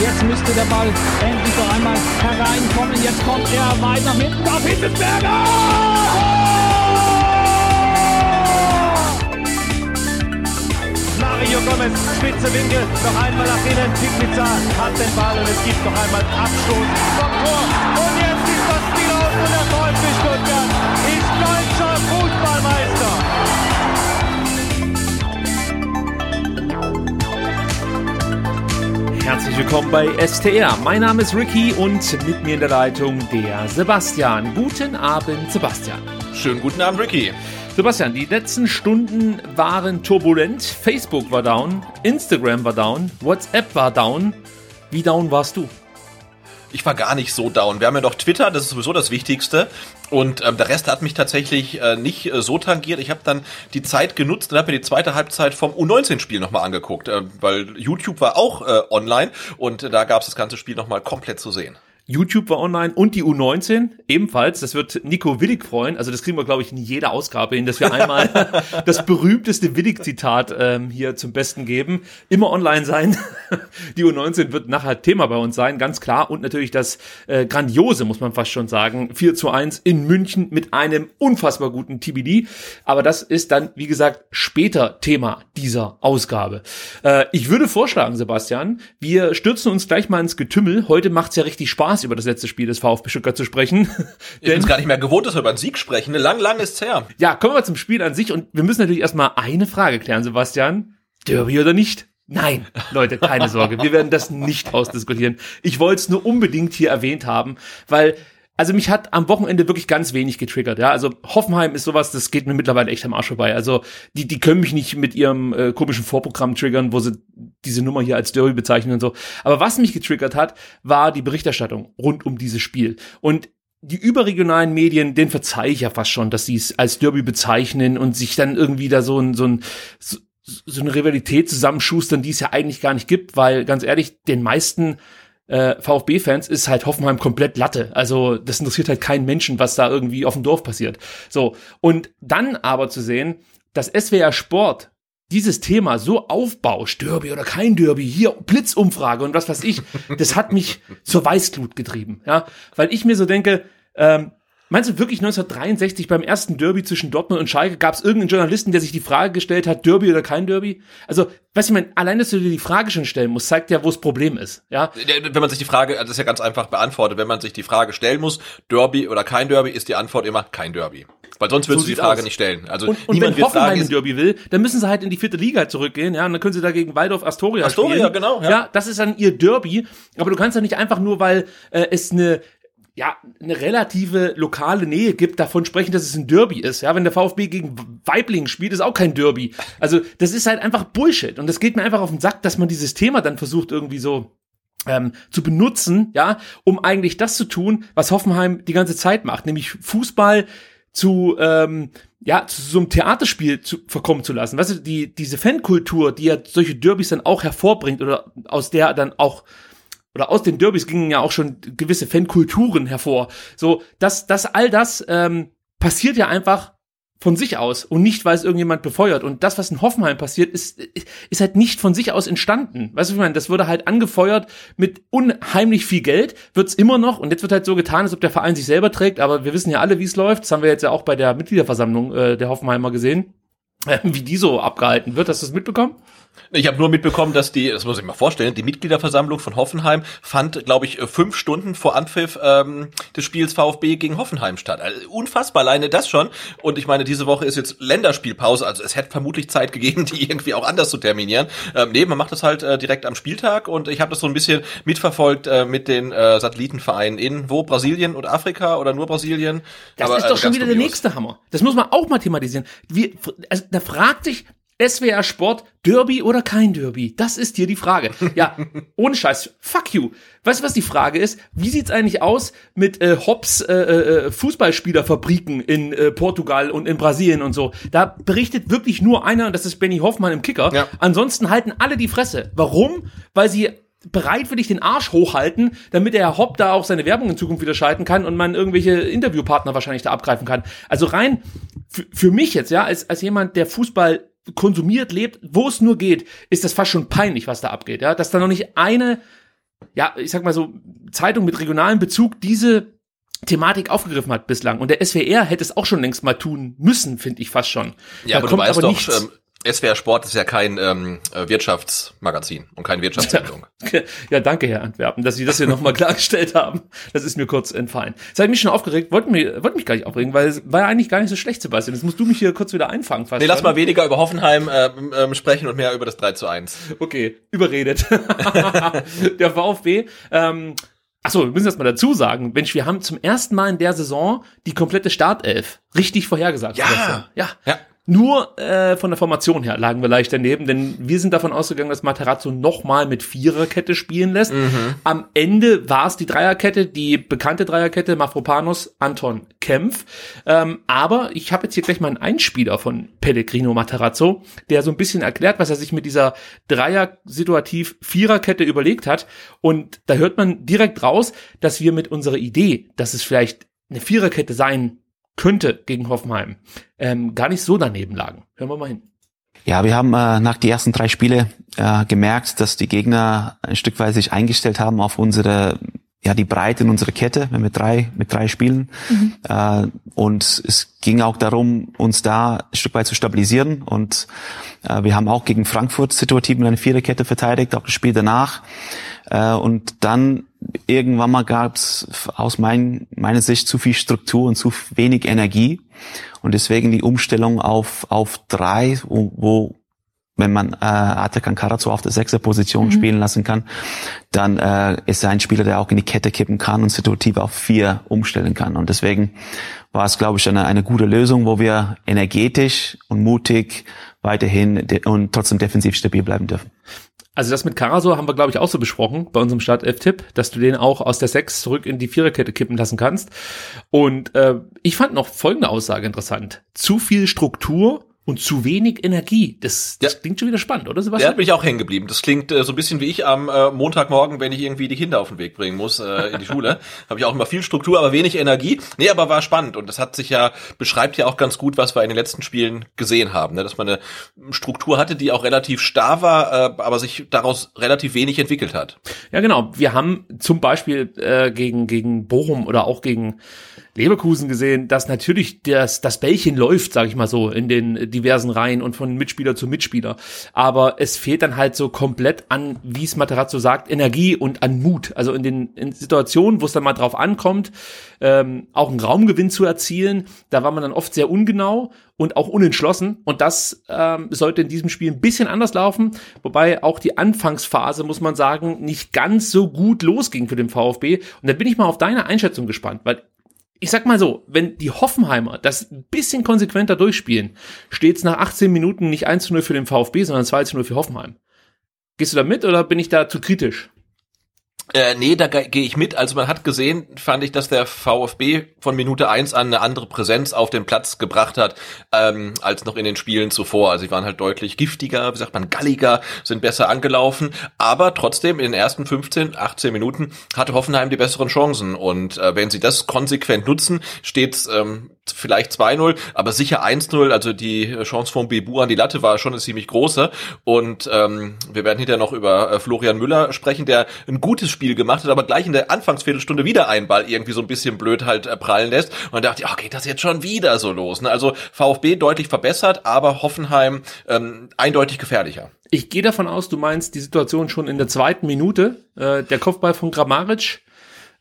Jetzt müsste der Ball endlich noch einmal hereinkommen. Jetzt kommt er weit nach hinten auf Hitzelsberger! Mario Gomez, spitze Winkel, noch einmal nach innen. Pizza hat den Ball und es gibt noch einmal Abstoß vom Tor. Und jetzt ist das Spiel aus und der VfB Stuttgart Herzlich willkommen bei STR. Mein Name ist Ricky und mit mir in der Leitung der Sebastian. Guten Abend, Sebastian. Schönen guten Abend, Ricky. Sebastian, die letzten Stunden waren turbulent. Facebook war down, Instagram war down, WhatsApp war down. Wie down warst du? Ich war gar nicht so down. Wir haben ja noch Twitter, das ist sowieso das Wichtigste. Und ähm, der Rest hat mich tatsächlich äh, nicht äh, so tangiert. Ich habe dann die Zeit genutzt und habe mir die zweite Halbzeit vom U19-Spiel nochmal angeguckt, äh, weil YouTube war auch äh, online und äh, da gab es das ganze Spiel nochmal komplett zu sehen. YouTube war online und die U19 ebenfalls. Das wird Nico Willig freuen. Also das kriegen wir, glaube ich, in jeder Ausgabe hin, dass wir einmal das berühmteste Willig-Zitat ähm, hier zum Besten geben. Immer online sein. Die U19 wird nachher Thema bei uns sein, ganz klar. Und natürlich das äh, Grandiose, muss man fast schon sagen. 4 zu 1 in München mit einem unfassbar guten TBD. Aber das ist dann, wie gesagt, später Thema dieser Ausgabe. Äh, ich würde vorschlagen, Sebastian, wir stürzen uns gleich mal ins Getümmel. Heute macht's ja richtig Spaß Spaß, über das letzte Spiel des VfB Stuttgart zu sprechen. Ich bin gar nicht mehr gewohnt, dass wir über einen Sieg sprechen. Lang, lang ist's her. Ja, kommen wir zum Spiel an sich und wir müssen natürlich erstmal eine Frage klären, Sebastian. Derby oder nicht? Nein, Leute, keine Sorge, wir werden das nicht ausdiskutieren. Ich wollte es nur unbedingt hier erwähnt haben, weil also mich hat am Wochenende wirklich ganz wenig getriggert. Ja, also Hoffenheim ist sowas, das geht mir mittlerweile echt am Arsch vorbei. Also die, die können mich nicht mit ihrem äh, komischen Vorprogramm triggern, wo sie diese Nummer hier als Derby bezeichnen und so. Aber was mich getriggert hat, war die Berichterstattung rund um dieses Spiel. Und die überregionalen Medien, den verzeihe ich ja fast schon, dass sie es als Derby bezeichnen und sich dann irgendwie da so ein, so ein, so, so eine Rivalität zusammenschustern, die es ja eigentlich gar nicht gibt, weil ganz ehrlich, den meisten äh, VfB-Fans ist halt Hoffenheim komplett Latte. Also das interessiert halt keinen Menschen, was da irgendwie auf dem Dorf passiert. So, und dann aber zu sehen, dass SWR Sport dieses Thema so aufbauscht, Derby oder kein Derby, hier Blitzumfrage und was weiß ich, das hat mich zur Weißglut getrieben, ja, weil ich mir so denke, ähm, Meinst du wirklich 1963 beim ersten Derby zwischen Dortmund und Schalke gab es irgendeinen Journalisten, der sich die Frage gestellt hat, Derby oder kein Derby? Also, weißt du, ich meine, allein, dass du dir die Frage schon stellen musst, zeigt ja, wo das Problem ist, ja? Wenn man sich die Frage, das ist ja ganz einfach beantwortet, wenn man sich die Frage stellen muss, Derby oder kein Derby, ist die Antwort immer kein Derby. Weil sonst würdest so du die Frage aus. nicht stellen. Also und, und wenn Hoffenheim ein Derby will, dann müssen sie halt in die vierte Liga zurückgehen, ja, und dann können sie da gegen Waldorf Astoria, Astoria spielen. genau. Ja. ja, das ist dann ihr Derby, aber du kannst ja nicht einfach nur, weil äh, es eine ja, eine relative lokale Nähe gibt, davon sprechen, dass es ein Derby ist. Ja, wenn der VfB gegen Weibling spielt, ist auch kein Derby. Also, das ist halt einfach Bullshit. Und das geht mir einfach auf den Sack, dass man dieses Thema dann versucht, irgendwie so ähm, zu benutzen, ja, um eigentlich das zu tun, was Hoffenheim die ganze Zeit macht, nämlich Fußball zu, ähm, ja, zu so einem Theaterspiel zu, verkommen zu lassen. Weißt du, die, diese Fankultur, die ja solche Derbys dann auch hervorbringt oder aus der dann auch oder aus den Derbys gingen ja auch schon gewisse Fankulturen hervor. So, dass das all das ähm, passiert ja einfach von sich aus und nicht, weil es irgendjemand befeuert. Und das, was in Hoffenheim passiert, ist, ist halt nicht von sich aus entstanden. Weißt du, ich meine, das wurde halt angefeuert mit unheimlich viel Geld, wird's immer noch. Und jetzt wird halt so getan, als ob der Verein sich selber trägt. Aber wir wissen ja alle, wie es läuft. Das haben wir jetzt ja auch bei der Mitgliederversammlung äh, der Hoffenheimer gesehen, äh, wie die so abgehalten wird. Hast du das mitbekommen? Ich habe nur mitbekommen, dass die, das muss ich mal vorstellen, die Mitgliederversammlung von Hoffenheim fand, glaube ich, fünf Stunden vor Anpfiff ähm, des Spiels VfB gegen Hoffenheim statt. Also unfassbar, alleine das schon. Und ich meine, diese Woche ist jetzt Länderspielpause, also es hätte vermutlich Zeit gegeben, die irgendwie auch anders zu terminieren. Ähm, nee, man macht das halt äh, direkt am Spieltag und ich habe das so ein bisschen mitverfolgt äh, mit den äh, Satellitenvereinen in wo Brasilien und Afrika oder nur Brasilien. Das Aber, ist doch äh, schon wieder dubios. der nächste Hammer. Das muss man auch mal thematisieren. Wir, also, da fragt sich SWR Sport, Derby oder kein Derby? Das ist hier die Frage. Ja, ohne Scheiß, fuck you. Weißt du, was die Frage ist? Wie sieht's eigentlich aus mit äh, Hobbs äh, äh, Fußballspielerfabriken in äh, Portugal und in Brasilien und so? Da berichtet wirklich nur einer, und das ist Benny Hoffmann im Kicker. Ja. Ansonsten halten alle die Fresse. Warum? Weil sie bereitwillig den Arsch hochhalten, damit der Herr Hopp da auch seine Werbung in Zukunft wieder schalten kann und man irgendwelche Interviewpartner wahrscheinlich da abgreifen kann. Also rein für, für mich jetzt, ja, als, als jemand, der Fußball konsumiert, lebt, wo es nur geht, ist das fast schon peinlich, was da abgeht, ja, dass da noch nicht eine, ja, ich sag mal so, Zeitung mit regionalem Bezug diese Thematik aufgegriffen hat bislang. Und der SWR hätte es auch schon längst mal tun müssen, finde ich fast schon. Ja, da aber du kommt weißt aber doch, nichts. ähm, SWR Sport ist ja kein ähm, äh, Wirtschaftsmagazin und keine Wirtschaftssendung. Ja, danke, Herr Antwerpen, dass Sie das hier nochmal klargestellt haben. Das ist mir kurz entfallen. Jetzt habe ich mich schon aufgeregt, wollte mich, wollte mich gar nicht aufregen, weil es war ja eigentlich gar nicht so schlecht, Sebastian. Jetzt musst du mich hier kurz wieder einfangen. Fast Nee, lass mal weniger über Hoffenheim ähm, ähm, sprechen und mehr über das 3 zu 1. Okay, überredet. der VfB, ähm, Achso, wir müssen das mal dazu sagen. Mensch, wir haben zum ersten Mal in der Saison die komplette Startelf richtig vorhergesagt. Ja. Ja. Ja. Nur äh, von der Formation her lagen wir leicht daneben, denn wir sind davon ausgegangen, dass Materazzo nochmal mit Viererkette spielen lässt. Am Ende war es die Dreierkette, die bekannte Dreierkette, Mafropanos, Anton, Kempf. Ähm, aber ich habe jetzt hier gleich mal einen Einspieler von Pellegrino Materazzo, der so ein bisschen erklärt, was er sich mit dieser Dreier-Situativ-Viererkette überlegt hat. Und da hört man direkt raus, dass wir mit unserer Idee, dass es vielleicht eine Viererkette sein könnte gegen Hoffenheim, ähm, gar nicht so daneben lagen. Hören wir mal hin. Ja, wir haben äh, nach die ersten drei Spiele äh, gemerkt, dass die Gegner ein Stück weit sich eingestellt haben auf unsere ja die Breite in unserer Kette, wenn wir drei mit drei spielen. Äh, und es ging auch darum, uns da ein Stück weit zu stabilisieren. Und äh, wir haben auch gegen Frankfurt situativ mit einer Viererkette verteidigt, auch das Spiel danach. Äh, und dann irgendwann mal gab es aus mein, meiner Sicht zu viel Struktur und zu wenig Energie. Und deswegen die Umstellung auf, auf drei, wo, wo wenn man äh, Atakan Karacu auf der sechster Position spielen lassen kann, dann äh, ist er ein Spieler, der auch in die Kette kippen kann und situativ auf vier umstellen kann. Und deswegen war es, glaube ich, eine, eine gute Lösung, wo wir energetisch und mutig weiterhin de und trotzdem defensiv stabil bleiben dürfen. Also das mit Karasor haben wir, glaube ich, auch so besprochen bei unserem Startelf-Tipp, dass du den auch aus der 6 zurück in die Viererkette kippen lassen kannst. Und äh, ich fand noch folgende Aussage interessant. Zu viel Struktur und zu wenig Energie. Das, das Ja. klingt schon wieder spannend, oder Der Sebastian? hat mich auch hängen geblieben. Das klingt äh, so ein bisschen wie ich am äh, Montagmorgen, wenn ich irgendwie die Kinder auf den Weg bringen muss äh, in die Schule. Habe ich auch immer viel Struktur, aber wenig Energie. Nee, aber war spannend und das hat sich ja beschreibt ja auch ganz gut, was wir in den letzten Spielen gesehen haben, ne? dass man eine Struktur hatte, die auch relativ starr war, äh, aber sich daraus relativ wenig entwickelt hat. Ja, genau. Wir haben zum Beispiel äh, gegen, gegen Bochum oder auch gegen Leverkusen gesehen, dass natürlich das, das Bällchen läuft, sage ich mal so, in den diversen Reihen und von Mitspieler zu Mitspieler. Aber es fehlt dann halt so komplett an, wie es Materazzo sagt, Energie und an Mut. Also in den in Situationen, wo es dann mal drauf ankommt, ähm, auch einen Raumgewinn zu erzielen, da war man dann oft sehr ungenau und auch unentschlossen. Und das ähm, sollte in diesem Spiel ein bisschen anders laufen. Wobei auch die Anfangsphase, muss man sagen, nicht ganz so gut losging für den VfB. Und da bin ich mal auf deine Einschätzung gespannt, weil ich sag mal so, wenn die Hoffenheimer das ein bisschen konsequenter durchspielen, steht's nach 18 Minuten nicht 1 zu 0 für den VfB, sondern 2 zu 0 für Hoffenheim. Gehst du da mit oder bin ich da zu kritisch? Äh, nee, da ge- gehe ich mit. Also man hat gesehen, fand ich, dass der VfB von Minute eins an eine andere Präsenz auf den Platz gebracht hat, ähm, als noch in den Spielen zuvor. Also sie waren halt deutlich giftiger, wie sagt man, galliger, sind besser angelaufen. Aber trotzdem, in den ersten 15, 18 Minuten hatte Hoffenheim die besseren Chancen. Und äh, wenn sie das konsequent nutzen, steht's ähm, vielleicht 2-0, aber sicher 1-0. Also die Chance von Bebu an die Latte war schon eine ziemlich große. Und ähm, wir werden hinterher noch über äh, Florian Müller sprechen, der ein gutes Spiel gemacht hat, aber gleich in der Anfangsviertelstunde wieder einen Ball irgendwie so ein bisschen blöd halt äh, prallen lässt. Und dachte ich, oh, geht das jetzt schon wieder so los? Ne? Also VfB deutlich verbessert, aber Hoffenheim ähm, eindeutig gefährlicher. Ich gehe davon aus, du meinst die Situation schon in der zweiten Minute. Äh, der Kopfball von Grammaric.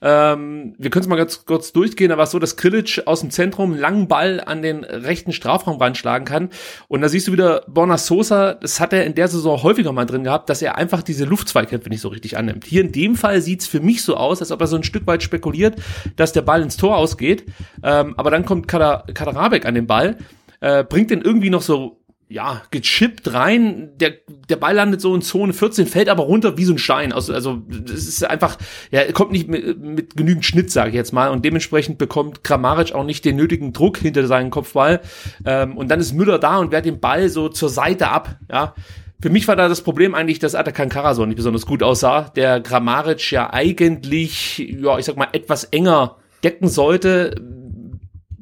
Ähm, wir können es mal ganz kurz durchgehen. Da war es so, dass Krilic aus dem Zentrum einen langen Ball an den rechten Strafraumrand schlagen kann. Und da siehst du wieder Borna Sosa, das hat er in der Saison häufiger mal drin gehabt, dass er einfach diese Luftzweikämpfe nicht so richtig annimmt. Hier in dem Fall sieht's für mich so aus, als ob er so ein Stück weit spekuliert, dass der Ball ins Tor ausgeht. Ähm, aber dann kommt Kader, Kaderabek an den Ball, äh, bringt den irgendwie noch so ja, gechippt rein. Der, der Ball landet so in Zone 14, fällt aber runter wie so ein Stein. Also, also es ist einfach, ja, er kommt nicht mit, mit genügend Schnitt, sage ich jetzt mal. Und dementsprechend bekommt Kramaric auch nicht den nötigen Druck hinter seinen Kopfball. Ähm, und dann ist Müller da und wehrt den Ball so zur Seite ab. Ja, für mich war da das Problem eigentlich, dass Atakan Karasor nicht besonders gut aussah. Der Grammaric ja eigentlich, ja, ich sag mal, etwas enger decken sollte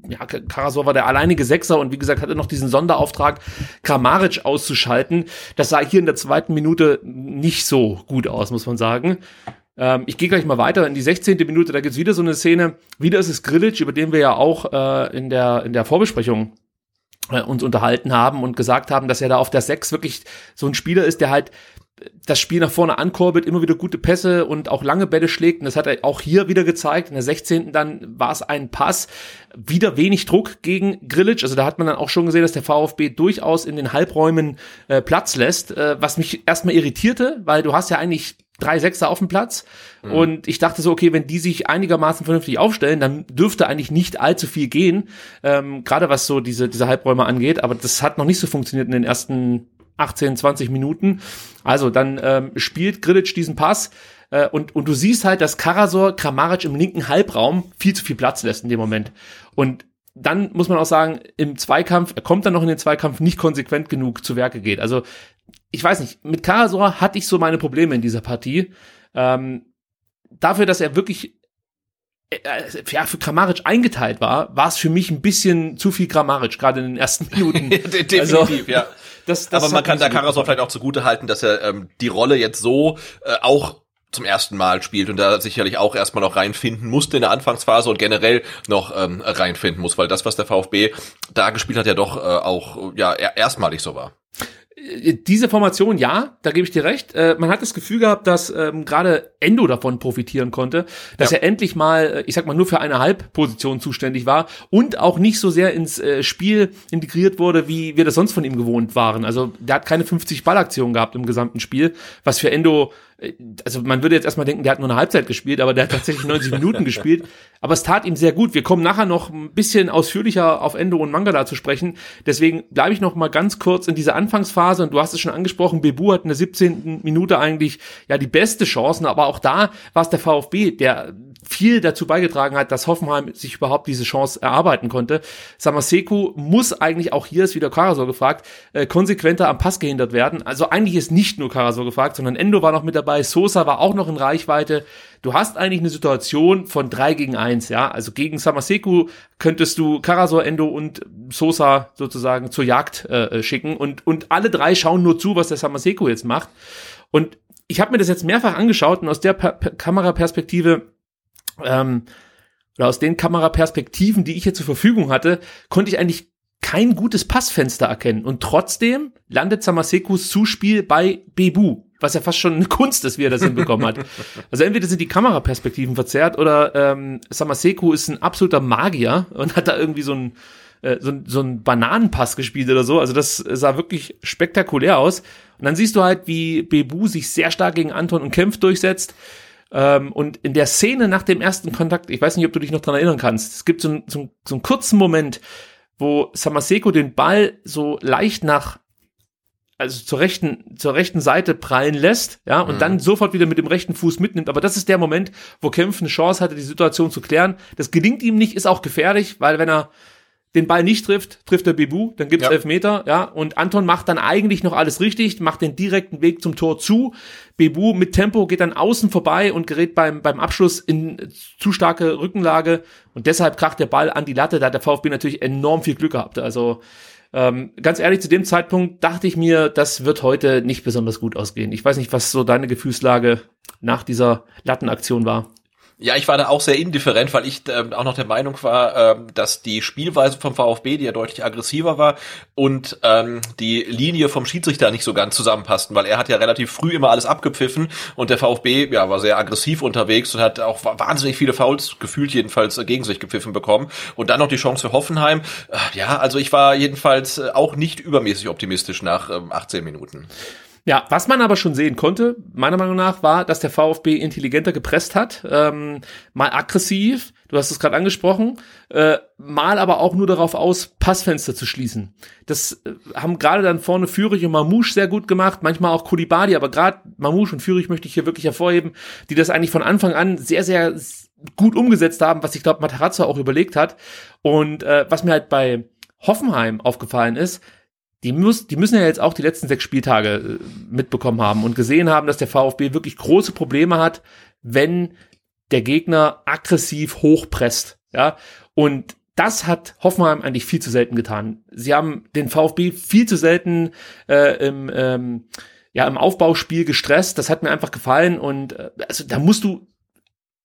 ja, Karasor war der alleinige Sechser und wie gesagt hatte noch diesen Sonderauftrag, Kramaric auszuschalten. Das sah hier in der zweiten Minute nicht so gut aus, muss man sagen. Ähm, ich gehe gleich mal weiter in die 16. Minute, da gibt's wieder so eine Szene. Wieder ist es Grilic, über den wir ja auch äh, in, der, in der Vorbesprechung äh, uns unterhalten haben und gesagt haben, dass er da auf der 6 wirklich so ein Spieler ist, der halt das Spiel nach vorne ankurbelt, immer wieder gute Pässe und auch lange Bälle schlägt. Und das hat er auch hier wieder gezeigt. In der 16. dann war es ein Pass. Wieder wenig Druck gegen Grilic. Also da hat man dann auch schon gesehen, dass der VfB durchaus in den Halbräumen äh, Platz lässt, äh, was mich erstmal irritierte, weil du hast ja eigentlich drei Sechser auf dem Platz. Mhm. Und ich dachte so, okay, wenn die sich einigermaßen vernünftig aufstellen, dann dürfte eigentlich nicht allzu viel gehen, ähm, gerade was so diese, diese Halbräume angeht. Aber das hat noch nicht so funktioniert in den ersten 18, 20 Minuten. Also dann ähm, spielt Grilic diesen Pass äh, und, und du siehst halt, dass Karasor Kramaric im linken Halbraum viel zu viel Platz lässt in dem Moment. Und dann muss man auch sagen, im Zweikampf, er kommt dann noch in den Zweikampf, nicht konsequent genug zu Werke geht. Also ich weiß nicht, mit Karasor hatte ich so meine Probleme in dieser Partie. Ähm, dafür, dass er wirklich äh, ja, für Grammaric eingeteilt war, war es für mich ein bisschen zu viel Grammaric, gerade in den ersten Minuten. Definitiv, also, ja. Das, das Aber man kann da Karasor vielleicht auch zugute halten, dass er ähm, die Rolle jetzt so äh, auch zum ersten Mal spielt und da sicherlich auch erstmal noch reinfinden musste in der Anfangsphase und generell noch ähm, reinfinden muss, weil das, was der VfB da gespielt hat, ja doch äh, auch ja erstmalig so war diese Formation, ja, da gebe ich dir recht. Äh, man hat das Gefühl gehabt, dass ähm, gerade Endo davon profitieren konnte, dass ja. er endlich mal, äh, ich sag mal, nur für eine Halbposition zuständig war und auch nicht so sehr ins äh, Spiel integriert wurde, wie wir das sonst von ihm gewohnt waren. Also der hat keine 50 Ballaktionen gehabt im gesamten Spiel, was für Endo äh, also man würde jetzt erstmal denken, der hat nur eine Halbzeit gespielt, aber der hat tatsächlich 90 Minuten gespielt. Aber es tat ihm sehr gut. Wir kommen nachher noch ein bisschen ausführlicher auf Endo und Mangala zu sprechen. Deswegen bleibe ich noch mal ganz kurz in dieser Anfangsphase. Und du hast es schon angesprochen, Bebu hat in der 17. Minute eigentlich ja die beste Chance. Aber auch da war es der VfB, der viel dazu beigetragen hat, dass Hoffenheim sich überhaupt diese Chance erarbeiten konnte. Samaseku muss eigentlich auch hier ist wieder Karasor gefragt, äh, konsequenter am Pass gehindert werden. Also eigentlich ist nicht nur Karasor gefragt, sondern Endo war noch mit dabei, Sosa war auch noch in Reichweite. Du hast eigentlich eine Situation von drei gegen eins, ja. Also gegen Samaseku könntest du Karasor, Endo und Sosa sozusagen zur Jagd äh, schicken und, und alle drei schauen nur zu, was der Samaseku jetzt macht. Und ich habe mir das jetzt mehrfach angeschaut und aus der pa Kameraperspektive ähm, oder aus den Kameraperspektiven, die ich hier zur Verfügung hatte, konnte ich eigentlich kein gutes Passfenster erkennen. Und trotzdem landet Samasekus Zuspiel bei Bebu, was ja fast schon eine Kunst ist, wie er das hinbekommen hat. Also entweder sind die Kameraperspektiven verzerrt oder ähm, Samaseku ist ein absoluter Magier und hat da irgendwie so ein äh, so, so ein Bananenpass gespielt oder so. Also das sah wirklich spektakulär aus. Und dann siehst du halt, wie Bebu sich sehr stark gegen Anton und Kempf durchsetzt. Ähm, und in der Szene nach dem ersten Kontakt, ich weiß nicht, ob du dich noch dran erinnern kannst, es gibt so, ein, so, so einen kurzen Moment, wo Samaseko den Ball so leicht nach also zur rechten, zur rechten Seite prallen lässt, ja, und mhm. dann sofort wieder mit dem rechten Fuß mitnimmt. Aber das ist der Moment, wo Kempf eine Chance hatte, die Situation zu klären. Das gelingt ihm nicht, ist auch gefährlich, weil wenn er den Ball nicht trifft, trifft der Bebu, dann gibt's ja. Elfmeter, ja, und Anton macht dann eigentlich noch alles richtig, macht den direkten Weg zum Tor zu. Bebu mit Tempo geht dann außen vorbei und gerät beim, beim Abschluss in zu starke Rückenlage und deshalb kracht der Ball an die Latte, da hat der VfB natürlich enorm viel Glück gehabt. Also ähm, ganz ehrlich, zu dem Zeitpunkt dachte ich mir, das wird heute nicht besonders gut ausgehen. Ich weiß nicht, was so deine Gefühlslage nach dieser Lattenaktion war. Ja, ich war da auch sehr indifferent, weil ich ähm, auch noch der Meinung war, ähm, dass die Spielweise vom VfB, die ja deutlich aggressiver war, und ähm, die Linie vom Schiedsrichter nicht so ganz zusammenpassten, weil er hat ja relativ früh immer alles abgepfiffen und der VfB ja war sehr aggressiv unterwegs und hat auch wahnsinnig viele Fouls gefühlt jedenfalls gegen sich gepfiffen bekommen und dann noch die Chance für Hoffenheim. Äh, ja, also ich war jedenfalls äh, auch nicht übermäßig optimistisch nach ähm, 18 Minuten. Ja, was man aber schon sehen konnte, meiner Meinung nach, war, dass der VfB intelligenter gepresst hat, ähm, mal aggressiv, du hast es gerade angesprochen, äh, mal aber auch nur darauf aus, Passfenster zu schließen. Das äh, haben gerade dann vorne Fürich und Mamouche sehr gut gemacht, manchmal auch Kulibadi, aber gerade Mamouche und Fürich möchte ich hier wirklich hervorheben, die das eigentlich von Anfang an sehr, sehr gut umgesetzt haben, was ich glaube Matarazzo auch überlegt hat. Und äh, was mir halt bei Hoffenheim aufgefallen ist, die, muss, die müssen ja jetzt auch die letzten sechs Spieltage äh, mitbekommen haben und gesehen haben, dass der VfB wirklich große Probleme hat, wenn der Gegner aggressiv hochpresst. Ja, und das hat Hoffenheim eigentlich viel zu selten getan. Sie haben den VfB viel zu selten äh, im, ähm, ja, im Aufbauspiel gestresst. Das hat mir einfach gefallen und äh, also da musst du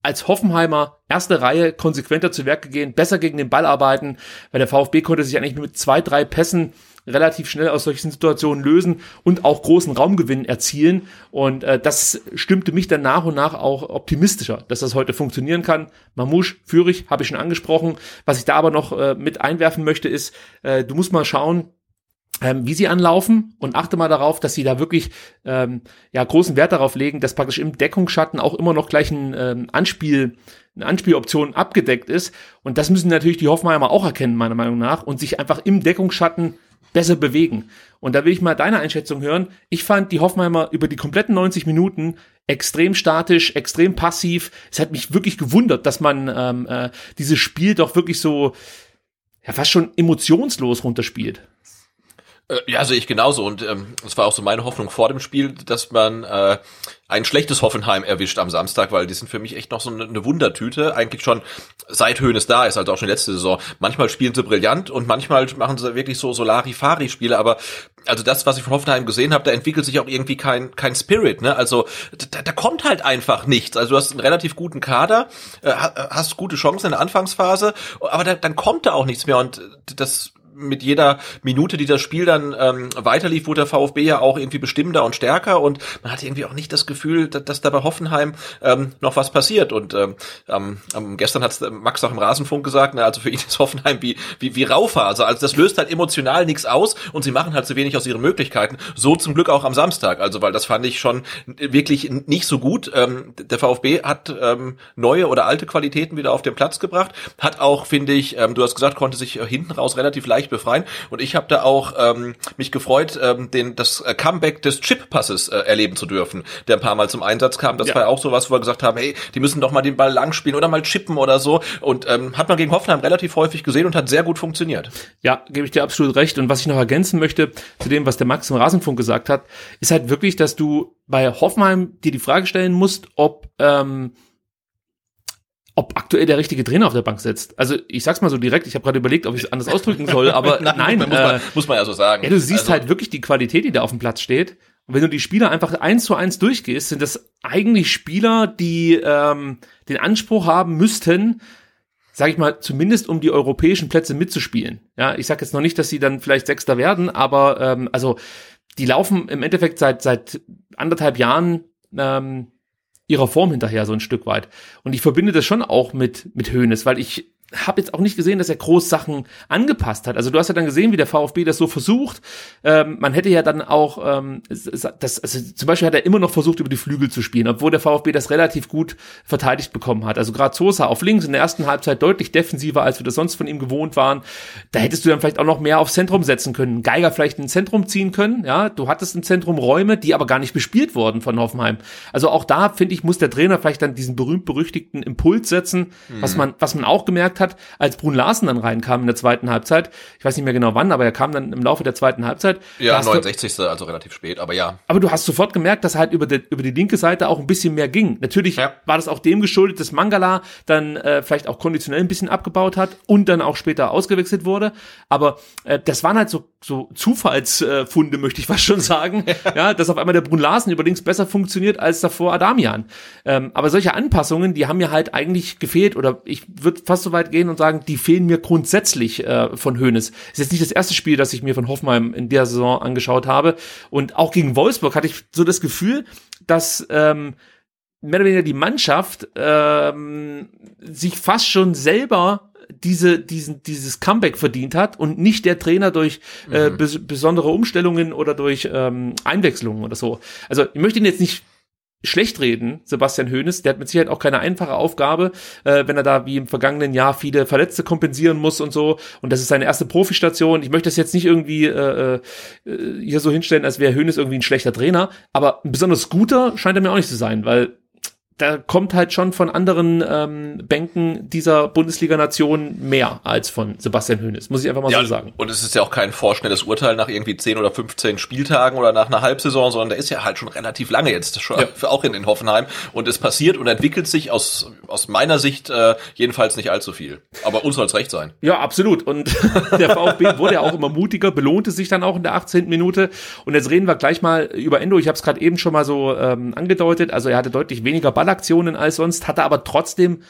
als Hoffenheimer erste Reihe konsequenter zu Werke gehen, besser gegen den Ball arbeiten, weil der VfB konnte sich eigentlich mit zwei, drei Pässen relativ schnell aus solchen Situationen lösen und auch großen Raumgewinn erzielen. Und äh, das stimmte mich dann nach und nach auch optimistischer, dass das heute funktionieren kann. Mamouche, Fürich, habe ich schon angesprochen. Was ich da aber noch äh, mit einwerfen möchte, ist, äh, du musst mal schauen, ähm, wie sie anlaufen und achte mal darauf, dass sie da wirklich ähm, ja großen Wert darauf legen, dass praktisch im Deckungsschatten auch immer noch gleich ein ähm, Anspiel, eine Anspieloption abgedeckt ist. Und das müssen natürlich die Hoffenheimer auch erkennen, meiner Meinung nach, und sich einfach im Deckungsschatten besser bewegen. Und da will ich mal deine Einschätzung hören. Ich fand die Hoffenheimer über die kompletten 90 Minuten extrem statisch, extrem passiv. Es hat mich wirklich gewundert, dass man ähm, äh, dieses Spiel doch wirklich so ja fast schon emotionslos runterspielt. Äh, ja, sehe ich genauso. Und ähm, das war auch so meine Hoffnung vor dem Spiel, dass man äh, ein schlechtes Hoffenheim erwischt am Samstag, weil die sind für mich echt noch so eine, eine Wundertüte. Eigentlich schon seit Höhnes da ist, also auch schon letzte Saison. Manchmal spielen sie brillant und manchmal machen sie wirklich so Solari-Fari-Spiele. Aber also das, was ich von Hoffenheim gesehen habe, da entwickelt sich auch irgendwie kein, kein Spirit. Ne? Also da, da kommt halt einfach nichts. Also du hast einen relativ guten Kader, äh, hast gute Chancen in der Anfangsphase, aber da, dann kommt da auch nichts mehr. Und das mit jeder Minute, die das Spiel dann ähm, weiterlief, wurde der VfB ja auch irgendwie bestimmender und stärker und man hatte irgendwie auch nicht das Gefühl, dass, dass da bei Hoffenheim ähm, noch was passiert. Und ähm, ähm, gestern hat Max auch im Rasenfunk gesagt, na, also für ihn ist Hoffenheim wie, wie, wie Rauphase. Also das löst halt emotional nichts aus und sie machen halt zu wenig aus ihren Möglichkeiten. So zum Glück auch am Samstag. Also weil das fand ich schon wirklich nicht so gut. Ähm, der VfB hat ähm, neue oder alte Qualitäten wieder auf den Platz gebracht, hat auch, finde ich, ähm, du hast gesagt, konnte sich hinten raus relativ leicht befreien. Und ich habe da auch ähm, mich gefreut, ähm, den das äh, Comeback des Chip-Passes äh, erleben zu dürfen, der ein paar Mal zum Einsatz kam. Das ja. war ja auch sowas, wo wir gesagt haben, hey, die müssen doch mal den Ball lang spielen oder mal chippen oder so. Und ähm, hat man gegen Hoffenheim relativ häufig gesehen und hat sehr gut funktioniert. Ja, gebe ich dir absolut recht. Und was ich noch ergänzen möchte zu dem, was der Max im Rasenfunk gesagt hat, ist halt wirklich, dass du bei Hoffenheim dir die Frage stellen musst, ob ähm, ob aktuell der richtige Trainer auf der Bank sitzt. Also ich sag's mal so direkt, ich habe gerade überlegt, ob ich es anders ausdrücken soll, aber nein, nein muss, man, äh, muss man ja so sagen. Ja, du siehst also, halt wirklich die Qualität, die da auf dem Platz steht. Und wenn du die Spieler einfach eins zu eins durchgehst, sind das eigentlich Spieler, die ähm, den Anspruch haben müssten, sage ich mal, zumindest um die europäischen Plätze mitzuspielen. Ja, ich sag jetzt noch nicht, dass sie dann vielleicht Sechster werden, aber ähm, also die laufen im Endeffekt seit seit anderthalb Jahren ähm, ihrer Form hinterher so ein Stück weit. Und ich verbinde das schon auch mit mit Hönes, weil ich habe jetzt auch nicht gesehen, dass er groß Sachen angepasst hat. Also du hast ja dann gesehen, wie der VfB das so versucht. Ähm, man hätte ja dann auch, ähm, das, also zum Beispiel hat er immer noch versucht, über die Flügel zu spielen, obwohl der VfB das relativ gut verteidigt bekommen hat. Also gerade Sosa auf links in der ersten Halbzeit deutlich defensiver, als wir das sonst von ihm gewohnt waren. Da hättest du dann vielleicht auch noch mehr aufs Zentrum setzen können. Geiger vielleicht ins Zentrum ziehen können. Ja, du hattest im Zentrum Räume, die aber gar nicht bespielt wurden von Hoffenheim. Also auch da finde ich, muss der Trainer vielleicht dann diesen berühmt-berüchtigten Impuls setzen, mhm. was man, was man auch gemerkt hat, als Brun Larsen dann reinkam in der zweiten Halbzeit. Ich weiß nicht mehr genau wann, aber er kam dann im Laufe der zweiten Halbzeit. Ja, 69. Du, also relativ spät, aber ja. Aber du hast sofort gemerkt, dass halt über die, über die linke Seite auch ein bisschen mehr ging. Natürlich ja. war das auch dem geschuldet, dass Mangala dann äh, vielleicht auch konditionell ein bisschen abgebaut hat und dann auch später ausgewechselt wurde. Aber äh, das waren halt so, so Zufallsfunde, äh, möchte ich fast schon sagen. ja, dass auf einmal der Brun Larsen übrigens besser funktioniert als davor Adamian. Ähm, aber solche Anpassungen, die haben mir halt eigentlich gefehlt oder ich würde fast so weit gehen und sagen, die fehlen mir grundsätzlich äh, von Hoeneß. Ist jetzt nicht das erste Spiel, das ich mir von Hoffenheim in der Saison angeschaut habe. Und auch gegen Wolfsburg hatte ich so das Gefühl, dass ähm, mehr oder weniger die Mannschaft ähm, sich fast schon selber diese, diesen, dieses Comeback verdient hat und nicht der Trainer durch äh, mhm. bes besondere Umstellungen oder durch ähm, Einwechslungen oder so. Also ich möchte ihn jetzt nicht schlecht reden, Sebastian Hoeneß. Der hat mit Sicherheit auch keine einfache Aufgabe, äh, wenn er da wie im vergangenen Jahr viele Verletzte kompensieren muss und so. Und das ist seine erste Profistation. Ich möchte das jetzt nicht irgendwie äh, äh, hier so hinstellen, als wäre Hoeneß irgendwie ein schlechter Trainer, aber ein besonders guter scheint er mir auch nicht zu sein, weil da kommt halt schon von anderen ähm, Bänken dieser Bundesliga-Nation mehr als von Sebastian Hönes, muss ich einfach mal ja, so sagen. Und es ist ja auch kein vorschnelles Urteil nach irgendwie 10 oder 15 Spieltagen oder nach einer Halbsaison, sondern der ist ja halt schon relativ lange jetzt schon ja. auch in, in Hoffenheim und es passiert und entwickelt sich aus, aus meiner Sicht äh, jedenfalls nicht allzu viel. Aber uns soll es recht sein. Ja, absolut. Und der VfB wurde ja auch immer mutiger, belohnte sich dann auch in der 18. Minute. Und jetzt reden wir gleich mal über Endo. Ich habe es gerade eben schon mal so ähm, angedeutet. Also er hatte deutlich weniger Ball Ballaktionen als sonst, hatte aber trotzdem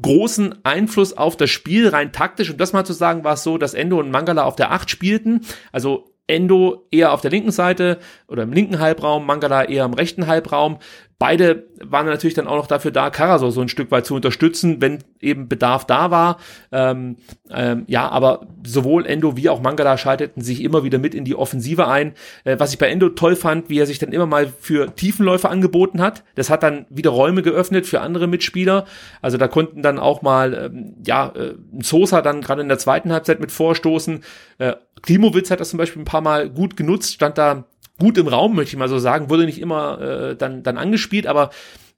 großen Einfluss auf das Spiel, rein taktisch. Und das mal zu sagen, war es so, dass Endo und Mangala auf der 8 spielten. Also Endo eher auf der linken Seite oder im linken Halbraum, Mangala eher im rechten Halbraum. Beide waren natürlich dann auch noch dafür da, Karasor so ein Stück weit zu unterstützen, wenn eben Bedarf da war. Ähm, ähm, ja, aber sowohl Endo wie auch Mangala schalteten sich immer wieder mit in die Offensive ein. Äh, was ich bei Endo toll fand, wie er sich dann immer mal für Tiefenläufe angeboten hat. Das hat dann wieder Räume geöffnet für andere Mitspieler. Also da konnten dann auch mal, ähm, ja, äh, Sosa dann gerade in der zweiten Halbzeit mit vorstoßen. Äh, Klimowitz hat das zum Beispiel ein paar Mal gut genutzt, stand da gut im Raum, möchte ich mal so sagen, wurde nicht immer äh, dann, dann angespielt, aber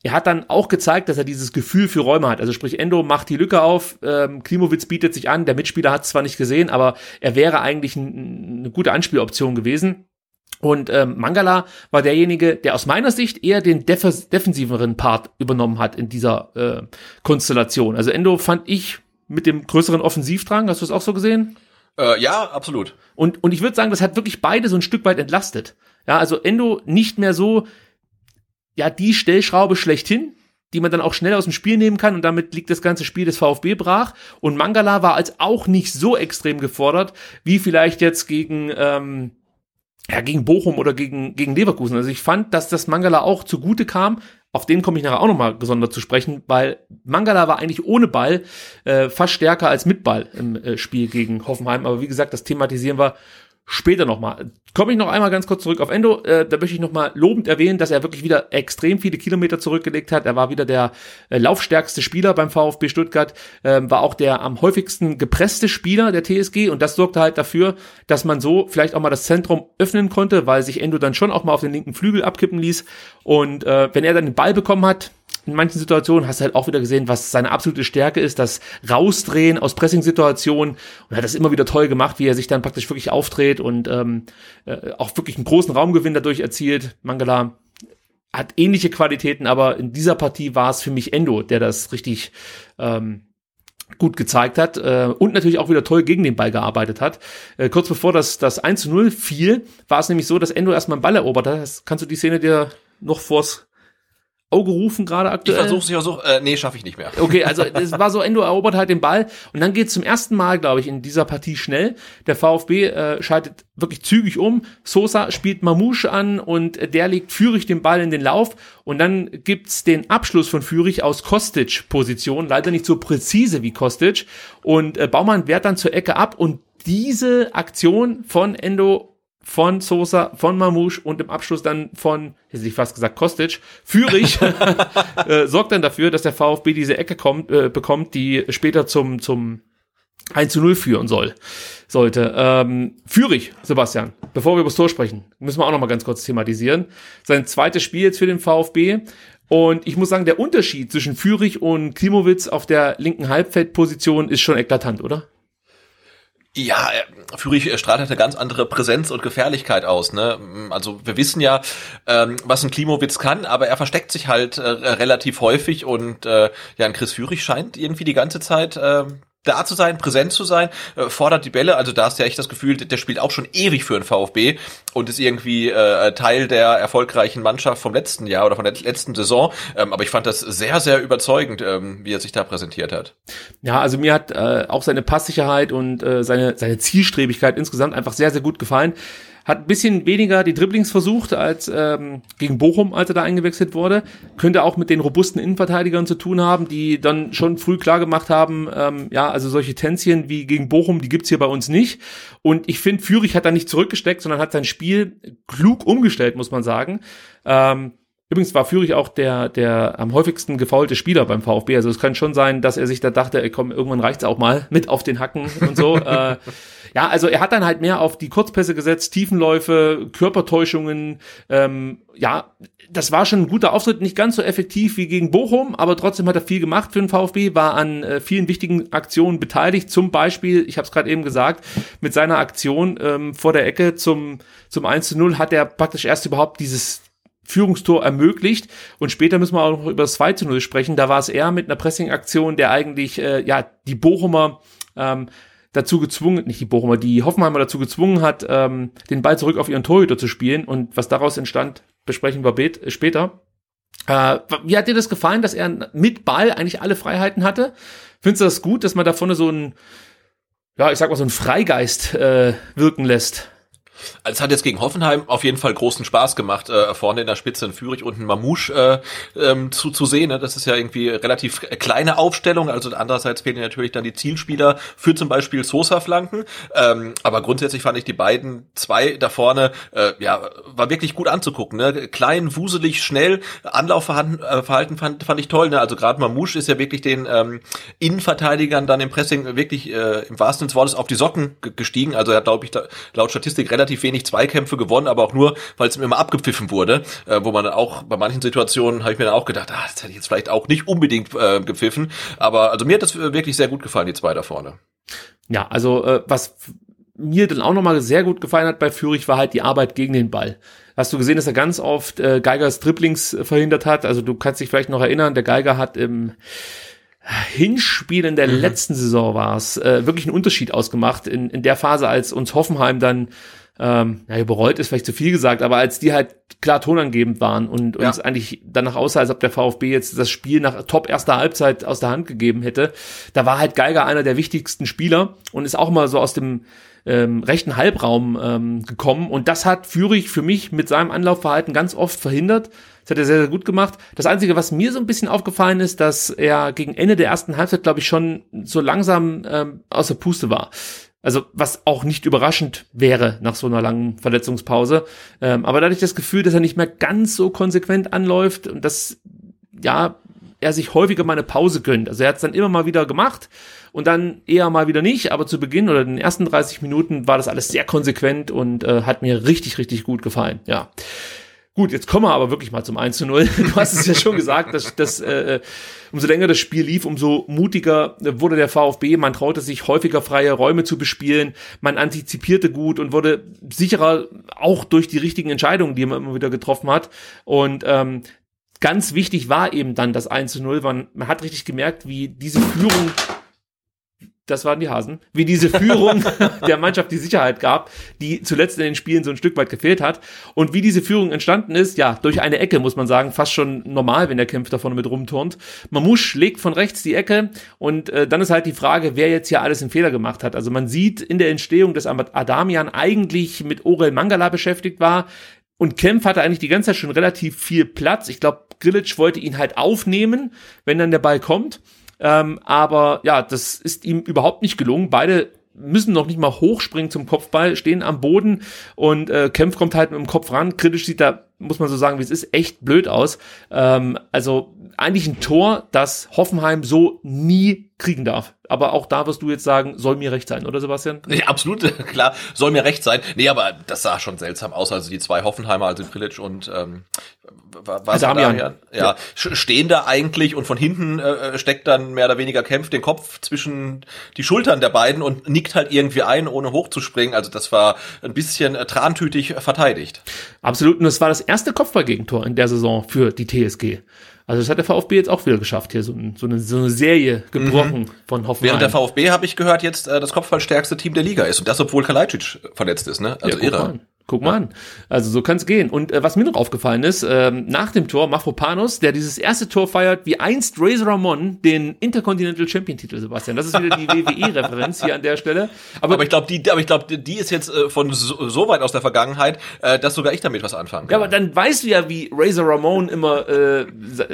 er hat dann auch gezeigt, dass er dieses Gefühl für Räume hat. Also sprich, Endo macht die Lücke auf, ähm, Klimowitz bietet sich an, der Mitspieler hat es zwar nicht gesehen, aber er wäre eigentlich ein, eine gute Anspieloption gewesen. Und ähm, Mangala war derjenige, der aus meiner Sicht eher den def defensiveren Part übernommen hat in dieser äh, Konstellation. Also Endo fand ich mit dem größeren Offensivdrang, hast du es auch so gesehen? Äh, ja, absolut. Und, und ich würde sagen, das hat wirklich beide so ein Stück weit entlastet. Ja, also Endo nicht mehr so, ja, die Stellschraube schlechthin, die man dann auch schnell aus dem Spiel nehmen kann und damit liegt das ganze Spiel des VfB brach. Und Mangala war als auch nicht so extrem gefordert, wie vielleicht jetzt gegen, ähm, ja, gegen Bochum oder gegen, gegen Leverkusen. Also ich fand, dass das Mangala auch zugute kam. Auf den komme ich nachher auch nochmal gesondert zu sprechen, weil Mangala war eigentlich ohne Ball äh, fast stärker als mit Ball im äh, Spiel gegen Hoffenheim. Aber wie gesagt, das thematisieren wir später nochmal. Komme ich noch einmal ganz kurz zurück auf Endo. Äh, da möchte ich nochmal lobend erwähnen, dass er wirklich wieder extrem viele Kilometer zurückgelegt hat. Er war wieder der äh, laufstärkste Spieler beim VfB Stuttgart, äh, war auch der am häufigsten gepresste Spieler der TSG und das sorgte halt dafür, dass man so vielleicht auch mal das Zentrum öffnen konnte, weil sich Endo dann schon auch mal auf den linken Flügel abkippen ließ. Und äh, wenn er dann den Ball bekommen hat, in manchen Situationen hast du halt auch wieder gesehen, was seine absolute Stärke ist, das Rausdrehen aus Pressing-Situationen und hat das immer wieder toll gemacht, wie er sich dann praktisch wirklich aufdreht und ähm, äh, auch wirklich einen großen Raumgewinn dadurch erzielt. Mangala hat ähnliche Qualitäten, aber in dieser Partie war es für mich Endo, der das richtig ähm, gut gezeigt hat äh, und natürlich auch wieder toll gegen den Ball gearbeitet hat. Äh, kurz bevor das, das 1 zu 0 fiel, war es nämlich so, dass Endo erstmal einen Ball erobert hat. Kannst du die Szene dir noch vors Auge rufen gerade aktuell? Ich versuche, ich versuche, äh, nee, schaffe ich nicht mehr. Okay, also es war so, Endo erobert halt den Ball und dann geht zum ersten Mal, glaube ich, in dieser Partie schnell. Der VfB äh, schaltet wirklich zügig um. Sosa spielt Mamouche an und der legt Fürich den Ball in den Lauf und dann gibt's den Abschluss von Fürich aus Kostic-Position, leider nicht so präzise wie Kostic und äh, Baumann wehrt dann zur Ecke ab und diese Aktion von Endo von Sosa, von Mamouche und im Abschluss dann von, hätte ich fast gesagt, Kostic, Fürich, äh, sorgt dann dafür, dass der VfB diese Ecke kommt, äh, bekommt, die später zum, zum 1 zu 0 führen soll, sollte. Ähm, Fürich, Sebastian, bevor wir über das Tor sprechen, müssen wir auch noch mal ganz kurz thematisieren. Sein zweites Spiel jetzt für den VfB. Und ich muss sagen, der Unterschied zwischen Fürich und Klimowitz auf der linken Halbfeldposition ist schon eklatant, oder? Ja, Fürich strahlt halt eine ganz andere Präsenz und Gefährlichkeit aus. Ne? Also wir wissen ja, ähm, was ein Klimowitz kann, aber er versteckt sich halt äh, relativ häufig und äh, ja, ein Chris Fürich scheint irgendwie die ganze Zeit äh, da zu sein, präsent zu sein, äh, fordert die Bälle. Also da hast du ja echt das Gefühl, der spielt auch schon ewig für den VfB und ist irgendwie äh, Teil der erfolgreichen Mannschaft vom letzten Jahr oder von der letzten Saison. Ähm, aber ich fand das sehr, sehr überzeugend, ähm, wie er sich da präsentiert hat. Ja, also mir hat äh, auch seine Passsicherheit und äh, seine, seine Zielstrebigkeit insgesamt einfach sehr, sehr gut gefallen. Hat ein bisschen weniger die Dribblings versucht als ähm, gegen Bochum, als er da eingewechselt wurde. Könnte auch mit den robusten Innenverteidigern zu tun haben, die dann schon früh klar gemacht haben, ähm, ja, also solche Tänzchen wie gegen Bochum, die gibt's hier bei uns nicht. Und ich finde, Fürich hat da nicht zurückgesteckt, sondern hat sein Spiel klug umgestellt, muss man sagen. Ähm, Übrigens war Fürich auch der, der am häufigsten gefaulte Spieler beim VfB. Also es kann schon sein, dass er sich da dachte, ey, komm, irgendwann reicht's auch mal mit auf den Hacken und so. äh, ja, also er hat dann halt mehr auf die Kurzpässe gesetzt, Tiefenläufe, Körpertäuschungen. Ähm, ja, das war schon ein guter Auftritt, nicht ganz so effektiv wie gegen Bochum, aber trotzdem hat er viel gemacht für den VfB, war an äh, vielen wichtigen Aktionen beteiligt. Zum Beispiel, ich habe es gerade eben gesagt, mit seiner Aktion ähm, vor der Ecke zum, zum 1 zu 0 hat er praktisch erst überhaupt dieses Führungstor ermöglicht. Und später müssen wir auch noch über das 2 zu 0 sprechen. Da war es eher mit einer Pressing-Aktion, der eigentlich äh, ja die Bochumer ähm, dazu gezwungen, nicht die Bochumer, die Hoffenheimer dazu gezwungen hat, ähm, den Ball zurück auf ihren Torhüter zu spielen. Und was daraus entstand, besprechen wir später. Äh, wie hat dir das gefallen, dass er mit Ball eigentlich alle Freiheiten hatte? Findest du das gut, dass man da vorne so ein, ja, ich sag mal, so ein Freigeist äh, wirken lässt? Also es hat jetzt gegen Hoffenheim auf jeden Fall großen Spaß gemacht, äh, vorne in der Spitze in Fürich und ein Mamouche äh, ähm, zu, zu sehen. Ne? Das ist ja irgendwie relativ kleine Aufstellung. Also andererseits fehlen natürlich dann die Zielspieler für zum Beispiel Sosa-Flanken. Ähm, aber grundsätzlich fand ich die beiden zwei da vorne, äh, ja, war wirklich gut anzugucken. Ne? Klein, wuselig, schnell, Anlaufverhalten äh, fand, fand ich toll. Ne? Also gerade Mamouche ist ja wirklich den ähm, Innenverteidigern dann im Pressing wirklich äh, im wahrsten Sinne des Wortes auf die Socken gestiegen. Also er hat, glaube ich, da, laut Statistik relativ wenig Zweikämpfe gewonnen, aber auch nur, weil es immer abgepfiffen wurde, äh, wo man dann auch bei manchen Situationen habe ich mir dann auch gedacht, ah, das hätte ich jetzt vielleicht auch nicht unbedingt äh, gepfiffen. Aber also mir hat das wirklich sehr gut gefallen, die zwei da vorne. Ja, also äh, was mir dann auch nochmal sehr gut gefallen hat bei Fürich, war halt die Arbeit gegen den Ball. Hast du gesehen, dass er ganz oft äh, Geigers Dribblings verhindert hat? Also du kannst dich vielleicht noch erinnern, der Geiger hat im Hinspiel in der mhm. letzten Saison war es, äh, wirklich einen Unterschied ausgemacht. In, in der Phase, als uns Hoffenheim dann ähm, ja, bereut ist vielleicht zu viel gesagt, aber als die halt klar tonangebend waren und ja. uns eigentlich danach aussah, als ob der VfB jetzt das Spiel nach top erster Halbzeit aus der Hand gegeben hätte, da war halt Geiger einer der wichtigsten Spieler und ist auch mal so aus dem ähm, rechten Halbraum ähm, gekommen und das hat Führig für mich mit seinem Anlaufverhalten ganz oft verhindert. Das hat er sehr, sehr gut gemacht. Das Einzige, was mir so ein bisschen aufgefallen ist, dass er gegen Ende der ersten Halbzeit, glaube ich, schon so langsam ähm, aus der Puste war. Also was auch nicht überraschend wäre nach so einer langen Verletzungspause. Ähm, aber dadurch das Gefühl, dass er nicht mehr ganz so konsequent anläuft und dass ja er sich häufiger mal eine Pause gönnt. Also er hat es dann immer mal wieder gemacht und dann eher mal wieder nicht. Aber zu Beginn oder den ersten 30 Minuten war das alles sehr konsequent und äh, hat mir richtig, richtig gut gefallen. Ja. Gut, jetzt kommen wir aber wirklich mal zum 1 zu 0. Du hast es ja schon gesagt, dass, dass äh, umso länger das Spiel lief, umso mutiger wurde der VfB. Man traute sich häufiger freie Räume zu bespielen. Man antizipierte gut und wurde sicherer auch durch die richtigen Entscheidungen, die man immer wieder getroffen hat. Und ähm, ganz wichtig war eben dann das 1 zu 0. Man, man hat richtig gemerkt, wie diese Führung das waren die Hasen, wie diese Führung der Mannschaft die Sicherheit gab, die zuletzt in den Spielen so ein Stück weit gefehlt hat. Und wie diese Führung entstanden ist, ja, durch eine Ecke, muss man sagen, fast schon normal, wenn der Kämpfer da vorne mit rumturnt. Mamouche legt von rechts die Ecke und äh, dann ist halt die Frage, wer jetzt hier alles einen Fehler gemacht hat. Also man sieht in der Entstehung, dass Adamian eigentlich mit Orel Mangala beschäftigt war. Und Kempf hatte eigentlich die ganze Zeit schon relativ viel Platz. Ich glaube, Grilic wollte ihn halt aufnehmen, wenn dann der Ball kommt. Ähm, aber ja, das ist ihm überhaupt nicht gelungen. Beide müssen noch nicht mal hochspringen zum Kopfball, stehen am Boden und äh, Kempf kommt halt mit dem Kopf ran. Kritisch sieht da, muss man so sagen, wie es ist, echt blöd aus. Ähm, also eigentlich ein Tor, das Hoffenheim so nie kriegen darf. Aber auch da wirst du jetzt sagen, soll mir recht sein, oder Sebastian? Nee, absolut, klar, soll mir recht sein. Nee, aber das sah schon seltsam aus. Also die zwei Hoffenheimer, also Krilic und ähm, was also Damian. Ja, ja, stehen da eigentlich und von hinten äh, steckt dann mehr oder weniger kämpft den Kopf zwischen die Schultern der beiden und nickt halt irgendwie ein, ohne hochzuspringen. Also das war ein bisschen äh, trantütig verteidigt. Absolut. Und das war das erste Kopfballgegentor in der Saison für die TSG. Also das hat der VfB jetzt auch wieder geschafft, hier so, so, eine, so eine Serie gebrochen mhm. von Hoffenheim. Während der VfB, habe ich gehört, jetzt äh, das kopfballstärkste Team der Liga ist. Und das, obwohl Kalajdzic verletzt ist. Ne? Also ja, irre. Guck mal an. Also so kann es gehen. Und äh, was mir noch aufgefallen ist, ähm, nach dem Tor Mafropanos, der dieses erste Tor feiert, wie einst Razor Ramon den Intercontinental Champion Titel, Sebastian. Das ist wieder die WWE-Referenz hier an der Stelle. Aber, aber ich glaube, die, aber ich glaube, die ist jetzt äh, von so, so, weit aus der Vergangenheit, äh, dass sogar ich damit was anfangen kann. Ja, aber dann weißt du ja, wie Razor Ramon immer äh,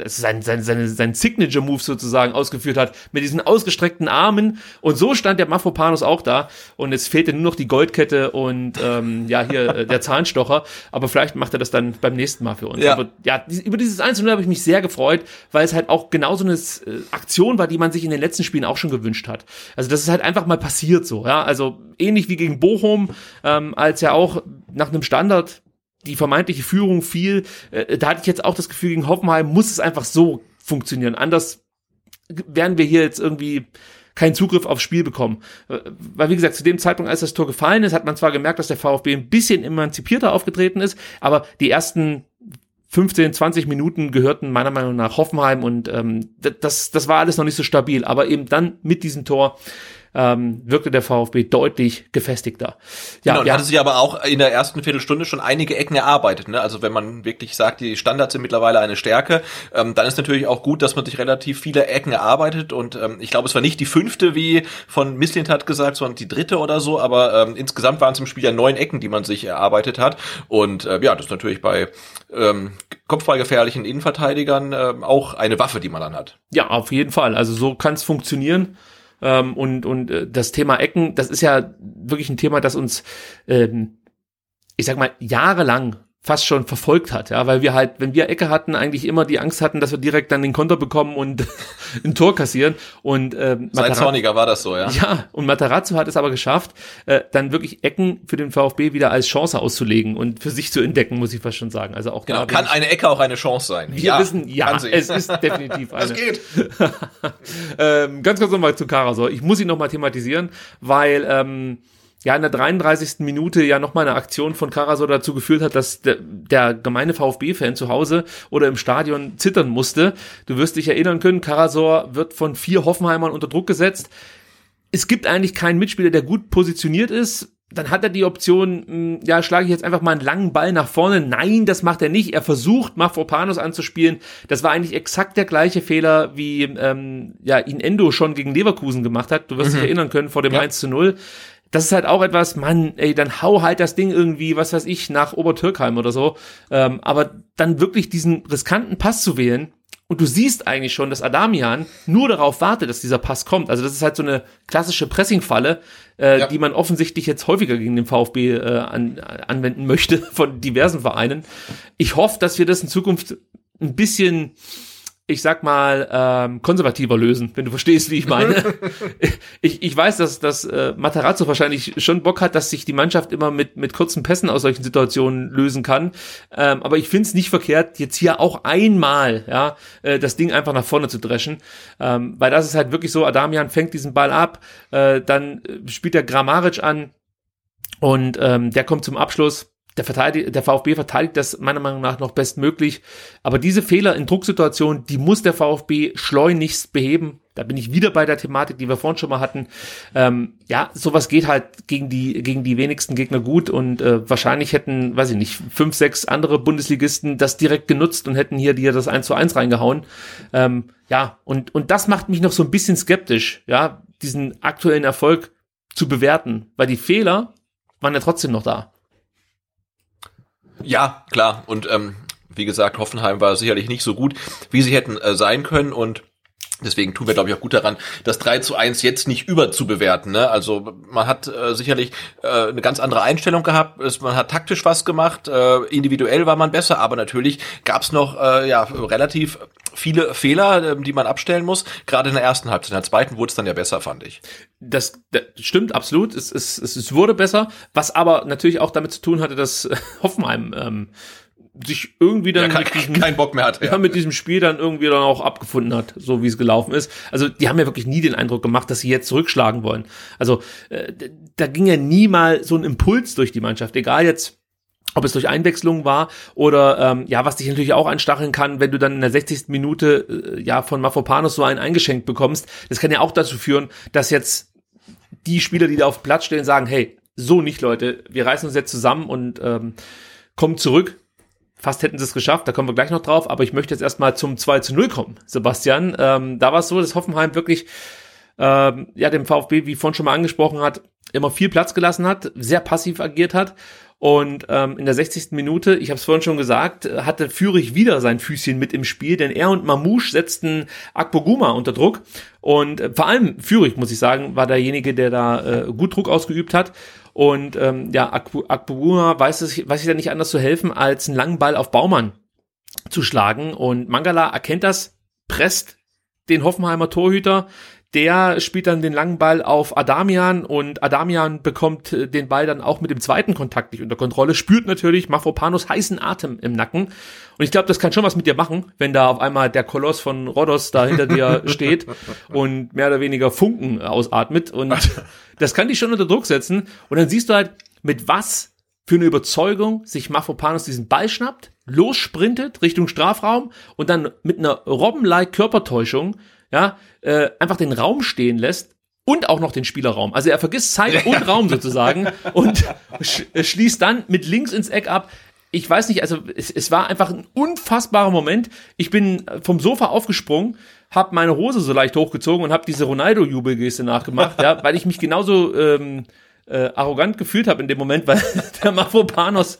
sein, sein, sein, sein Signature-Move sozusagen ausgeführt hat, mit diesen ausgestreckten Armen. Und so stand der Mafropanos auch da. Und jetzt fehlte nur noch die Goldkette und ähm, ja, hier der, der Zahnstocher, aber vielleicht macht er das dann beim nächsten Mal für uns. Ja. Aber ja, über dieses 1 habe ich mich sehr gefreut, weil es halt auch genau so eine äh, Aktion war, die man sich in den letzten Spielen auch schon gewünscht hat. Also das ist halt einfach mal passiert so, ja. Also ähnlich wie gegen Bochum, ähm, als ja auch nach einem Standard die vermeintliche Führung fiel, äh, da hatte ich jetzt auch das Gefühl, gegen Hoffenheim muss es einfach so funktionieren. Anders werden wir hier jetzt irgendwie keinen Zugriff aufs Spiel bekommen. Äh, Weil, wie gesagt, zu dem Zeitpunkt, als das Tor gefallen ist, hat man zwar gemerkt, dass der VfB ein bisschen emanzipierter aufgetreten ist, aber die ersten 15, 20 Minuten gehörten meiner Meinung nach Hoffenheim und ähm, das, das war alles noch nicht so stabil. Aber eben dann mit diesem Tor ähm, wirkte der VfB deutlich gefestigter. Ja, Genau, und ja. hatte sich aber auch in der ersten Viertelstunde schon einige Ecken erarbeitet. Ne? Also wenn man wirklich sagt, die Standards sind mittlerweile eine Stärke, ähm, dann ist natürlich auch gut, dass man sich relativ viele Ecken erarbeitet. Und ähm, ich glaube, es war nicht die fünfte, wie von Misslint hat gesagt, sondern die dritte oder so. Aber ähm, insgesamt waren es im Spiel ja neun Ecken, die man sich erarbeitet hat. Und äh, ja, das ist natürlich bei ähm, kopfballgefährlichen Innenverteidigern ähm, auch eine Waffe, die man dann hat. Ja, auf jeden Fall. Also so kann es funktionieren. Ähm, und und äh, das Thema Ecken, das ist ja wirklich ein Thema, das uns, ähm, ich sag mal, jahrelang fast schon verfolgt hat, ja, weil wir halt, wenn wir Ecke hatten, eigentlich immer die Angst hatten, dass wir direkt dann den Konter bekommen und ein Tor kassieren. Und ähm, Seit Zorniger war das so, ja. ja, und Materazzo hat es aber geschafft, äh, dann wirklich Ecken für den VfB wieder als Chance auszulegen und für sich zu entdecken, muss ich fast schon sagen. Also auch Genau, kann eine Ecke auch eine Chance sein. wir wissen, ja, kann sie. es ist definitiv eine. Das geht. ähm, ganz kurz nochmal zu Karasor. Ich muss ihn nochmal thematisieren, weil ähm, ja in der 33. Minute ja nochmal eine Aktion von Karasor dazu geführt hat, dass der, der gemeine VfB-Fan zu Hause oder im Stadion zittern musste. Du wirst dich erinnern können, Karasor wird von vier Hoffenheimern unter Druck gesetzt. Es gibt eigentlich keinen Mitspieler, der gut positioniert ist. Dann hat er die Option, mh, ja, schlage ich jetzt einfach mal einen langen Ball nach vorne. Nein, das macht er nicht. Er versucht, Mafropanos anzuspielen. Das war eigentlich exakt der gleiche Fehler, wie ähm, ja, ihn Endo schon gegen Leverkusen gemacht hat. Du wirst dich erinnern können vor dem Ja. 1 zu 0. Das ist halt auch etwas, Mann, ey, dann hau halt das Ding irgendwie, was weiß ich, nach Obertürkheim oder so. Ähm, aber dann wirklich diesen riskanten Pass zu wählen, und du siehst eigentlich schon, dass Adamian nur darauf wartet, dass dieser Pass kommt. Also das ist halt so eine klassische Pressing-Falle, äh, Ja. die man offensichtlich jetzt häufiger gegen den VfB äh, an, anwenden möchte von diversen Vereinen. Ich hoffe, dass wir das in Zukunft ein bisschen, ich sag mal, ähm, konservativer lösen, wenn du verstehst, wie ich meine. ich, ich weiß, dass, dass äh, Matarazzo wahrscheinlich schon Bock hat, dass sich die Mannschaft immer mit, mit kurzen Pässen aus solchen Situationen lösen kann. Ähm, aber ich finde es nicht verkehrt, jetzt hier auch einmal ja, äh, das Ding einfach nach vorne zu dreschen. Ähm, weil das ist halt wirklich so, Adamian fängt diesen Ball ab, äh, dann spielt der Grammaric an und ähm, der kommt zum Abschluss. Der, der VfB verteidigt das meiner Meinung nach noch bestmöglich. Aber diese Fehler in Drucksituationen, die muss der VfB schleunigst beheben. Da bin ich wieder bei der Thematik, die wir vorhin schon mal hatten. Ähm, ja, sowas geht halt gegen die, gegen die wenigsten Gegner gut und äh, wahrscheinlich hätten, weiß ich nicht, fünf, sechs andere Bundesligisten das direkt genutzt und hätten hier dir das 1 zu 1 reingehauen. Ähm, ja, und, und das macht mich noch so ein bisschen skeptisch, ja, diesen aktuellen Erfolg zu bewerten, weil die Fehler waren ja trotzdem noch da. Ja, klar. Und ähm, wie gesagt, Hoffenheim war sicherlich nicht so gut, wie sie hätten äh, sein können. Und deswegen tun wir, glaube ich, auch gut daran, das 3 zu 1 jetzt nicht überzubewerten. Ne? Also man hat äh, sicherlich äh, eine ganz andere Einstellung gehabt. Es, man hat taktisch was gemacht, äh, individuell war man besser, aber natürlich gab es noch äh, ja, relativ viele Fehler, äh, die man abstellen muss. Gerade in der ersten Halbzeit. In der zweiten wurde es dann ja besser, fand ich. Das, das stimmt absolut. Es, es, es, wurde besser, was aber natürlich auch damit zu tun hatte, dass Hoffenheim ähm, sich irgendwie dann Ja, mit kein, diesem, kein Bock mehr hatte. ja, mit diesem Spiel dann irgendwie dann auch abgefunden hat, so wie es gelaufen ist. Also die haben ja wirklich nie den Eindruck gemacht, dass sie jetzt zurückschlagen wollen. Also äh, da ging ja nie mal so ein Impuls durch die Mannschaft, egal jetzt ob es durch Einwechslung war oder ähm, ja, was dich natürlich auch anstacheln kann, wenn du dann in der 60. Minute äh, ja von Mafropanos so einen eingeschenkt bekommst. Das kann ja auch dazu führen, dass jetzt die Spieler, die da auf dem Platz stehen, sagen, hey, so nicht, Leute, wir reißen uns jetzt zusammen und ähm, kommen zurück. Fast hätten sie es geschafft, da kommen wir gleich noch drauf, aber ich möchte jetzt erstmal zum 2 zu 0 kommen, Sebastian. Ähm, da war es so, dass Hoffenheim wirklich ähm, ja dem VfB, wie vorhin schon mal angesprochen hat, immer viel Platz gelassen hat, sehr passiv agiert hat. Und ähm, in der 60. Minute, ich habe es vorhin schon gesagt, hatte Führig wieder sein Füßchen mit im Spiel, denn er und Mamouche setzten Akpoguma unter Druck. Und äh, vor allem Führig, muss ich sagen, war derjenige, der da äh, gut Druck ausgeübt hat. Und ähm, ja, Akbuna weiß es, weiß sich da nicht anders zu helfen, als einen langen Ball auf Baumann zu schlagen. Und Mangala erkennt das, presst den Hoffenheimer Torhüter, der spielt dann den langen Ball auf Adamian und Adamian bekommt äh, den Ball dann auch mit dem zweiten Kontakt nicht unter Kontrolle, spürt natürlich Mafropanos heißen Atem im Nacken. Und ich glaube, das kann schon was mit dir machen, wenn da auf einmal der Koloss von Rhodos da hinter dir steht und mehr oder weniger Funken ausatmet. Und das kann dich schon unter Druck setzen. Und dann siehst du halt, mit was für eine Überzeugung sich Mafropanos diesen Ball schnappt, lossprintet Richtung Strafraum und dann mit einer Robben-like Körpertäuschung ja, äh, einfach den Raum stehen lässt und auch noch den Spielerraum. Also er vergisst Zeit und Raum sozusagen und sch schließt dann mit links ins Eck ab. Ich weiß nicht, also es, es war einfach ein unfassbarer Moment. Ich bin vom Sofa aufgesprungen, habe meine Hose so leicht hochgezogen und habe diese Ronaldo-Jubelgeste nachgemacht, ja, weil ich mich genauso ähm, äh, arrogant gefühlt habe in dem Moment, weil der Mafropanos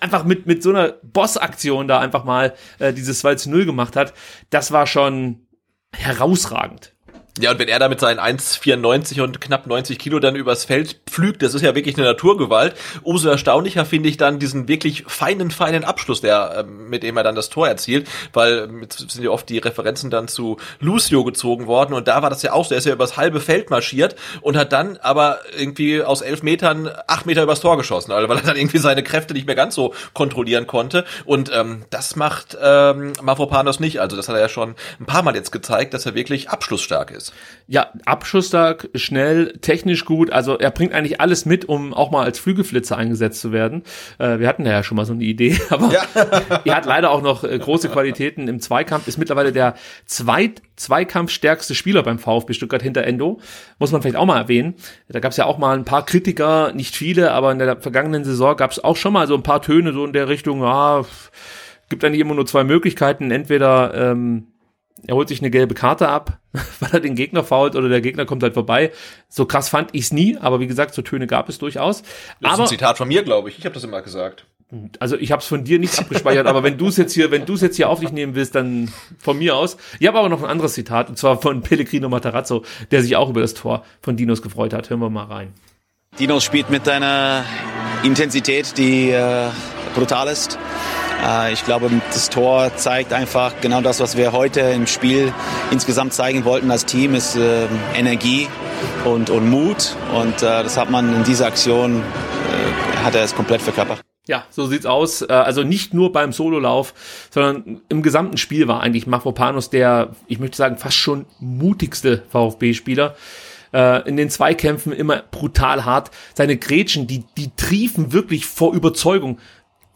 einfach mit, mit so einer Boss-Aktion da einfach mal äh, dieses 2 zu 0 gemacht hat. Das war schon, herausragend. Ja, und wenn er da mit seinen 1,94 und knapp 90 Kilo dann übers Feld pflügt, das ist ja wirklich eine Naturgewalt. Umso erstaunlicher finde ich dann diesen wirklich feinen, feinen Abschluss, der, äh, mit dem er dann das Tor erzielt, weil jetzt sind ja oft die Referenzen dann zu Lucio gezogen worden und da war das ja auch so, er ist ja übers halbe Feld marschiert und hat dann aber irgendwie aus elf Metern acht Meter übers Tor geschossen, weil er dann irgendwie seine Kräfte nicht mehr ganz so kontrollieren konnte und ähm, das macht ähm, Mavropanos nicht, also das hat er ja schon ein paar Mal jetzt gezeigt, dass er wirklich abschlussstark ist. Ja, abschussstark, schnell, technisch gut. Also er bringt eigentlich alles mit, um auch mal als Flügelflitzer eingesetzt zu werden. Äh, wir hatten ja schon mal so eine Idee, aber ja. er hat leider auch noch äh, große Qualitäten im Zweikampf. Ist mittlerweile der zweit Zweikampfstärkste Spieler beim VfB Stuttgart hinter Endo. Muss man vielleicht auch mal erwähnen. Da gab es ja auch mal ein paar Kritiker, nicht viele, aber in der vergangenen Saison gab es auch schon mal so ein paar Töne so in der Richtung, ja, gibt eigentlich immer nur zwei Möglichkeiten. Entweder ähm, er holt sich eine gelbe Karte ab, weil er den Gegner fault oder der Gegner kommt halt vorbei. So krass fand ich's nie, aber wie gesagt, so Töne gab es durchaus. Das aber, ist ein Zitat von mir, glaube ich. Ich habe das immer gesagt. Also ich habe es von dir nicht abgespeichert, aber wenn du es jetzt hier, wenn du es jetzt hier auf dich nehmen willst, dann von mir aus. Ich habe aber noch ein anderes Zitat und zwar von Pellegrino Matarazzo, der sich auch über das Tor von Dinos gefreut hat. Hören wir mal rein. Dinos spielt mit einer Intensität, die äh, brutal ist. Äh, ich glaube, das Tor zeigt einfach genau das, was wir heute im Spiel insgesamt zeigen wollten als Team, ist äh, Energie und, und Mut. Und äh, das hat man in dieser Aktion, hat er es komplett verkörpert. Ja, so sieht's aus. Also nicht nur beim Sololauf, sondern im gesamten Spiel war eigentlich Mafropanos der, ich möchte sagen, fast schon mutigste VfB-Spieler in den Zweikämpfen immer brutal hart. Seine Grätschen, die, die triefen wirklich vor Überzeugung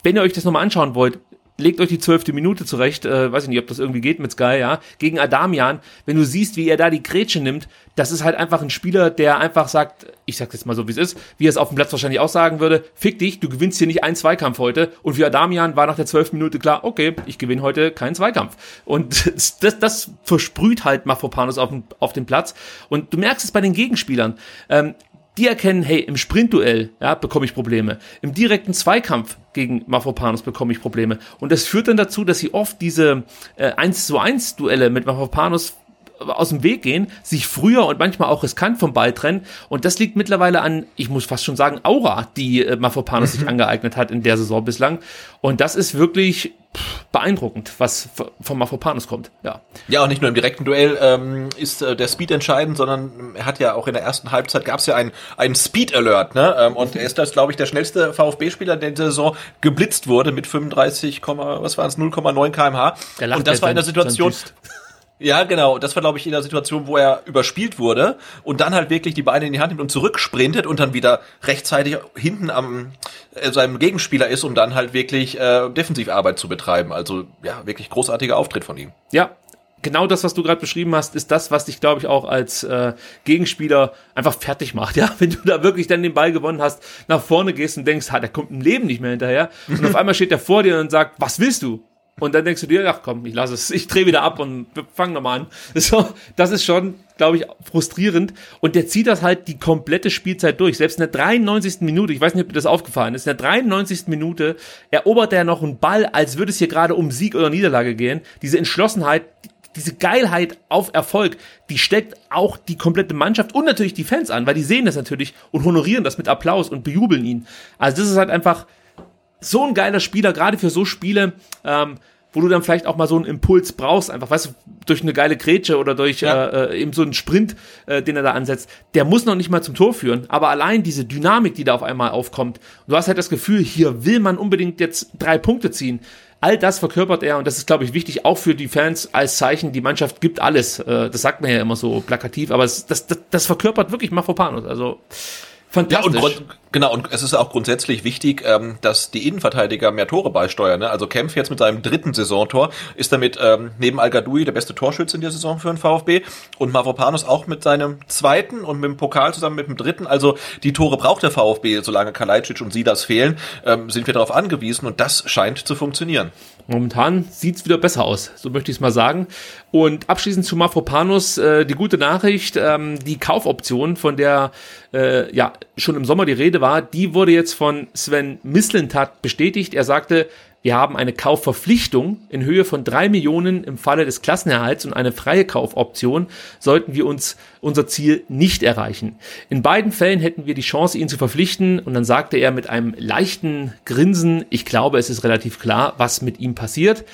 wenn ihr euch das nochmal anschauen wollt, legt euch die zwölfte Minute zurecht, äh, weiß ich nicht, ob das irgendwie geht mit Sky, ja, gegen Adamian, wenn du siehst, wie er da die Grätsche nimmt, das ist halt einfach ein Spieler, der einfach sagt, ich sag jetzt mal so, wie es ist, wie er es auf dem Platz wahrscheinlich auch sagen würde, fick dich, du gewinnst hier nicht einen Zweikampf heute. Und für Adamian war nach der zwölften Minute klar, okay, ich gewinne heute keinen Zweikampf. Und das, das versprüht halt Mafropanos auf dem, auf dem Platz. Und du merkst es bei den Gegenspielern, ähm, die erkennen, hey, im Sprintduell ja, bekomme ich Probleme. Im direkten Zweikampf gegen Mafropanos bekomme ich Probleme. Und das führt dann dazu, dass sie oft diese äh, 1 zu 1 Duelle mit Mafropanos aus dem Weg gehen, sich früher und manchmal auch riskant vom Ball trennen. Und das liegt mittlerweile an, ich muss fast schon sagen, Aura, die äh, Mafropanos sich mhm. angeeignet hat in der Saison bislang. Und das ist wirklich beeindruckend, was von Mafropanos kommt. Ja. Ja, und nicht nur im direkten Duell ähm, ist äh, der Speed entscheidend, sondern er hat ja auch in der ersten Halbzeit gab es ja einen, einen Speed Alert, ne? Ähm, und er ist das, glaube ich, der schnellste VfB-Spieler, der in der Saison geblitzt wurde mit 35, was war es, 0,9 kmh. Und das war in der Situation. Ja, genau. Das war, glaube ich, in der Situation, wo er überspielt wurde und dann halt wirklich die Beine in die Hand nimmt und zurücksprintet und dann wieder rechtzeitig hinten am äh, seinem Gegenspieler ist, um dann halt wirklich äh, Defensivarbeit zu betreiben. Also ja, wirklich großartiger Auftritt von ihm. Ja, genau das, was du gerade beschrieben hast, ist das, was dich, glaube ich, auch als äh, Gegenspieler einfach fertig macht. Ja, wenn du da wirklich dann den Ball gewonnen hast, nach vorne gehst und denkst, ha, der kommt im Leben nicht mehr hinterher. Und auf einmal steht er vor dir und sagt, was willst du? Und dann denkst du dir, ach komm, ich lasse es, ich drehe wieder ab und fang nochmal an. So, das ist schon, glaube ich, frustrierend. Und der zieht das halt die komplette Spielzeit durch. Selbst in der 93. Minute, ich weiß nicht, ob dir das aufgefallen ist, in der 93. Minute erobert er noch einen Ball, als würde es hier gerade um Sieg oder Niederlage gehen. Diese Entschlossenheit, diese Geilheit auf Erfolg, die steckt auch die komplette Mannschaft und natürlich die Fans an, weil die sehen das natürlich und honorieren das mit Applaus und bejubeln ihn. Also das ist halt einfach so ein geiler Spieler, gerade für so Spiele, ähm, wo du dann vielleicht auch mal so einen Impuls brauchst, einfach, weißt du, durch eine geile Grätsche oder durch ja. äh, eben so einen Sprint, äh, den er da ansetzt, der muss noch nicht mal zum Tor führen, aber allein diese Dynamik, die da auf einmal aufkommt, du hast halt das Gefühl, hier will man unbedingt jetzt drei Punkte ziehen. All das verkörpert er und das ist, glaube ich, wichtig, auch für die Fans als Zeichen, die Mannschaft gibt alles. Äh, das sagt man ja immer so plakativ, aber es, das, das, das verkörpert wirklich Mafropanos. Also fantastisch. Ja, und Genau, und es ist auch grundsätzlich wichtig, ähm, dass die Innenverteidiger mehr Tore beisteuern. Ne? Also Kempf jetzt mit seinem dritten Saisontor ist damit ähm, neben al der beste Torschütze in der Saison für den VfB und Mavropanos auch mit seinem zweiten und mit dem Pokal zusammen mit dem dritten. Also die Tore braucht der VfB, solange Kalajdzic und Sidas fehlen, ähm, sind wir darauf angewiesen und das scheint zu funktionieren. Momentan sieht's wieder besser aus, so möchte ich es mal sagen. Und abschließend zu Mafropanos äh, die gute Nachricht, ähm, die Kaufoption, von der äh, ja schon im Sommer die Rede war, die wurde jetzt von Sven Mislintat bestätigt. Er sagte, wir haben eine Kaufverpflichtung in Höhe von drei Millionen im Falle des Klassenerhalts und eine freie Kaufoption sollten wir uns unser Ziel nicht erreichen. In beiden Fällen hätten wir die Chance, ihn zu verpflichten und dann sagte er mit einem leichten Grinsen, ich glaube, es ist relativ klar, was mit ihm passiert.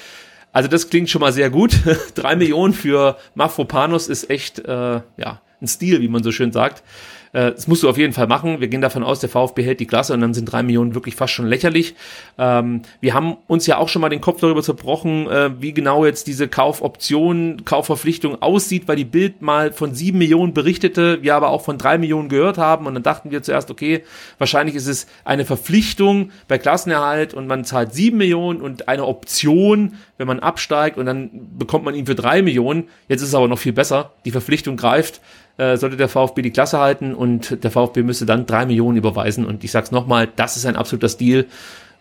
Also das klingt schon mal sehr gut. drei Millionen für Mafropanos ist echt äh, ja ein Stil, wie man so schön sagt. Äh, das musst du auf jeden Fall machen. Wir gehen davon aus, der VfB hält die Klasse und dann sind drei Millionen wirklich fast schon lächerlich. Ähm, wir haben uns ja auch schon mal den Kopf darüber zerbrochen, äh, wie genau jetzt diese Kaufoption, Kaufverpflichtung aussieht, weil die Bild mal von sieben Millionen berichtete, wir aber auch von drei Millionen gehört haben und dann dachten wir zuerst, okay, wahrscheinlich ist es eine Verpflichtung bei Klassenerhalt und man zahlt sieben Millionen und eine Option, wenn man absteigt und dann bekommt man ihn für drei Millionen. Jetzt ist es aber noch viel besser. Die Verpflichtung greift äh, sollte der VfB die Klasse halten und der VfB müsste dann drei Millionen überweisen. Und ich sag's nochmal, das ist ein absoluter Stil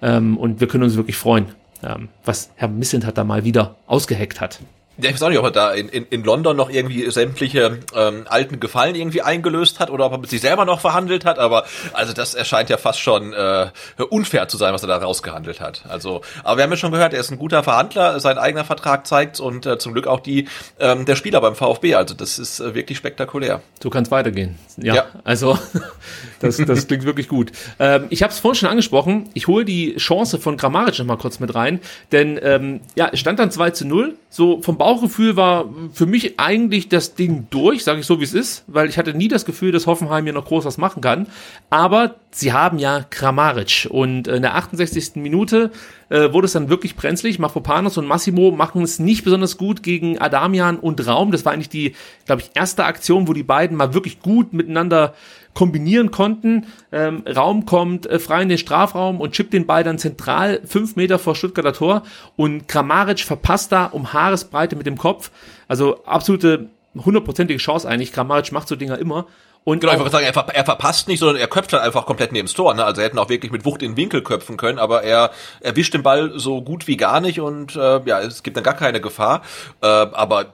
ähm, und wir können uns wirklich freuen, ähm, was Herr Missent hat da mal wieder ausgeheckt hat. Ja, ich weiß auch nicht, ob er da in, in, in London noch irgendwie sämtliche ähm, alten Gefallen irgendwie eingelöst hat oder ob er mit sich selber noch verhandelt hat, aber also das erscheint ja fast schon äh, unfair zu sein, was er da rausgehandelt hat. Also, aber wir haben ja schon gehört, er ist ein guter Verhandler, sein eigener Vertrag zeigt und äh, zum Glück auch die ähm, der Spieler beim VfB. Also das ist äh, wirklich spektakulär. So kann es weitergehen. Ja, ja, also das, das klingt wirklich gut. Ähm, ich habe es vorhin schon angesprochen, ich hole die Chance von Grammaric noch mal kurz mit rein, denn ähm, ja, es stand dann 2 zu 0, so vom Bau Bauchgefühl war für mich eigentlich das Ding durch, sage ich so wie es ist, weil ich hatte nie das Gefühl, dass Hoffenheim hier noch groß was machen kann. Aber sie haben ja Kramaric und in der 68. Minute äh, wurde es dann wirklich brenzlig. Mafopanos und Massimo machen es nicht besonders gut gegen Adamian und Raum. Das war eigentlich die, glaube ich, erste Aktion, wo die beiden mal wirklich gut miteinander kombinieren konnten. Ähm, Raum kommt äh, frei in den Strafraum und chippt den Ball dann zentral fünf Meter vor Stuttgarter Tor und Kramaric verpasst da um Haaresbreite mit dem Kopf. Also absolute hundertprozentige Chance eigentlich. Kramaric macht so Dinger immer. Und genau, ich würde sagen, er, ver er, verpasst nicht, sondern er köpft halt einfach komplett neben das Tor. Ne? Also er hätten auch wirklich mit Wucht in den Winkel köpfen können, aber er erwischt den Ball so gut wie gar nicht und äh, ja, es gibt dann gar keine Gefahr. Äh, aber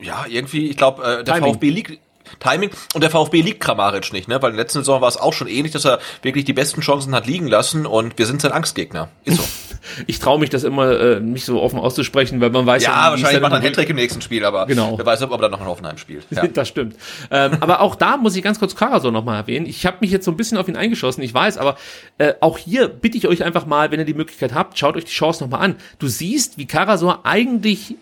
ja, irgendwie, ich glaube, äh, der Timing. VfB liegt Timing. Und der VfB liegt Kramaric nicht, ne? Weil in der letzten Saison war es auch schon ähnlich, dass er wirklich die besten Chancen hat liegen lassen und wir sind sein Angstgegner. Ist so. ich traue mich das immer äh, nicht so offen auszusprechen, weil man weiß ja, ja wahrscheinlich macht er einen Hattrick im nächsten Spiel, aber genau. wer weiß, ob er dann noch in Hoffenheim spielt. Ja. das stimmt. Ähm, aber auch da muss ich ganz kurz Karasor nochmal erwähnen. Ich habe mich jetzt so ein bisschen auf ihn eingeschossen, ich weiß, aber äh, auch hier bitte ich euch einfach mal, wenn ihr die Möglichkeit habt, schaut euch die Chance nochmal an. Du siehst, wie Karasor eigentlich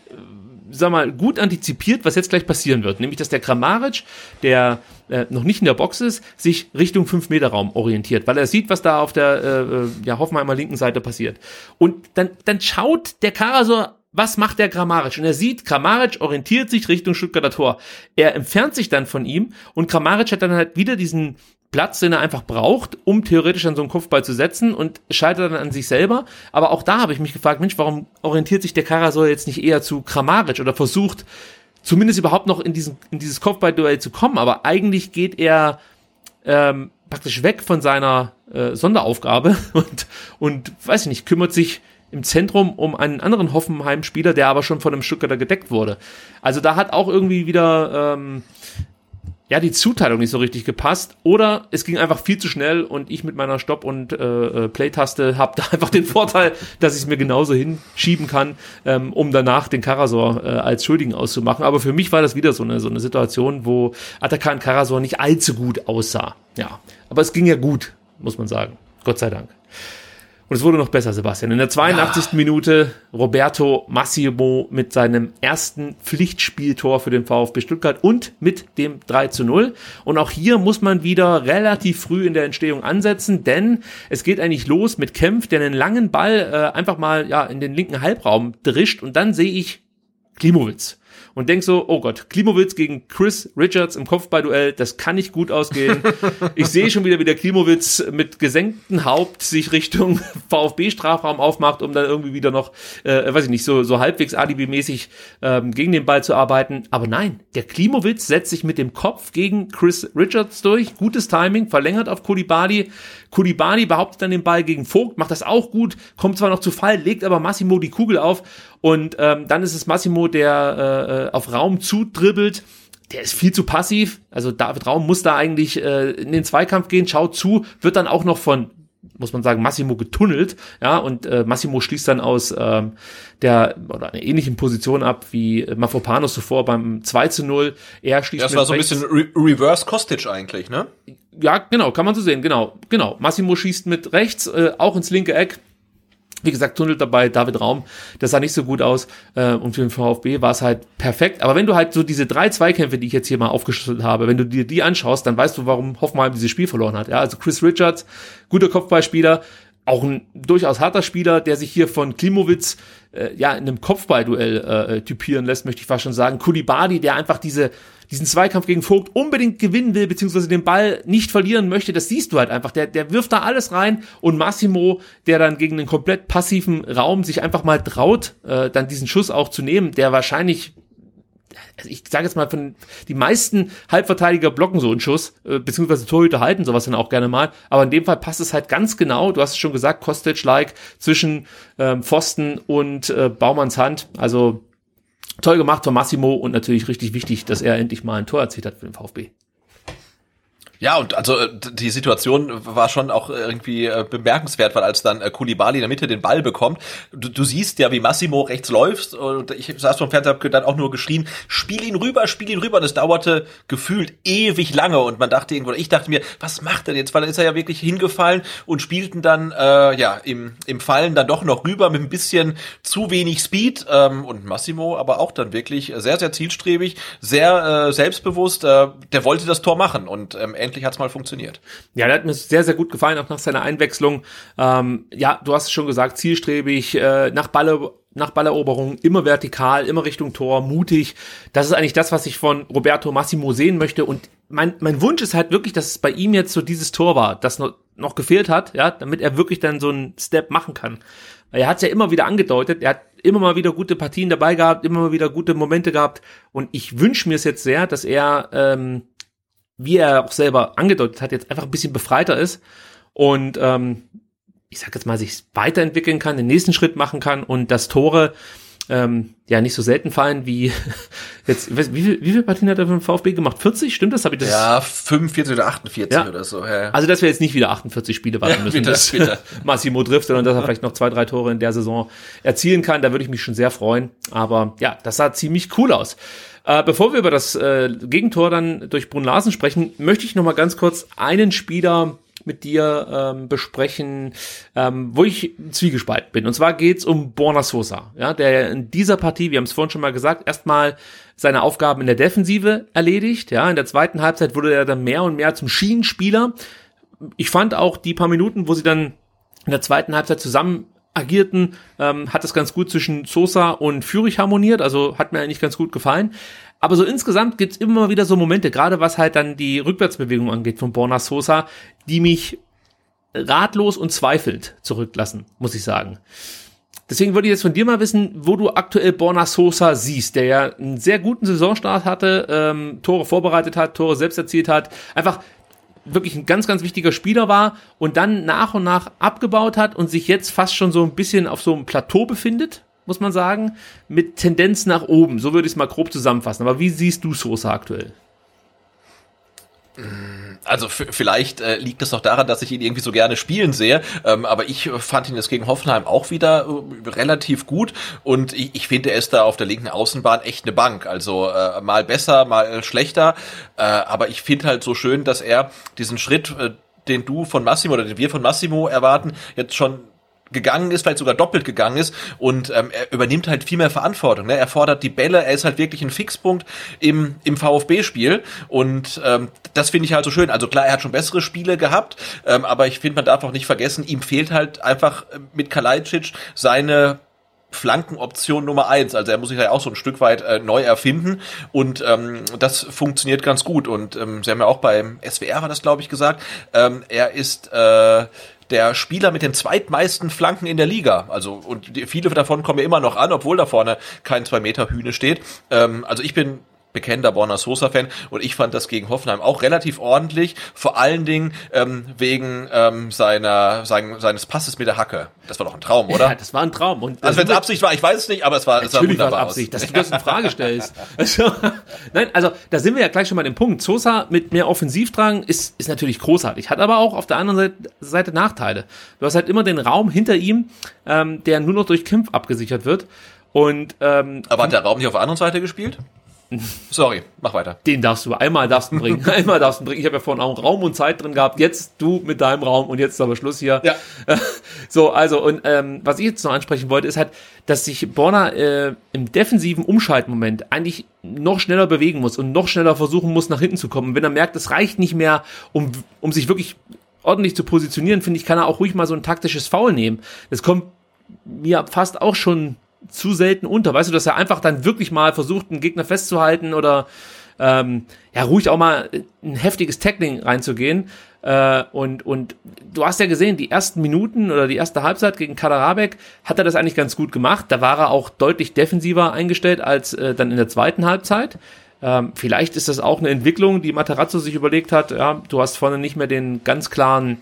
sag mal, gut antizipiert, was jetzt gleich passieren wird. Nämlich, dass der Kramaric, der äh, noch nicht in der Box ist, sich Richtung 5-Meter-Raum orientiert, weil er sieht, was da auf der äh, ja, Hoffenheimer linken Seite passiert. Und dann, dann schaut der Karasor was macht der Grammaric? Und er sieht, Grammaric orientiert sich Richtung Stuttgarter Tor. Er entfernt sich dann von ihm und Grammaric hat dann halt wieder diesen Platz, den er einfach braucht, um theoretisch an so einen Kopfball zu setzen und scheitert dann an sich selber. Aber auch da habe ich mich gefragt, Mensch, warum orientiert sich der Karasor jetzt nicht eher zu Kramaric oder versucht zumindest überhaupt noch in, diesen, in dieses Kopfballduell zu kommen? Aber eigentlich geht er ähm, praktisch weg von seiner äh, Sonderaufgabe und, und, weiß ich nicht, kümmert sich im Zentrum um einen anderen Hoffenheim-Spieler, der aber schon von einem Stuttgarter gedeckt wurde. Also da hat auch irgendwie wieder... Ähm, ja, die Zuteilung nicht so richtig gepasst oder es ging einfach viel zu schnell und ich mit meiner Stopp- und äh, äh Play-Taste habe da einfach den Vorteil, dass ich es mir genauso hinschieben kann, ähm, um danach den Karasor äh, als Schuldigen auszumachen. Aber für mich war das wieder so eine, so eine Situation, wo Atakan Karasor nicht allzu gut aussah. Ja, aber es ging ja gut, muss man sagen. Gott sei Dank. Und es wurde noch besser, Sebastian. In der 82. Ja. Minute Roberto Massimo mit seinem ersten Pflichtspieltor für den VfB Stuttgart und mit dem 3 zu 0. Und auch hier muss man wieder relativ früh in der Entstehung ansetzen, denn es geht eigentlich los mit Kempf, der einen langen Ball äh, einfach mal ja in den linken Halbraum drischt und dann sehe ich Klimowitz und denk so, oh Gott, Klimowitz gegen Chris Richards im Kopfballduell, das kann nicht gut ausgehen. ich sehe schon wieder, wie der Klimowitz mit gesenktem Haupt sich Richtung VfB-Strafraum aufmacht, um dann irgendwie wieder noch, äh, weiß ich nicht, so, so halbwegs alibimäßig ähm, gegen den Ball zu arbeiten. Aber nein, der Klimowitz setzt sich mit dem Kopf gegen Chris Richards durch. Gutes Timing, verlängert auf Kulibali. Kulibali behauptet dann den Ball gegen Vogt, macht das auch gut, kommt zwar noch zu Fall, legt aber Massimo die Kugel auf und ähm, dann ist es Massimo, der äh, auf Raum zudribbelt. Der ist viel zu passiv. Also David Raum muss da eigentlich äh, in den Zweikampf gehen, schaut zu, wird dann auch noch von muss man sagen, Massimo getunnelt, ja, und äh, Massimo schließt dann aus ähm, der oder einer ähnlichen Position ab wie Mafropanos zuvor beim 2 zu 0. Er schließt Das war so ein bisschen Re Reverse Kostic eigentlich, ne? Ja, genau, kann man so sehen, genau, genau. Massimo schießt mit rechts, äh, auch ins linke Eck, wie gesagt, tunnelt dabei David Raum, das sah nicht so gut aus äh, und für den VfB war es halt perfekt. Aber wenn du halt so diese drei Zweikämpfe, die ich jetzt hier mal aufgeschlüsselt habe, wenn du dir die anschaust, dann weißt du, warum Hoffenheim dieses Spiel verloren hat. Ja, also Chris Richards, guter Kopfballspieler, auch ein durchaus harter Spieler, der sich hier von Klimowitz äh, ja in einem Kopfballduell äh, typieren lässt, möchte ich fast schon sagen. Kulibadi, der einfach diese diesen Zweikampf gegen Vogt unbedingt gewinnen will, beziehungsweise den Ball nicht verlieren möchte, das siehst du halt einfach. Der, der wirft da alles rein und Massimo, der dann gegen einen komplett passiven Raum sich einfach mal traut, äh, dann diesen Schuss auch zu nehmen, der wahrscheinlich also ich sage jetzt mal, von die meisten Halbverteidiger blocken so einen Schuss, äh, beziehungsweise Torhüter halten sowas dann auch gerne mal. Aber in dem Fall passt es halt ganz genau, du hast es schon gesagt, Kostic-like zwischen ähm, Pfosten und äh, Baumanns Hand. Also toll gemacht von Massimo und natürlich richtig wichtig, dass er endlich mal ein Tor erzielt hat für den VfB. Ja, und also äh, die Situation war schon auch irgendwie äh, bemerkenswert, weil als dann äh, Kulibali in der Mitte den Ball bekommt, du, du siehst ja, wie Massimo rechts läuft und ich saß vom Fernseher, hab dann auch nur geschrien, spiel ihn rüber, spiel ihn rüber. Und es dauerte gefühlt ewig lange und man dachte irgendwo, ich dachte mir, was macht er jetzt, weil dann ist er ja wirklich hingefallen und spielten dann äh, ja im, im Fallen dann doch noch rüber mit ein bisschen zu wenig Speed ähm, und Massimo aber auch dann wirklich sehr, sehr zielstrebig, sehr äh, selbstbewusst, äh, der wollte das Tor machen und ähm, endlich hat es mal funktioniert. Ja, der hat mir sehr, sehr gut gefallen, auch nach seiner Einwechslung. Ähm, ja, du hast es schon gesagt, zielstrebig, äh, nach Balle nach Balleroberung, immer vertikal, immer Richtung Tor, mutig. Das ist eigentlich das, was ich von Roberto Massimo sehen möchte. Und mein, mein Wunsch ist halt wirklich, dass es bei ihm jetzt so dieses Tor war, das noch, noch gefehlt hat, ja, damit er wirklich dann so einen Step machen kann. Er hat es ja immer wieder angedeutet, er hat immer mal wieder gute Partien dabei gehabt, immer mal wieder gute Momente gehabt. Und ich wünsche mir es jetzt sehr, dass er ähm, wie er auch selber angedeutet hat, jetzt einfach ein bisschen befreiter ist und ähm, ich sag jetzt mal, sich weiterentwickeln kann, den nächsten Schritt machen kann und das Tore ähm, ja nicht so selten fallen wie jetzt, weiß, wie, viel, wie viele Partien hat er für VfB gemacht? 40? Stimmt das? Hab ich das? Ja, 45 oder 48 ja. oder so. Ja. Also, dass wir jetzt nicht wieder 48 Spiele warten müssen, bitte, dass bitte. Massimo trifft, sondern dass er vielleicht noch zwei, drei Tore in der Saison erzielen kann. Da würde ich mich schon sehr freuen. Aber ja, das sah ziemlich cool aus. Äh, bevor wir über das äh, Gegentor dann durch Brun Larsen sprechen, möchte ich noch mal ganz kurz einen Spieler mit dir ähm, besprechen, ähm, wo ich zwiegespalten bin. Und zwar geht's um Borna Sosa, ja, der in dieser Partie, wir haben es vorhin schon mal gesagt, erstmal seine Aufgaben in der Defensive erledigt. Ja, in der zweiten Halbzeit wurde er dann mehr und mehr zum Schienenspieler. Ich fand auch die paar Minuten, wo sie dann in der zweiten Halbzeit zusammen agierten, ähm, hat das ganz gut zwischen Sosa und Fürich harmoniert, also hat mir eigentlich ganz gut gefallen. Aber so insgesamt gibt's immer wieder so Momente, gerade was halt dann die Rückwärtsbewegung angeht von Borna Sosa, die mich ratlos und zweifelnd zurücklassen, muss ich sagen. Deswegen würde ich jetzt von dir mal wissen, wo du aktuell Borna Sosa siehst, der ja einen sehr guten Saisonstart hatte, ähm, Tore vorbereitet hat, Tore selbst erzielt hat, einfach wirklich ein ganz, ganz wichtiger Spieler war und dann nach und nach abgebaut hat und sich jetzt fast schon so ein bisschen auf so einem Plateau befindet, muss man sagen, mit Tendenz nach oben. So würde ich es mal grob zusammenfassen. Aber wie siehst du Sosa aktuell? Also vielleicht äh, liegt es doch daran, dass ich ihn irgendwie so gerne spielen sehe, ähm, aber ich fand ihn jetzt gegen Hoffenheim auch wieder äh, relativ gut und ich, ich finde, er ist da auf der linken Außenbahn echt eine Bank. Also äh, mal besser, mal schlechter, äh, aber ich finde halt so schön, dass er diesen Schritt, äh, den du von Massimo oder den wir von Massimo erwarten, jetzt schon gegangen ist, vielleicht sogar doppelt gegangen ist und ähm, er übernimmt halt viel mehr Verantwortung. Ne? Er fordert die Bälle, er ist halt wirklich ein Fixpunkt im, im VfB-Spiel und ähm, das finde ich halt so schön. Also klar, er hat schon bessere Spiele gehabt, ähm, aber ich finde, man darf auch nicht vergessen, ihm fehlt halt einfach äh, mit Kalajdzic seine Flankenoption Nummer eins. Also er muss sich ja auch so ein Stück weit äh, neu erfinden und ähm, das funktioniert ganz gut. Und ähm, Sie haben ja auch beim SWR war das, glaube ich, gesagt, ähm, er ist äh, der Spieler mit den zweitmeisten Flanken in der Liga. Also, und viele davon kommen ja immer noch an, obwohl da vorne kein zwei Meter Hühne steht. Ähm, also ich bin bekennender Borna Sosa-Fan und ich fand das gegen Hoffenheim auch relativ ordentlich, vor allen Dingen ähm, wegen ähm, seiner sein, seines Passes mit der Hacke. Das war doch ein Traum, oder? Ja, das war ein Traum. Und also wenn es Absicht war, ich weiß es nicht, aber es war, es sah wunderbar war aus. Absicht, dass du das in Frage stellst. Also, nein, also da sind wir ja gleich schon mal dem Punkt. Sosa mit mehr Offensivdrang ist, ist natürlich großartig, hat aber auch auf der anderen Seite, Seite Nachteile. Du hast halt immer den Raum hinter ihm, ähm, der nur noch durch Kämpf abgesichert wird. Und ähm, Aber hat der Raum nicht auf der anderen Seite gespielt? Sorry, mach weiter. Den darfst du, einmal darfst du bringen, einmal darfst du bringen. Ich habe ja vorhin auch Raum und Zeit drin gehabt. Jetzt du mit deinem Raum und jetzt ist aber Schluss hier. Ja. So, also und ähm, was ich jetzt noch ansprechen wollte, ist halt, dass sich Borna äh, im defensiven Umschaltmoment eigentlich noch schneller bewegen muss und noch schneller versuchen muss, nach hinten zu kommen. wenn er merkt, es reicht nicht mehr, um, um sich wirklich ordentlich zu positionieren, finde ich, kann er auch ruhig mal so ein taktisches Foul nehmen. Das kommt mir fast auch schon zu selten unter. Weißt du, dass er einfach dann wirklich mal versucht, einen Gegner festzuhalten oder ähm, ja, ruhig auch mal ein heftiges Tackling reinzugehen. Äh, und, und du hast ja gesehen, die ersten Minuten oder die erste Halbzeit gegen Kaderabek hat er das eigentlich ganz gut gemacht. Da war er auch deutlich defensiver eingestellt als äh, dann in der zweiten Halbzeit. Ähm, vielleicht ist das auch eine Entwicklung, die Materazzo sich überlegt hat. Ja, du hast vorne nicht mehr den ganz klaren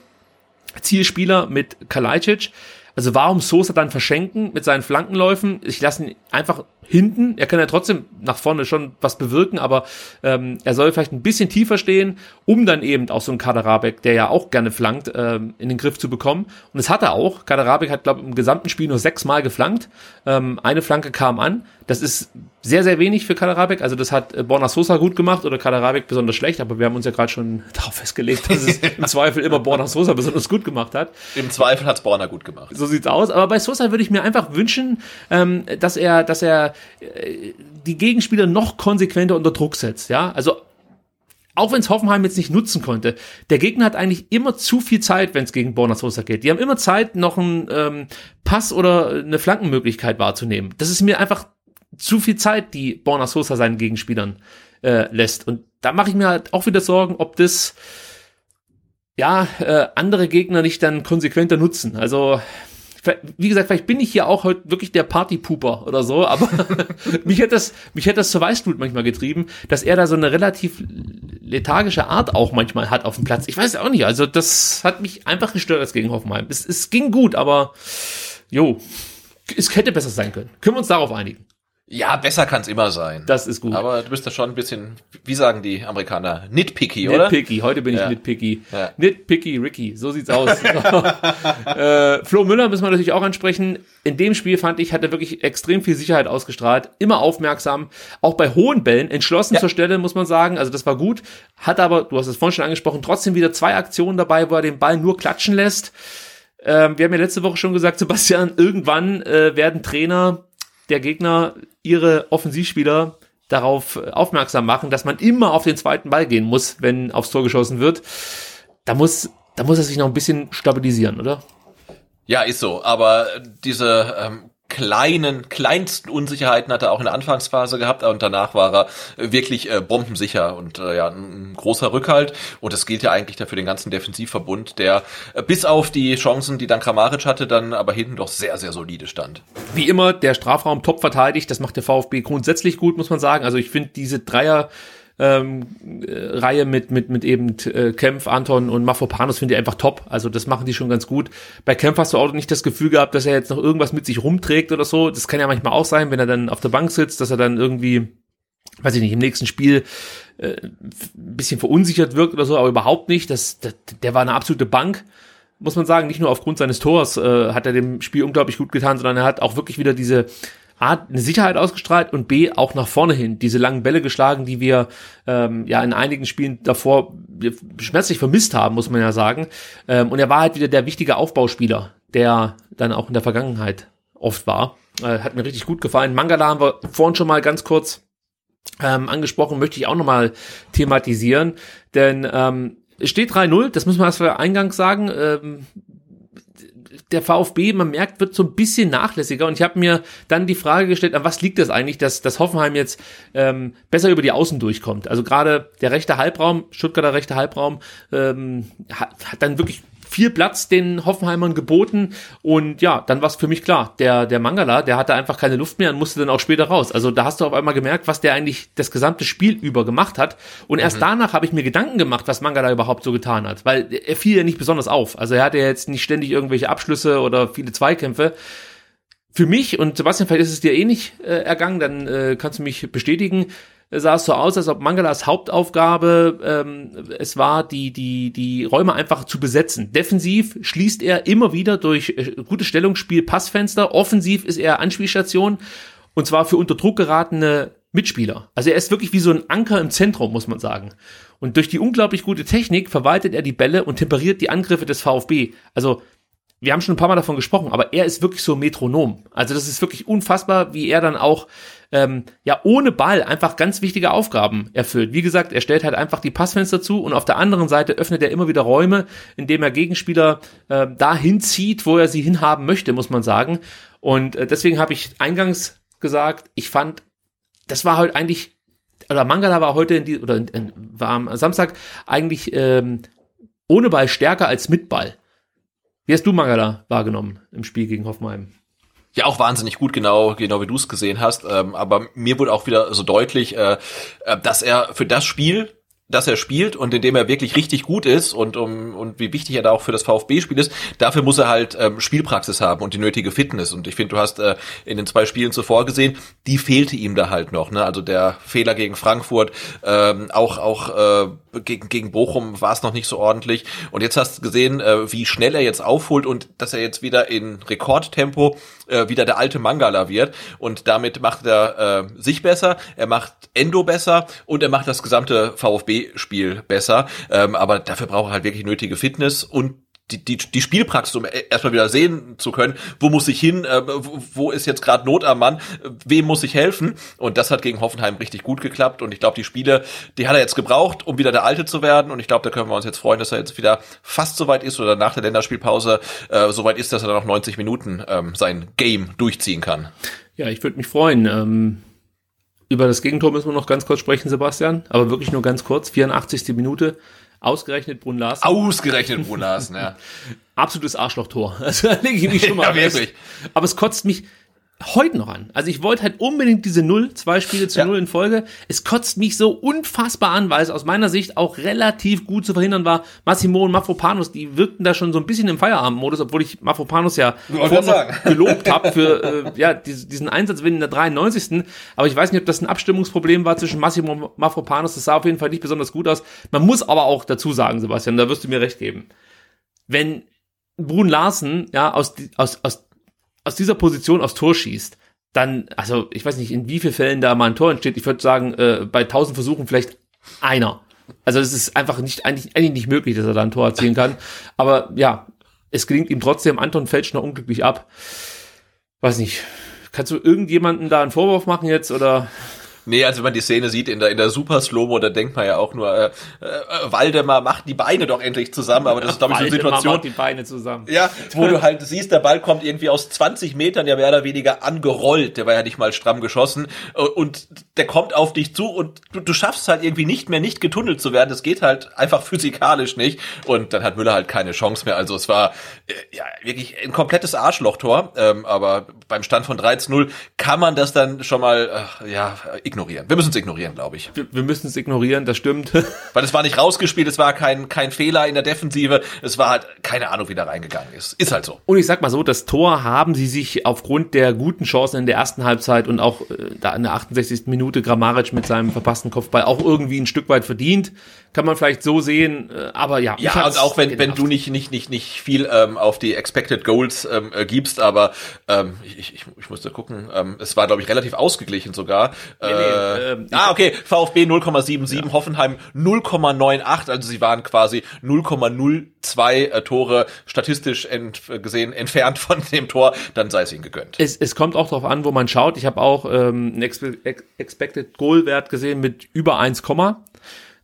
Zielspieler mit Kalajdzic. Also warum Sosa dann verschenken mit seinen Flankenläufen? Ich lasse ihn einfach hinten. Er kann ja trotzdem nach vorne schon was bewirken, aber ähm, er soll vielleicht ein bisschen tiefer stehen, um dann eben auch so einen Kaderabek, der ja auch gerne flankt, ähm, in den Griff zu bekommen. Und das hat er auch. Kaderabek hat, glaube ich, im gesamten Spiel nur sechsmal geflankt. Ähm, eine Flanke kam an. Das ist sehr, sehr wenig für Kaderabek. Also das hat äh, Borna Sosa gut gemacht oder Kaderabek besonders schlecht, aber wir haben uns ja gerade schon darauf festgelegt, dass es im Zweifel immer Borna Sosa besonders gut gemacht hat. Im Zweifel hat's Borna gut gemacht. So sieht's aus. Aber bei Sosa würde ich mir einfach wünschen, ähm, dass er, dass er die Gegenspieler noch konsequenter unter Druck setzt. Ja, also auch wenn es Hoffenheim jetzt nicht nutzen konnte, der Gegner hat eigentlich immer zu viel Zeit, wenn es gegen Borna Sosa geht. Die haben immer Zeit, noch einen ähm, Pass oder eine Flankenmöglichkeit wahrzunehmen. Das ist mir einfach zu viel Zeit, die Borna Sosa seinen Gegenspielern äh, lässt. Und da mache ich mir halt auch wieder Sorgen, ob das ja äh, andere Gegner nicht dann konsequenter nutzen. Also wie gesagt, vielleicht bin ich hier auch heute wirklich der Partypooper oder so, aber mich hätte das, mich hätte das zur Weißblut manchmal getrieben, dass er da so eine relativ lethargische Art auch manchmal hat auf dem Platz. Ich weiß auch nicht, also das hat mich einfach gestört als gegen Hoffenheim. Es, es ging gut, aber jo, es hätte besser sein können. Können wir uns darauf einigen? Ja, besser kann's immer sein. Das ist gut. Aber du bist da schon ein bisschen, wie sagen die Amerikaner, nitpicky, oder? Nitpicky, heute bin ich Ja. nitpicky. Ja. Nitpicky Ricky, so sieht's aus. äh, Flo Müller müssen wir natürlich auch ansprechen. In dem Spiel fand ich, hat er wirklich extrem viel Sicherheit ausgestrahlt, immer aufmerksam, auch bei hohen Bällen, entschlossen Ja. zur Stelle, muss man sagen. Also das war gut. Hat aber, du hast es vorhin schon angesprochen, trotzdem wieder zwei Aktionen dabei, wo er den Ball nur klatschen lässt. Ähm, wir haben ja letzte Woche schon gesagt, Sebastian, irgendwann äh, werden Trainer der Gegner ihre Offensivspieler darauf äh, aufmerksam machen, dass man immer auf den zweiten Ball gehen muss, wenn aufs Tor geschossen wird. Da muss, da muss er sich noch ein bisschen stabilisieren, oder? Ja, ist so. Aber diese ähm, kleinen, kleinsten Unsicherheiten hat er auch in der Anfangsphase gehabt und danach war er wirklich äh, bombensicher und äh, ja, ein, ein großer Rückhalt. Und das gilt ja eigentlich dafür den ganzen Defensivverbund, der äh, bis auf die Chancen, die dann Kramaric hatte, dann aber hinten doch sehr, sehr solide stand. Wie immer, der Strafraum top verteidigt, das macht der VfB grundsätzlich gut, muss man sagen. Also ich finde diese Dreier ähm, äh, Reihe mit mit mit eben äh, Kempf, Anton und Mafropanos finde ich einfach top. Also das machen die schon ganz gut. Bei Kempf hast du auch nicht das Gefühl gehabt, dass er jetzt noch irgendwas mit sich rumträgt oder so. Das kann ja manchmal auch sein, wenn er dann auf der Bank sitzt, dass er dann irgendwie weiß ich nicht, im nächsten Spiel äh, ein bisschen verunsichert wirkt oder so, aber überhaupt nicht. Das, das, der war eine absolute Bank, muss man sagen. Nicht nur aufgrund seines Tors äh, hat er dem Spiel unglaublich gut getan, sondern er hat auch wirklich wieder diese A, eine Sicherheit ausgestrahlt und B, auch nach vorne hin diese langen Bälle geschlagen, die wir ähm, ja in einigen Spielen davor schmerzlich vermisst haben, muss man ja sagen. Ähm, und er war halt wieder der wichtige Aufbauspieler, der dann auch in der Vergangenheit oft war. Äh, hat mir richtig gut gefallen. Mangala haben wir vorhin schon mal ganz kurz ähm, angesprochen, möchte ich auch nochmal thematisieren, denn ähm, es steht 3-0, das müssen wir erst eingangs sagen. Ähm, der VfB, man merkt, wird so ein bisschen nachlässiger. Und ich habe mir dann die Frage gestellt, an was liegt das eigentlich, dass, dass Hoffenheim jetzt ähm, besser über die Außen durchkommt. Also gerade der rechte Halbraum, Stuttgarter rechte Halbraum, ähm, hat, hat dann wirklich viel Platz den Hoffenheimern geboten und ja, dann war es für mich klar, der, der Mangala, der hatte einfach keine Luft mehr und musste dann auch später raus. Also da hast du auf einmal gemerkt, was der eigentlich das gesamte Spiel über gemacht hat und erst mhm. danach habe ich mir Gedanken gemacht, was Mangala überhaupt so getan hat, weil er fiel ja nicht besonders auf. Also er hatte jetzt nicht ständig irgendwelche Abschlüsse oder viele Zweikämpfe. Für mich, und Sebastian, vielleicht ist es dir eh nicht äh, ergangen, dann äh, kannst du mich bestätigen, sah es so aus, als ob Mangalas Hauptaufgabe ähm, es war, die, die, die Räume einfach zu besetzen. Defensiv schließt er immer wieder durch äh, gutes Stellungsspiel Passfenster. Offensiv ist er Anspielstation und zwar für unter Druck geratene Mitspieler. Also er ist wirklich wie so ein Anker im Zentrum, muss man sagen. Und durch die unglaublich gute Technik verwaltet er die Bälle und temperiert die Angriffe des VfB. Also wir haben schon ein paar Mal davon gesprochen, aber er ist wirklich so Metronom. Also das ist wirklich unfassbar, wie er dann auch ähm, ja ohne Ball einfach ganz wichtige Aufgaben erfüllt. Wie gesagt, er stellt halt einfach die Passfenster zu und auf der anderen Seite öffnet er immer wieder Räume, indem er Gegenspieler äh, dahin zieht, wo er sie hinhaben möchte, muss man sagen. Und äh, deswegen habe ich eingangs gesagt, ich fand, das war halt eigentlich, oder Mangala war heute in die, oder in, in, war am Samstag eigentlich ähm, ohne Ball stärker als mit Ball. Wie hast du Mangala wahrgenommen im Spiel gegen Hoffenheim? Ja, auch wahnsinnig gut, genau, genau wie du es gesehen hast. Ähm, aber mir wurde auch wieder so deutlich, äh, äh dass er für das Spiel, dass er spielt und in dem er wirklich richtig gut ist und um und wie wichtig er da auch für das VfB-Spiel ist, dafür muss er halt ähm, Spielpraxis haben und die nötige Fitness. Und ich finde, du hast äh, in den zwei Spielen zuvor gesehen, die fehlte ihm da halt noch. Ne? Also der Fehler gegen Frankfurt, ähm, auch auch äh, gegen gegen Bochum war es noch nicht so ordentlich. Und jetzt hast du gesehen, äh, wie schnell er jetzt aufholt und dass er jetzt wieder in Rekordtempo äh, wieder der alte Mangala wird. Und damit macht er äh, sich besser, er macht Endo besser und er macht das gesamte VfB-Spiel besser. Ähm, aber dafür braucht er halt wirklich nötige Fitness und die, die, die Spielpraxis, um erstmal wieder sehen zu können, wo muss ich hin, äh, wo, wo ist jetzt gerade Not am Mann, wem muss ich helfen? Und das hat gegen Hoffenheim richtig gut geklappt. Und ich glaube, die Spiele, die hat er jetzt gebraucht, um wieder der Alte zu werden. Und ich glaube, da können wir uns jetzt freuen, dass er jetzt wieder fast so weit ist oder nach der Länderspielpause äh, so weit ist, dass er dann noch 90 Minuten ähm, sein Game durchziehen kann. Ja, ich würde mich freuen. Ähm über das Gegentor müssen wir noch ganz kurz sprechen, Sebastian, aber wirklich nur ganz kurz. 84. Minute. Ausgerechnet Brun Larsen. Ausgerechnet Brun Larsen, ja. Absolutes Arschlochtor. Also da lege ich mich schon mal ja, wirklich. Aber es kotzt mich heute noch an. Also ich wollte halt unbedingt diese Null, zwei Spiele zu ja. Null in Folge. Es kotzt mich so unfassbar an, weil es aus meiner Sicht auch relativ gut zu verhindern war. Massimo und Mafropanos, die wirkten da schon so ein bisschen im Feierabendmodus, obwohl ich Mafropanos ja gelobt habe für äh, ja, diesen Einsatzwin in der 93. Aber ich weiß nicht, ob das ein Abstimmungsproblem war zwischen Massimo und Mafropanos. Das sah auf jeden Fall nicht besonders gut aus. Man muss aber auch dazu sagen, Sebastian, da wirst du mir recht geben. Wenn Brun Larsen ja aus, aus, aus aus dieser Position aufs Tor schießt, dann, also ich weiß nicht, in wie vielen Fällen da mal ein Tor entsteht. Ich würde sagen, äh, bei tausend Versuchen vielleicht einer. Also es ist einfach nicht eigentlich, eigentlich nicht möglich, dass er da ein Tor erzielen kann. Aber ja, es gelingt ihm trotzdem. Anton fällt schon unglücklich ab. Weiß nicht. Kannst du irgendjemanden da einen Vorwurf machen jetzt oder? Nee, also wenn man die Szene sieht in der, in der Super Slow-Mo, da denkt man ja auch nur, äh, äh, Waldemar macht die Beine doch endlich zusammen, aber das ist, glaube ich, so eine Situation. Macht die Beine zusammen. Ja, wo du halt siehst, der Ball kommt irgendwie aus 20 Metern ja mehr oder weniger angerollt, der war ja nicht mal stramm geschossen. Äh, und der kommt auf dich zu und du, du schaffst halt irgendwie nicht mehr, nicht getunnelt zu werden, das geht halt einfach physikalisch nicht. Und dann hat Müller halt keine Chance mehr, also es war äh, ja wirklich ein komplettes Arschlochtor, ähm, aber beim Stand von 13-0 kann man das dann schon mal, äh, ja, ignorieren ignorieren. Wir müssen es ignorieren, glaube ich. Wir, wir müssen es ignorieren, das stimmt. Weil es war nicht rausgespielt, es war kein, kein Fehler in der Defensive, es war halt keine Ahnung, wie da reingegangen ist. Ist halt so. Und ich sag mal so, das Tor haben sie sich aufgrund der guten Chancen in der ersten Halbzeit und auch äh, da in der 68. Minute Grammaric mit seinem verpassten Kopfball auch irgendwie ein Stück weit verdient. Kann man vielleicht so sehen, äh, aber ja. Ja, und auch wenn, wenn du nicht, nicht, nicht, nicht viel ähm, auf die Expected Goals ähm, äh, gibst, aber ähm, ich, ich, ich musste gucken, ähm, es war, glaube ich, relativ ausgeglichen sogar. Nee, nee, äh, ähm, ah, okay, VfB 0,77, ja. Hoffenheim 0,98, also sie waren quasi 0,02 äh, Tore statistisch ent, gesehen entfernt von dem Tor, dann sei es ihnen gegönnt. Es, es kommt auch darauf an, wo man schaut. Ich habe auch ähm, einen Expected Goal Wert gesehen mit über 1,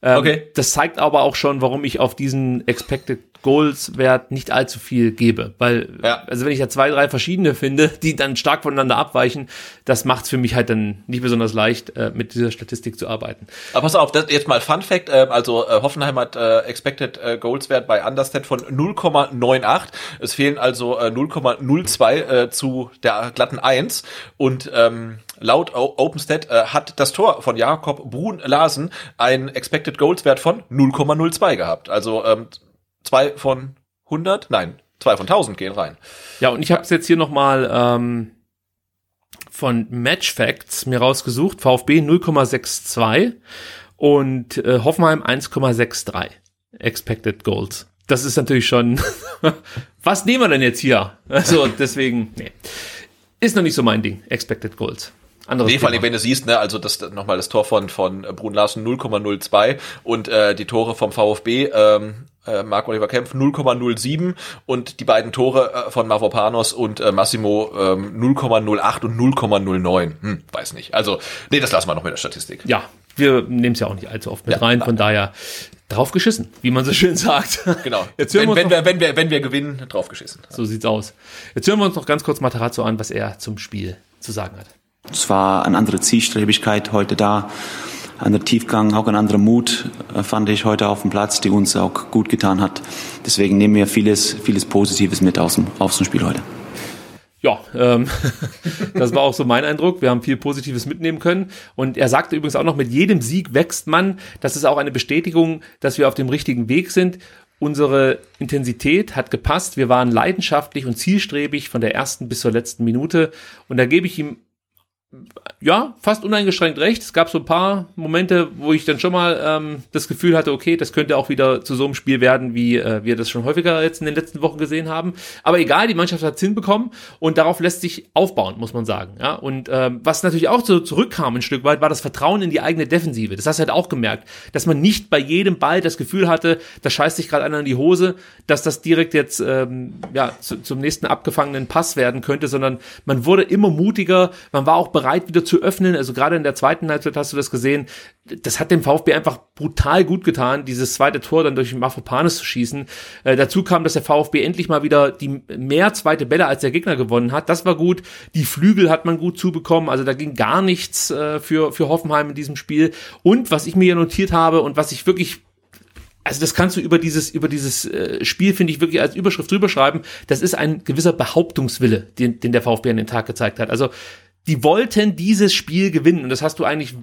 ähm, okay. Das zeigt aber auch schon, warum ich auf diesen Expected Goals Wert nicht allzu viel gebe, weil ja. also wenn ich da zwei, drei verschiedene finde, die dann stark voneinander abweichen, das macht es für mich halt dann nicht besonders leicht, äh, mit dieser Statistik zu arbeiten. Aber pass auf, das jetzt mal Fun Fact, äh, also äh, Hoffenheim hat äh, Expected äh, Goals Wert bei Understat von 0,98. Es fehlen also äh, 0,02 äh, zu der glatten 1 und ähm, laut OpenStat äh, hat das Tor von Jakob Brun Larsen ein Expected Goals Wert von 0,02 gehabt. Also ähm, zwei von 100? Nein, zwei von 1000 gehen rein. Ja, und ich habe es jetzt hier nochmal ähm, von Match Facts mir rausgesucht. VfB 0,62 und äh, Hoffenheim 1,63 Expected Goals. Das ist natürlich schon, was nehmen wir denn jetzt hier? Also deswegen, nee. Ist noch nicht so mein Ding, Expected Goals. Anderes nee, vor allem, wenn du siehst, ne, also das nochmal das Tor von, von Brun Larsen 0,02 und äh, die Tore vom VfB, ähm, äh, Marc Oliver Kempf 0,07 und die beiden Tore äh, von Mavropanos und äh, Massimo ähm, 0,08 und 0,09. Hm, weiß nicht. Also, nee, das lassen wir noch mit der Statistik. Ja, wir nehmen es ja auch nicht allzu oft mit ja, rein, von daher drauf geschissen, wie man so schön sagt. Genau. Jetzt hören wenn, wir, wenn, wir, wenn, wir, wenn wir gewinnen, drauf geschissen. So sieht's aus. Jetzt hören wir uns noch ganz kurz Matarazzo an, was er zum Spiel zu sagen hat. Es war eine andere Zielstrebigkeit heute da, ein anderer Tiefgang, auch ein anderer Mut äh, fand ich heute auf dem Platz, die uns auch gut getan hat. Deswegen nehmen wir vieles, vieles Positives mit aus dem, aus dem Spiel heute. Ja, ähm, das war auch so mein Eindruck. Wir haben viel Positives mitnehmen können. Und er sagte übrigens auch noch, mit jedem Sieg wächst man. Das ist auch eine Bestätigung, dass wir auf dem richtigen Weg sind. Unsere Intensität hat gepasst. Wir waren leidenschaftlich und zielstrebig von der ersten bis zur letzten Minute. Und da gebe ich ihm ja, fast uneingeschränkt recht. Es gab so ein paar Momente, wo ich dann schon mal ähm, das Gefühl hatte, okay, das könnte auch wieder zu so einem Spiel werden, wie äh, wir das schon häufiger jetzt in den letzten Wochen gesehen haben. Aber egal, die Mannschaft hat es hinbekommen und darauf lässt sich aufbauen, muss man sagen. Ja, und ähm, was natürlich auch so zurückkam ein Stück weit, war das Vertrauen in die eigene Defensive. Das hast du halt auch gemerkt, dass man nicht bei jedem Ball das Gefühl hatte, da scheißt sich gerade einer in die Hose, dass das direkt jetzt ähm, ja zu, zum nächsten abgefangenen Pass werden könnte, sondern man wurde immer mutiger, man war auch bereit, bereit wieder zu öffnen. Also gerade in der zweiten Halbzeit hast du das gesehen. Das hat dem VfB einfach brutal gut getan, dieses zweite Tor dann durch Mafropanes zu schießen. Äh, dazu kam, dass der VfB endlich mal wieder die mehr zweite Bälle als der Gegner gewonnen hat. Das war gut. Die Flügel hat man gut zubekommen. Also da ging gar nichts äh, für, für Hoffenheim in diesem Spiel. Und was ich mir hier notiert habe und was ich wirklich also das kannst du über dieses über dieses äh, Spiel finde ich wirklich als Überschrift drüber schreiben. Das ist ein gewisser Behauptungswille, den, den der VfB an den Tag gezeigt hat. Also die wollten dieses Spiel gewinnen und das hast du eigentlich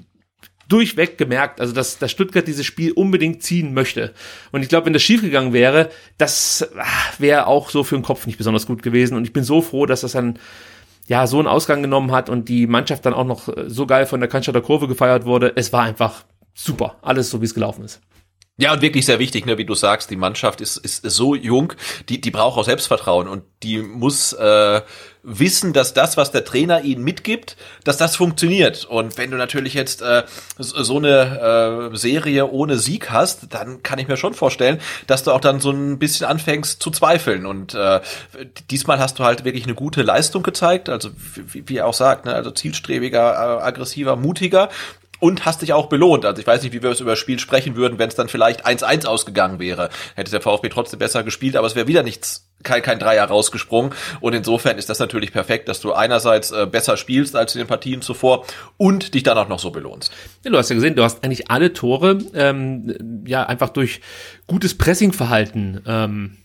durchweg gemerkt, also dass, dass Stuttgart dieses Spiel unbedingt ziehen möchte. Und ich glaube, wenn das schiefgegangen wäre, das ah, wäre auch so für den Kopf nicht besonders gut gewesen. Und ich bin so froh, dass das dann ja so einen Ausgang genommen hat und die Mannschaft dann auch noch äh, so geil von der Cannstatter Kurve gefeiert wurde. Es war einfach super, alles so wie es gelaufen ist. Ja, und wirklich sehr wichtig, ne, wie du sagst, die Mannschaft ist, ist so jung, die, die braucht auch Selbstvertrauen und die muss äh, wissen, dass das, was der Trainer ihnen mitgibt, dass das funktioniert. Und wenn du natürlich jetzt äh, so eine äh, Serie ohne Sieg hast, dann kann ich mir schon vorstellen, dass du auch dann so ein bisschen anfängst zu zweifeln. Und äh, diesmal hast du halt wirklich eine gute Leistung gezeigt, also wie, wie er auch sagt, ne, also zielstrebiger, äh, aggressiver, mutiger und hast dich auch belohnt. Also ich weiß nicht, wie wir es über das Spiel sprechen würden, wenn es dann vielleicht 1-1 ausgegangen wäre. Hätte der VfB trotzdem besser gespielt, aber es wäre wieder nichts, kein, kein Dreier rausgesprungen. Und insofern ist das natürlich perfekt, dass du einerseits äh, besser spielst als in den Partien zuvor und dich dann auch noch so belohnst. Ja, du hast ja gesehen, du hast eigentlich alle Tore ähm, ja einfach durch gutes Pressingverhalten ähm,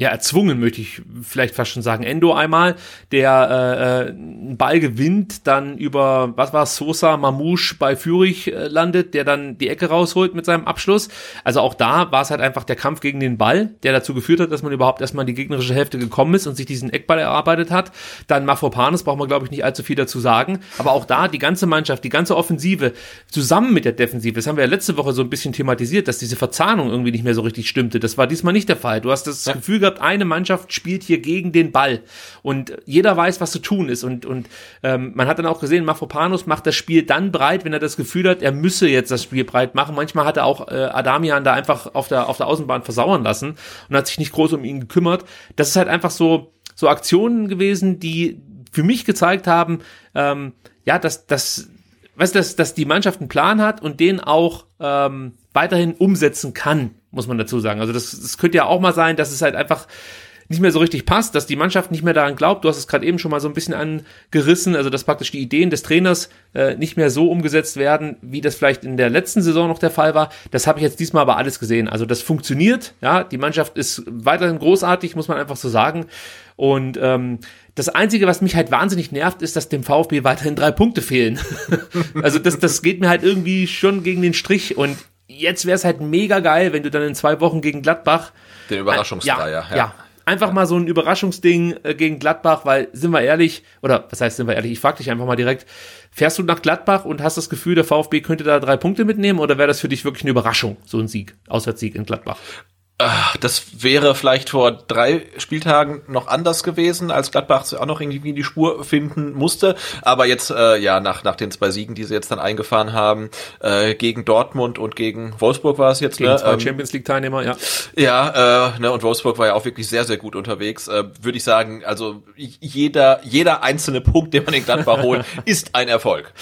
ja, erzwungen, möchte ich vielleicht fast schon sagen. Endo einmal, der äh, äh einen Ball gewinnt, dann über, was war Sosa Mamouche bei Fürich äh, landet, der dann die Ecke rausholt mit seinem Abschluss. Also auch da war es halt einfach der Kampf gegen den Ball, der dazu geführt hat, dass man überhaupt erstmal in die gegnerische Hälfte gekommen ist und sich diesen Eckball erarbeitet hat. Dann Mafropanos, braucht man glaube ich nicht allzu viel dazu sagen. Aber auch da die ganze Mannschaft, die ganze Offensive zusammen mit der Defensive, das haben wir ja letzte Woche so ein bisschen thematisiert, dass diese Verzahnung irgendwie nicht mehr so richtig stimmte. Das war diesmal nicht der Fall. Du hast das ja. Gefühl gehabt, gehabt, eine Mannschaft spielt hier gegen den Ball und jeder weiß, was zu tun ist und, und ähm, man hat dann auch gesehen, Mafropanos macht das Spiel dann breit, wenn er das Gefühl hat, er müsse jetzt das Spiel breit machen. Manchmal hat er auch äh, Adamian da einfach auf der, auf der Außenbahn versauern lassen und hat sich nicht groß um ihn gekümmert. Das ist halt einfach so, so Aktionen gewesen, die für mich gezeigt haben, ähm, ja, dass, dass, weißt dass, dass die Mannschaft einen Plan hat und den auch ähm, weiterhin umsetzen kann muss man dazu sagen. Also das, das könnte ja auch mal sein, dass es halt einfach nicht mehr so richtig passt, dass die Mannschaft nicht mehr daran glaubt. Du hast es gerade eben schon mal so ein bisschen angerissen, also dass praktisch die Ideen des Trainers äh, nicht mehr so umgesetzt werden, wie das vielleicht in der letzten Saison noch der Fall war. Das habe ich jetzt diesmal aber alles gesehen. Also das funktioniert, ja, die Mannschaft ist weiterhin großartig, muss man einfach so sagen. Und ähm, das Einzige, was mich halt wahnsinnig nervt, ist, dass dem VfB weiterhin drei Punkte fehlen. also das, das geht mir halt irgendwie schon gegen den Strich. Und jetzt wäre es halt mega geil, wenn du dann in zwei Wochen gegen Gladbach. Den Überraschungsdreier, ja, ja. ja. Einfach mal so ein Überraschungsding äh, gegen Gladbach, weil, sind wir ehrlich, oder was heißt, sind wir ehrlich, ich frage dich einfach mal direkt, fährst du nach Gladbach und hast das Gefühl, der VfB könnte da drei Punkte mitnehmen oder wäre das für dich wirklich eine Überraschung, so ein Sieg, Auswärtssieg in Gladbach? Das wäre vielleicht vor drei Spieltagen noch anders gewesen, als Gladbach auch noch irgendwie die Spur finden musste. Aber jetzt, äh, ja, nach, nach den zwei Siegen, die sie jetzt dann eingefahren haben, äh, gegen Dortmund und gegen Wolfsburg war es jetzt. Gegen ne? zwei ähm, Champions League-Teilnehmer, ja. Ja, äh, ne, und Wolfsburg war ja auch wirklich sehr, sehr gut unterwegs. Äh, Würde ich sagen, also jeder, jeder einzelne Punkt, den man in Gladbach holt, ist ein Erfolg.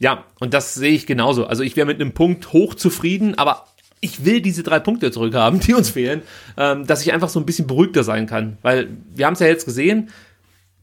Ja, und das sehe ich genauso. Also ich wäre mit einem Punkt hoch zufrieden, aber ich will diese drei Punkte zurückhaben, die uns fehlen, ähm, dass ich einfach so ein bisschen beruhigter sein kann. Weil wir haben es ja jetzt gesehen,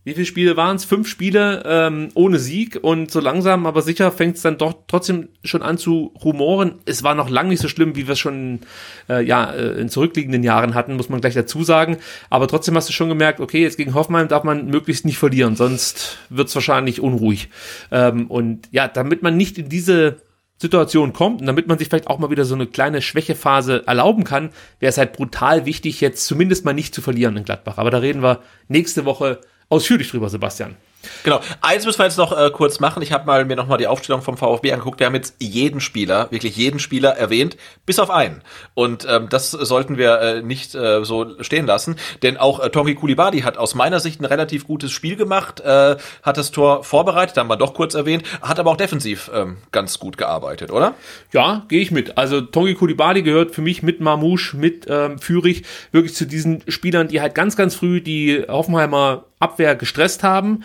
wie viele Spiele waren es? Fünf Spiele ähm, ohne Sieg und so langsam, aber sicher fängt es dann doch trotzdem schon an zu rumoren. Es war noch lange nicht so schlimm, wie wir es schon äh, ja, äh, in zurückliegenden Jahren hatten, muss man gleich dazu sagen. Aber trotzdem hast du schon gemerkt, okay, jetzt gegen Hoffenheim darf man möglichst nicht verlieren, sonst wird es wahrscheinlich unruhig. Ähm, und ja, damit man nicht in diese Situation kommt und damit man sich vielleicht auch mal wieder so eine kleine Schwächephase erlauben kann, wäre es halt brutal wichtig, jetzt zumindest mal nicht zu verlieren in Gladbach. Aber da reden wir nächste Woche ausführlich drüber, Sebastian. Genau. Eins müssen wir jetzt noch äh, kurz machen. Ich habe mal mir noch mal die Aufstellung vom VfB angeguckt. Wir haben jetzt jeden Spieler, wirklich jeden Spieler erwähnt, bis auf einen. Und ähm, das sollten wir äh, nicht äh, so stehen lassen, denn auch äh, Tongi Kulibadi hat aus meiner Sicht ein relativ gutes Spiel gemacht, äh, hat das Tor vorbereitet, haben wir doch kurz erwähnt, hat aber auch defensiv ähm, ganz gut gearbeitet, oder? Ja, gehe ich mit. Also Tongi Kulibadi gehört für mich mit Mamouche, mit ähm, Fürich wirklich zu diesen Spielern, die halt ganz, ganz früh die Hoffenheimer Abwehr gestresst haben.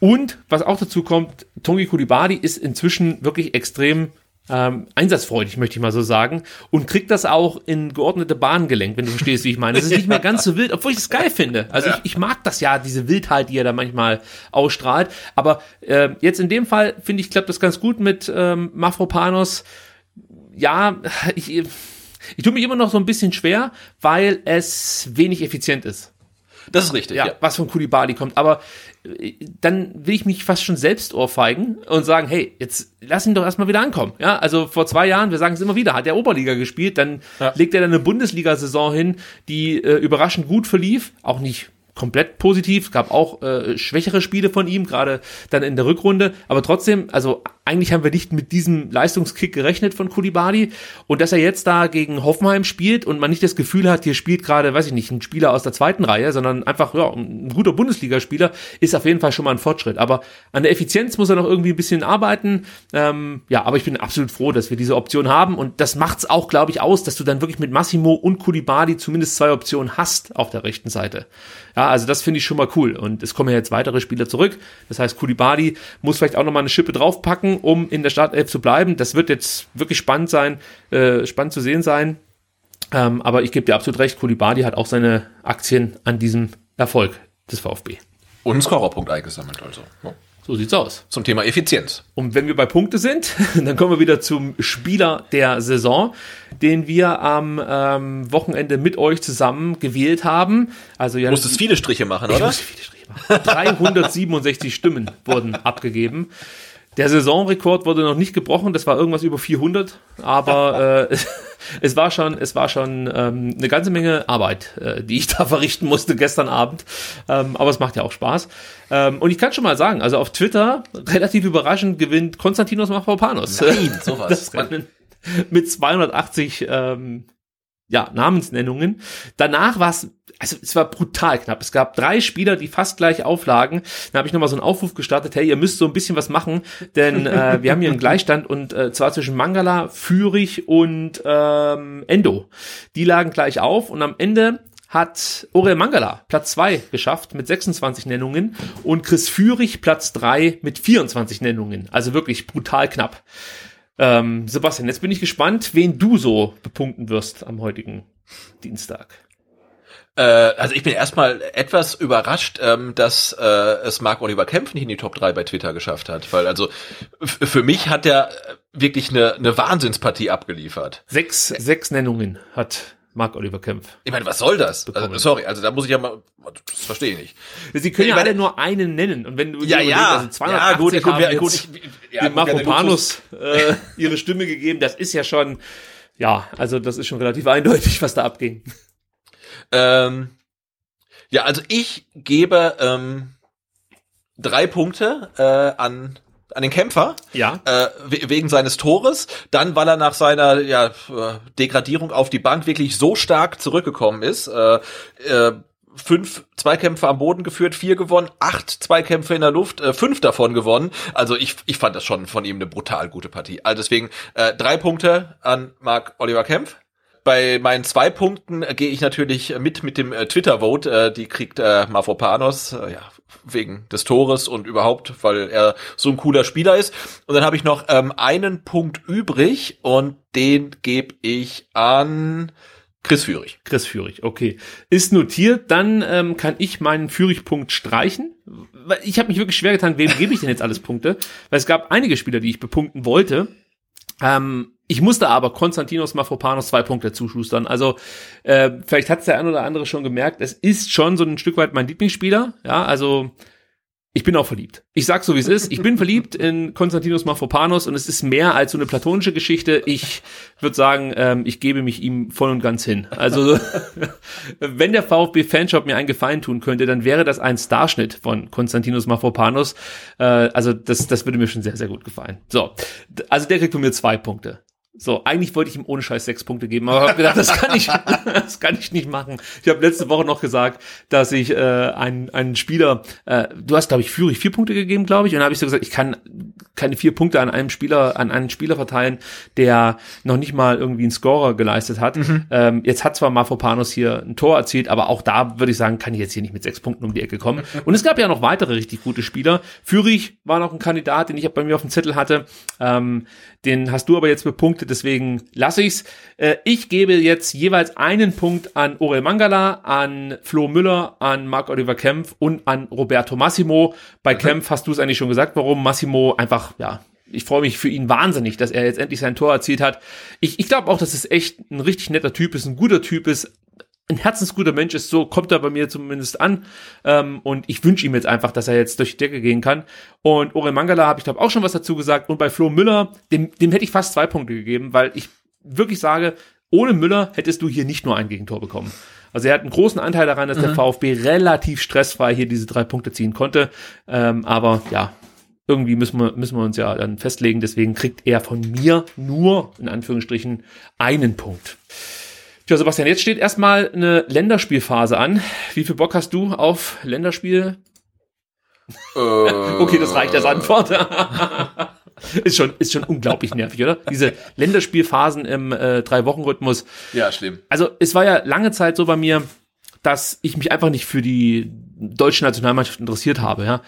Und was auch dazu kommt, Tongi Kulibadi ist inzwischen wirklich extrem ähm, einsatzfreudig, möchte ich mal so sagen, und kriegt das auch in geordnete Bahnen gelenkt, wenn du verstehst, wie ich meine. Es ist nicht mehr ganz so wild, obwohl ich es geil finde. Also ja. ich, ich mag das ja, diese Wildheit, die er da manchmal ausstrahlt. Aber äh, jetzt in dem Fall, finde ich, klappt das ganz gut mit ähm, Mafropanos. Ja, ich, ich tue mich immer noch so ein bisschen schwer, weil es wenig effizient ist. Das ist richtig, ja, ja. was von Kulibali kommt. Aber dann will ich mich fast schon selbst ohrfeigen und sagen, hey, jetzt lass ihn doch erstmal wieder ankommen. Ja, also vor zwei Jahren, wir sagen es immer wieder, hat er Oberliga gespielt, dann ja. legt er dann eine Bundesliga-Saison hin, die äh, überraschend gut verlief, auch nicht komplett positiv. Es gab auch äh, schwächere Spiele von ihm, gerade dann in der Rückrunde. Aber trotzdem, also eigentlich haben wir nicht mit diesem Leistungskick gerechnet von Kulibali. Und dass er jetzt da gegen Hoffenheim spielt und man nicht das Gefühl hat, hier spielt gerade, weiß ich nicht, ein Spieler aus der zweiten Reihe, sondern einfach ja, ein guter Bundesligaspieler, ist auf jeden Fall schon mal ein Fortschritt. Aber an der Effizienz muss er noch irgendwie ein bisschen arbeiten. Ähm, ja, aber ich bin absolut froh, dass wir diese Option haben. Und das macht's auch, glaube ich, aus, dass du dann wirklich mit Massimo und Kulibali zumindest zwei Optionen hast auf der rechten Seite. Ja, also das finde ich schon mal cool. Und es kommen ja jetzt weitere Spieler zurück. Das heißt, Kulibali muss vielleicht auch nochmal eine Schippe draufpacken, um in der Startelf zu bleiben. Das wird jetzt wirklich spannend sein, äh, spannend zu sehen sein. Ähm, aber ich gebe dir absolut recht, Kulibali hat auch seine Aktien an diesem Erfolg des VfB. Und einen Scorerpunkt eingesammelt, also. Ja. So sieht's aus. Zum Thema Effizienz. Und wenn wir bei Punkte sind, dann kommen wir wieder zum Spieler der Saison, den wir am ähm, Wochenende mit euch zusammen gewählt haben. Also ja, Du musstest viele Striche machen, ich oder? muss viele Striche machen. 367 Stimmen wurden abgegeben. Der Saisonrekord wurde noch nicht gebrochen, das war irgendwas über 400, aber äh, es war schon, es war schon ähm, eine ganze Menge Arbeit, äh, die ich da verrichten musste gestern Abend. Ähm, aber es macht ja auch Spaß. Ähm, und ich kann schon mal sagen, also auf Twitter relativ überraschend gewinnt Konstantinos Mavropanos. Nein, sowas. Rennen mit 280 ähm, ja, Namensnennungen. Danach war es, also es war brutal knapp. Es gab drei Spieler, die fast gleich auflagen. Dann habe ich nochmal so einen Aufruf gestartet, hey, ihr müsst so ein bisschen was machen, denn äh, wir haben hier einen Gleichstand und äh, zwar zwischen Mangala, Fürich und ähm, Endo. Die lagen gleich auf und am Ende hat Orel Mangala Platz zwei geschafft mit 26 Nennungen und Chris Fürich Platz drei mit 24 Nennungen. Also wirklich brutal knapp. Ähm, Sebastian, jetzt bin ich gespannt, wen du so bepunkten wirst am heutigen Dienstag. Äh, also ich bin erstmal etwas überrascht, ähm, dass äh, es Marc Oliver Kempf nicht in die Top 3 bei Twitter geschafft hat. Weil also für mich hat er wirklich eine, eine Wahnsinnspartie abgeliefert. Sechs, sechs Nennungen hat Marc Oliver Kempf. Ich meine, was soll das? Also, sorry, also da muss ich ja mal, das verstehe ich nicht. Sie können Ich ja alle nur einen nennen. Und wenn du Ja, ja, also 280 ja, gut, gut, haben jetzt gut, ich, ja, dem den Mafropanus äh, ihre Stimme gegeben, das ist ja schon, ja, also das ist schon relativ eindeutig, was da abging. Ähm, ja, also ich gebe ähm, drei Punkte äh, an an den Kämpfer Ja. äh, we- wegen seines Tores, dann weil er nach seiner ja, äh, Degradierung auf die Bank wirklich so stark zurückgekommen ist. Äh, äh, fünf Zweikämpfe am Boden geführt, vier gewonnen, acht Zweikämpfe in der Luft, äh, fünf davon gewonnen. Also ich, ich fand das schon von ihm eine brutal gute Partie. Also deswegen äh, drei Punkte an Marc Oliver Kempf. Bei meinen zwei Punkten äh, gehe ich natürlich mit mit dem äh, Twitter-Vote. Äh, die kriegt äh, Mavropanos, äh, ja, wegen des Tores und überhaupt, weil er so ein cooler Spieler ist. Und dann habe ich noch ähm, einen Punkt übrig und den gebe ich an Chris Führig. Chris Führig, okay. Ist notiert, dann ähm, kann ich meinen Führig-Punkt streichen. Ich habe mich wirklich schwer getan, wem gebe ich denn jetzt alles Punkte? Weil es gab einige Spieler, die ich bepunkten wollte. Ähm, ich musste aber Konstantinos Mafropanos zwei Punkte zuschustern. Also äh, vielleicht hat es der ein oder andere schon gemerkt, es ist schon so ein Stück weit mein Lieblingsspieler. Ja, also ich bin auch verliebt. Ich sag so, wie es ist. Ich bin verliebt in Konstantinos Mafropanos und es ist mehr als so eine platonische Geschichte. Ich würde sagen, ähm, ich gebe mich ihm voll und ganz hin. Also, wenn der VfB Fanshop mir einen Gefallen tun könnte, dann wäre das ein Starschnitt von Konstantinos Mafropanos. Äh, also, das, das würde mir schon sehr, sehr gut gefallen. So, also der kriegt von mir zwei Punkte. So, eigentlich wollte ich ihm ohne Scheiß sechs Punkte geben, aber ich habe gedacht, das kann ich, das kann ich nicht machen. Ich habe letzte Woche noch gesagt, dass ich äh, einen, einen Spieler, äh, du hast, glaube ich, Führig vier Punkte gegeben, glaube ich, und dann habe ich so gesagt, ich kann keine vier Punkte an einem Spieler, an einen Spieler verteilen, der noch nicht mal irgendwie einen Scorer geleistet hat. Ähm, jetzt hat zwar Mafropanos hier ein Tor erzielt, aber auch da würde ich sagen, kann ich jetzt hier nicht mit sechs Punkten um die Ecke kommen. Und es gab ja noch weitere richtig gute Spieler. Führig war noch ein Kandidat, den ich bei mir auf dem Zettel hatte. Ähm, den hast du aber jetzt bepunktet, deswegen lasse ich's. Äh, ich gebe jetzt jeweils einen Punkt an Orel Mangala, an Flo Müller, an Marc Oliver Kempf und an Roberto Massimo. Bei Kempf hast du es eigentlich schon gesagt, warum Massimo einfach, ja, ich freue mich für ihn wahnsinnig, dass er jetzt endlich sein Tor erzielt hat. Ich, ich glaube auch, dass es echt ein richtig netter Typ ist, ein guter Typ ist, ein herzensguter Mensch ist, so kommt er bei mir zumindest an. Ähm, und ich wünsche ihm jetzt einfach, dass er jetzt durch die Decke gehen kann. Und Orel Mangala habe ich glaube auch schon was dazu gesagt. Und bei Flo Müller, dem, dem hätte ich fast zwei Punkte gegeben, weil ich wirklich sage, ohne Müller hättest du hier nicht nur ein Gegentor bekommen. Also er hat einen großen Anteil daran, dass der VfB relativ stressfrei hier diese drei Punkte ziehen konnte. Ähm, aber ja, irgendwie müssen wir, müssen wir uns ja dann festlegen. Deswegen kriegt er von mir nur, in Anführungsstrichen, einen Punkt. Tja, Sebastian, jetzt steht erstmal eine Länderspielphase an. Wie viel Bock hast du auf Länderspiel? Okay, das reicht als Antwort. ist schon, ist schon unglaublich nervig, oder? Diese Länderspielphasen im äh, Drei-Wochen-Rhythmus. Ja, schlimm. Also es war ja lange Zeit so bei mir, dass ich mich einfach nicht für die deutsche Nationalmannschaft interessiert habe, ja.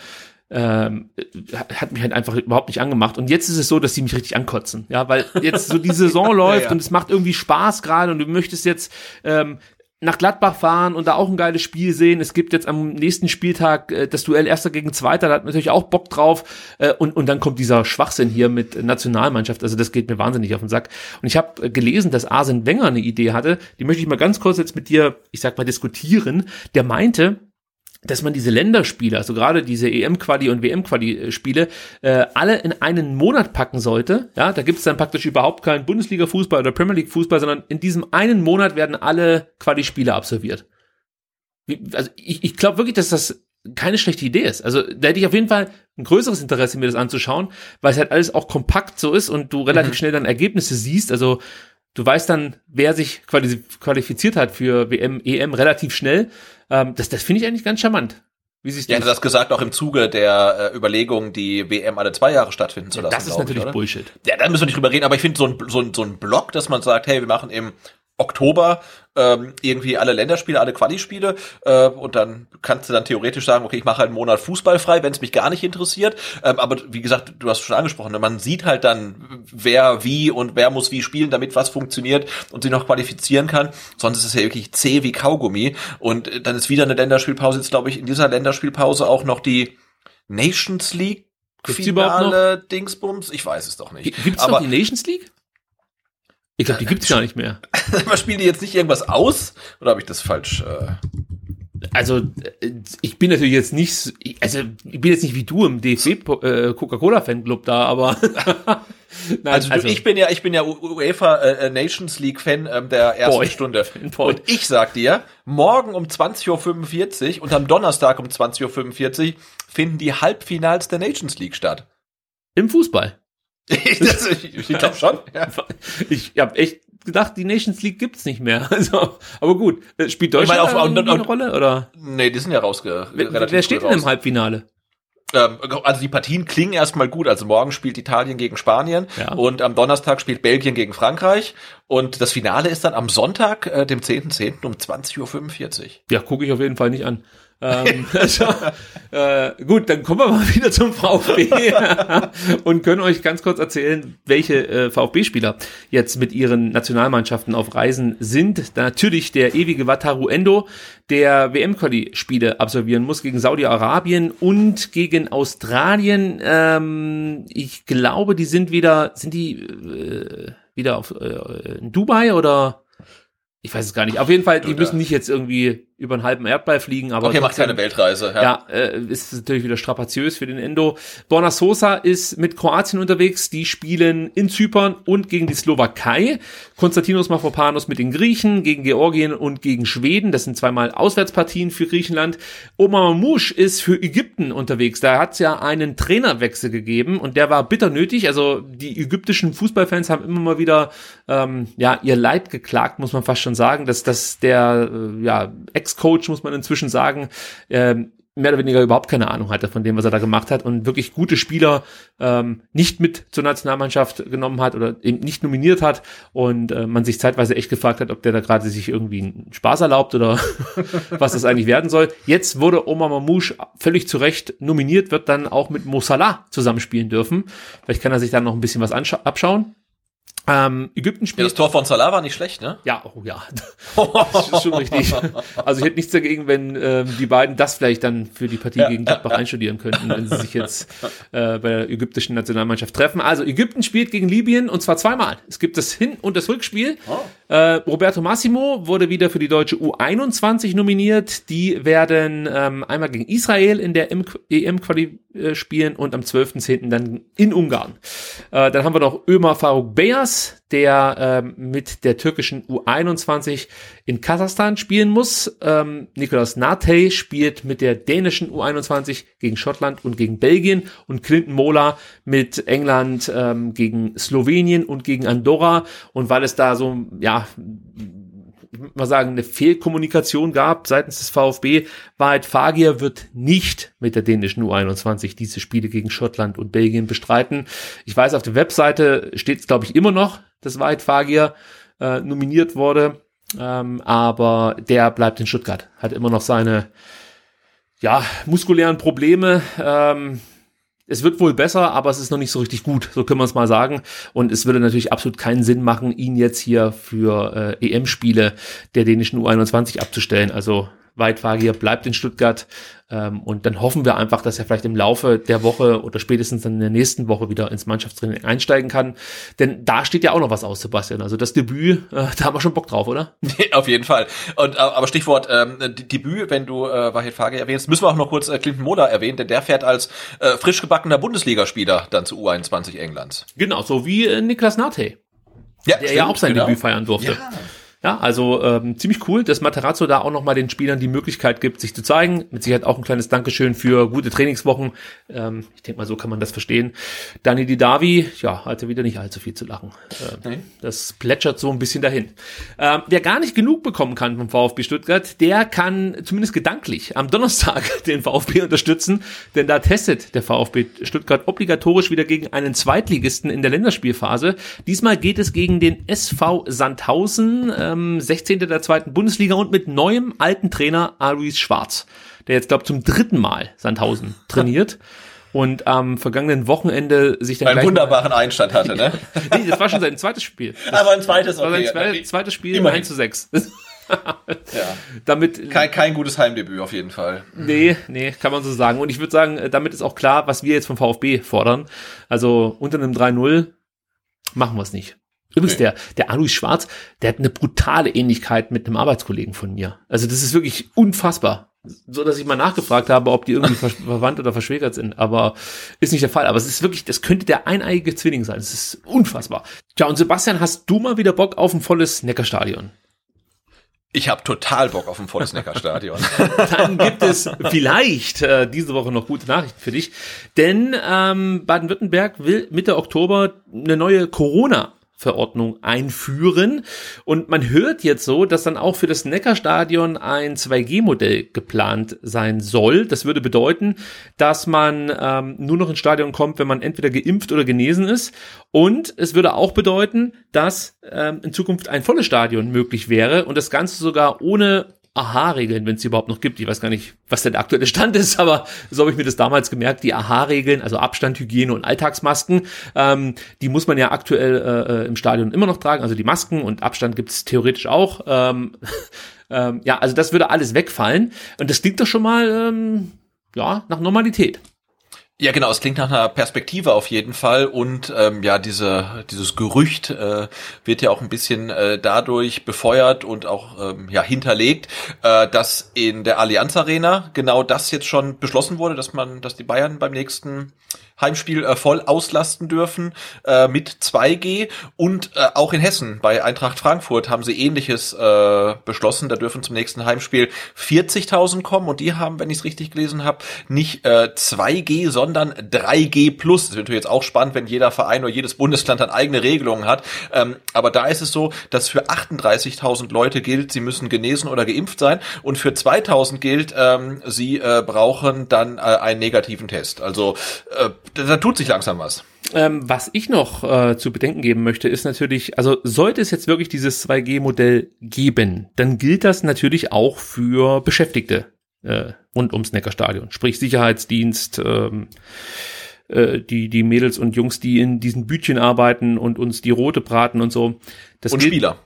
Ähm, hat mich halt einfach überhaupt nicht angemacht. Und jetzt ist es so, dass sie mich richtig ankotzen, ja, weil jetzt so die Saison läuft ja. und es macht irgendwie Spaß gerade und du möchtest jetzt ähm, nach Gladbach fahren und da auch ein geiles Spiel sehen. Es gibt jetzt am nächsten Spieltag äh, das Duell Erster gegen Zweiter, da hat man natürlich auch Bock drauf. Äh, und, und dann kommt dieser Schwachsinn hier mit Nationalmannschaft. Also das geht mir wahnsinnig auf den Sack. Und ich habe äh, gelesen, dass Arsene Wenger eine Idee hatte, die möchte ich mal ganz kurz jetzt mit dir, ich sag mal, diskutieren. Der meinte, dass man diese Länderspiele, also gerade diese EM-Quali und WM-Quali-Spiele, äh, alle in einen Monat packen sollte. Ja, da gibt es dann praktisch überhaupt keinen Bundesliga-Fußball oder Premier League-Fußball, sondern in diesem einen Monat werden alle Quali-Spiele absolviert. Wie, also ich, ich glaube wirklich, dass das keine schlechte Idee ist. Also da hätte ich auf jeden Fall ein größeres Interesse, mir das anzuschauen, weil es halt alles auch kompakt so ist und du relativ mhm. schnell dann Ergebnisse siehst. Also du weißt dann, wer sich qualifiziert hat für WM, EM relativ schnell. Ähm, das das finde ich eigentlich ganz charmant. Wie siehst du ja, das gesagt auch im Zuge der äh, Überlegung, die WM alle zwei Jahre stattfinden zu lassen. Ja, das ist natürlich ich, Bullshit. Ja, da müssen wir nicht drüber reden, aber ich finde so ein, so, ein, so ein Block, dass man sagt, hey, wir machen im Oktober ähm, irgendwie alle Länderspiele, alle Quali-Spiele äh, und dann kannst du dann theoretisch sagen, okay, ich mache halt einen Monat Fußball frei, wenn es mich gar nicht interessiert. Ähm, aber wie gesagt, du hast schon angesprochen, man sieht halt dann, wer wie und wer muss wie spielen, damit was funktioniert und sich noch qualifizieren kann. Sonst ist es ja wirklich zäh wie Kaugummi und dann ist wieder eine Länderspielpause. Jetzt glaube ich in dieser Länderspielpause auch noch die Nations League Finale Dingsbums. Ich weiß es doch nicht. Gibt's aber noch die Nations League? Ich glaube, die gibt's gar nicht mehr. Aber spielen die jetzt nicht irgendwas aus? Oder habe ich das falsch? Äh also äh, ich bin natürlich jetzt nicht, also ich bin jetzt nicht wie du im DFB äh, Coca-Cola Fanclub da, aber Nein, also, also, ich bin ja ich bin ja UEFA äh, Nations League Fan ähm, der ersten Boy. Stunde Boy. und ich sag dir, morgen um 20:45 Uhr und am Donnerstag um 20:45 Uhr finden die Halbfinals der Nations League statt. Im Fußball. das, ich ich glaube schon. Ja. Ich habe echt gedacht, die Nations League gibt's nicht mehr. Also, aber gut, spielt Deutschland ich meine, auf, eine Rolle oder? Nee, die sind ja rausge. Wer, wer steht denn im Halbfinale? Ähm, also die Partien klingen erstmal gut. Also morgen spielt Italien gegen Spanien ja. und am Donnerstag spielt Belgien gegen Frankreich. Und das Finale ist dann am Sonntag, äh, dem 10.10. .10. um 20.45 Uhr. Ja, gucke ich auf jeden Fall nicht an ähm, also, äh, gut, dann kommen wir mal wieder zum VfB und können euch ganz kurz erzählen, welche äh, VfB-Spieler jetzt mit ihren Nationalmannschaften auf Reisen sind. Da natürlich der ewige Wataru Endo, der WM-Quali-Spiele absolvieren muss gegen Saudi-Arabien und gegen Australien. Ähm, ich glaube, die sind wieder, sind die äh, wieder auf äh, in Dubai oder ich weiß es gar nicht. Auf jeden Fall, die müssen nicht jetzt irgendwie über einen halben Erdball fliegen, aber. Okay, macht keine Weltreise, ja. Ja, äh, ist natürlich wieder strapaziös für den Endo. Borna Sosa ist mit Kroatien unterwegs. Die spielen in Zypern und gegen die Slowakei. Konstantinos Mafropanos mit den Griechen, gegen Georgien und gegen Schweden. Das sind zweimal Auswärtspartien für Griechenland. Omar Mamouche ist für Ägypten unterwegs. Da hat es ja einen Trainerwechsel gegeben und der war bitter nötig. Also die ägyptischen Fußballfans haben immer mal wieder ähm, ja ihr Leid geklagt, muss man fast schon sagen, dass, dass der äh, ja, Ex Ex-Coach, muss man inzwischen sagen, ähm, mehr oder weniger überhaupt keine Ahnung hatte von dem, was er da gemacht hat und wirklich gute Spieler ähm, nicht mit zur Nationalmannschaft genommen hat oder eben nicht nominiert hat und äh, man sich zeitweise echt gefragt hat, ob der da gerade sich irgendwie einen Spaß erlaubt oder was das eigentlich werden soll. Jetzt wurde Omar Mamouche völlig zu Recht nominiert, wird dann auch mit Mo Salah zusammenspielen dürfen. Vielleicht kann er sich dann noch ein bisschen was abschauen. Ähm, Ägypten spielt. Ja, das Tor von Salah war nicht schlecht, ne? Ja, oh ja. das ist schon richtig. Also ich hätte nichts dagegen, wenn ähm, die beiden das vielleicht dann für die Partie gegen Gladbach einstudieren könnten, wenn sie sich jetzt äh, bei der ägyptischen Nationalmannschaft treffen. Also Ägypten spielt gegen Libyen und zwar zweimal. Es gibt das Hin- und das Rückspiel. Oh. Äh, Roberto Massimo wurde wieder für die deutsche U21 nominiert. Die werden ähm, einmal gegen Israel in der EM-Quali äh, spielen und am 12.10. dann in Ungarn. Äh, dann haben wir noch Ömer Faruk Beyaz, der ähm, mit der türkischen U21 in Kasachstan spielen muss. Ähm, Nicolas Nate spielt mit der dänischen U21 gegen Schottland und gegen Belgien und Clinton Mola mit England ähm, gegen Slowenien und gegen Andorra. Und weil es da so, ja, mal sagen, eine Fehlkommunikation gab seitens des VfB. Wahrheit Fagier wird nicht mit der dänischen U21 diese Spiele gegen Schottland und Belgien bestreiten. Ich weiß, auf der Webseite steht es, glaube ich, immer noch, dass Wahrheit Fagier äh, nominiert wurde. Ähm, aber der bleibt in Stuttgart, hat immer noch seine ja, muskulären Probleme. Ähm, es wird wohl besser, aber es ist noch nicht so richtig gut, so können wir es mal sagen. Und es würde natürlich absolut keinen Sinn machen, ihn jetzt hier für äh, EM-Spiele der dänischen U21 abzustellen. Also Weitfagier bleibt in Stuttgart. Ähm, und dann hoffen wir einfach, dass er vielleicht im Laufe der Woche oder spätestens dann in der nächsten Woche wieder ins Mannschaftstraining einsteigen kann. Denn da steht ja auch noch was aus, Sebastian. Also das Debüt, äh, da haben wir schon Bock drauf, oder? Auf jeden Fall. Und aber Stichwort ähm, Debüt, wenn du äh, Wahid Fagi erwähnst, müssen wir auch noch kurz äh, Clinton Mola erwähnen, denn der fährt als äh, frisch gebackener Bundesligaspieler dann zu U21 Englands. Genau, so wie äh, Niklas Nate. Ja, der stimmt, ja auch sein genau. Debüt feiern durfte. Ja. Ja, also ähm, ziemlich cool, dass Materazzo da auch nochmal den Spielern die Möglichkeit gibt, sich zu zeigen. Mit Sicherheit auch ein kleines Dankeschön für gute Trainingswochen. Ähm, ich denke mal, so kann man das verstehen. Dani Didavi, ja, hatte wieder nicht allzu viel zu lachen. Ähm, Das plätschert so ein bisschen dahin. Ähm, wer gar nicht genug bekommen kann vom VfB Stuttgart, der kann zumindest gedanklich am Donnerstag den VfB unterstützen, denn da testet der VfB Stuttgart obligatorisch wieder gegen einen Zweitligisten in der Länderspielphase. Diesmal geht es gegen den SV Sandhausen. Äh, ähm, 16. der zweiten Bundesliga und mit neuem alten Trainer Aris Schwarz, der jetzt, glaube zum dritten Mal Sandhausen trainiert. und am vergangenen Wochenende sich dann einen wunderbaren Einstand hatte, ne? nee, das war schon sein zweites Spiel. Das Aber ein zweites, okay. war sein zweites, zweites Spiel Immerhin. 1 zu 6. ja. Damit kein, kein gutes Heimdebüt auf jeden Fall. Nee, nee, kann man so sagen. Und ich würde sagen, damit ist auch klar, was wir jetzt vom VfB fordern. Also unter einem 3-0 machen wir es nicht. Übrigens, okay. der, der Alois Schwarz, der hat eine brutale Ähnlichkeit mit einem Arbeitskollegen von mir. Also das ist wirklich unfassbar. So, dass ich mal nachgefragt habe, ob die irgendwie verwandt oder verschwägert sind. Aber ist nicht der Fall. Aber es ist wirklich, das könnte der eineige Zwilling sein. Es ist unfassbar. Tja, und Sebastian, hast du mal wieder Bock auf ein volles Neckarstadion? Ich habe total Bock auf ein volles Neckarstadion. Dann gibt es vielleicht äh, diese Woche noch gute Nachrichten für dich. Denn ähm, Baden-Württemberg will Mitte Oktober eine neue Corona- Verordnung einführen. Und man hört jetzt so, dass dann auch für das Neckarstadion ein 2G-Modell geplant sein soll. Das würde bedeuten, dass man ähm, nur noch ins Stadion kommt, wenn man entweder geimpft oder genesen ist. Und es würde auch bedeuten, dass ähm, in Zukunft ein volles Stadion möglich wäre und das Ganze sogar ohne Aha-Regeln, wenn es überhaupt noch gibt. Ich weiß gar nicht, was denn der aktuelle Stand ist, aber so habe ich mir das damals gemerkt. Die Aha-Regeln, also Abstand, Hygiene und Alltagsmasken, ähm, die muss man ja aktuell äh, im Stadion immer noch tragen. Also die Masken und Abstand gibt es theoretisch auch. Ähm, ähm, ja, also das würde alles wegfallen. Und das klingt doch schon mal ähm, ja nach Normalität. Ja, genau, es klingt nach einer Perspektive auf jeden Fall und ähm, ja, diese, dieses Gerücht äh, wird ja auch ein bisschen äh, dadurch befeuert und auch ähm, ja, hinterlegt, äh, dass in der Allianz Arena genau das jetzt schon beschlossen wurde, dass man, dass die Bayern beim nächsten Heimspiel äh, voll auslasten dürfen äh, mit 2G und äh, auch in Hessen bei Eintracht Frankfurt haben sie ähnliches äh, beschlossen. Da dürfen zum nächsten Heimspiel 40.000 kommen und die haben, wenn ich es richtig gelesen habe, nicht äh, 2G, sondern 3G plus. Das wird natürlich jetzt auch spannend, wenn jeder Verein oder jedes Bundesland dann eigene Regelungen hat. Ähm, aber da ist es so, dass für 38.000 Leute gilt, sie müssen genesen oder geimpft sein und für 2.000 gilt, ähm, sie äh, brauchen dann äh, einen negativen Test. Also äh, da, da tut sich langsam was. Ähm, was ich noch äh, zu bedenken geben möchte, ist natürlich, also sollte es jetzt wirklich dieses 2G-Modell geben, dann gilt das natürlich auch für Beschäftigte äh, rund ums Neckarstadion, sprich Sicherheitsdienst, ähm, äh, die, die Mädels und Jungs, die in diesen Bütchen arbeiten und uns die Rote braten und so. Das und gilt, Spieler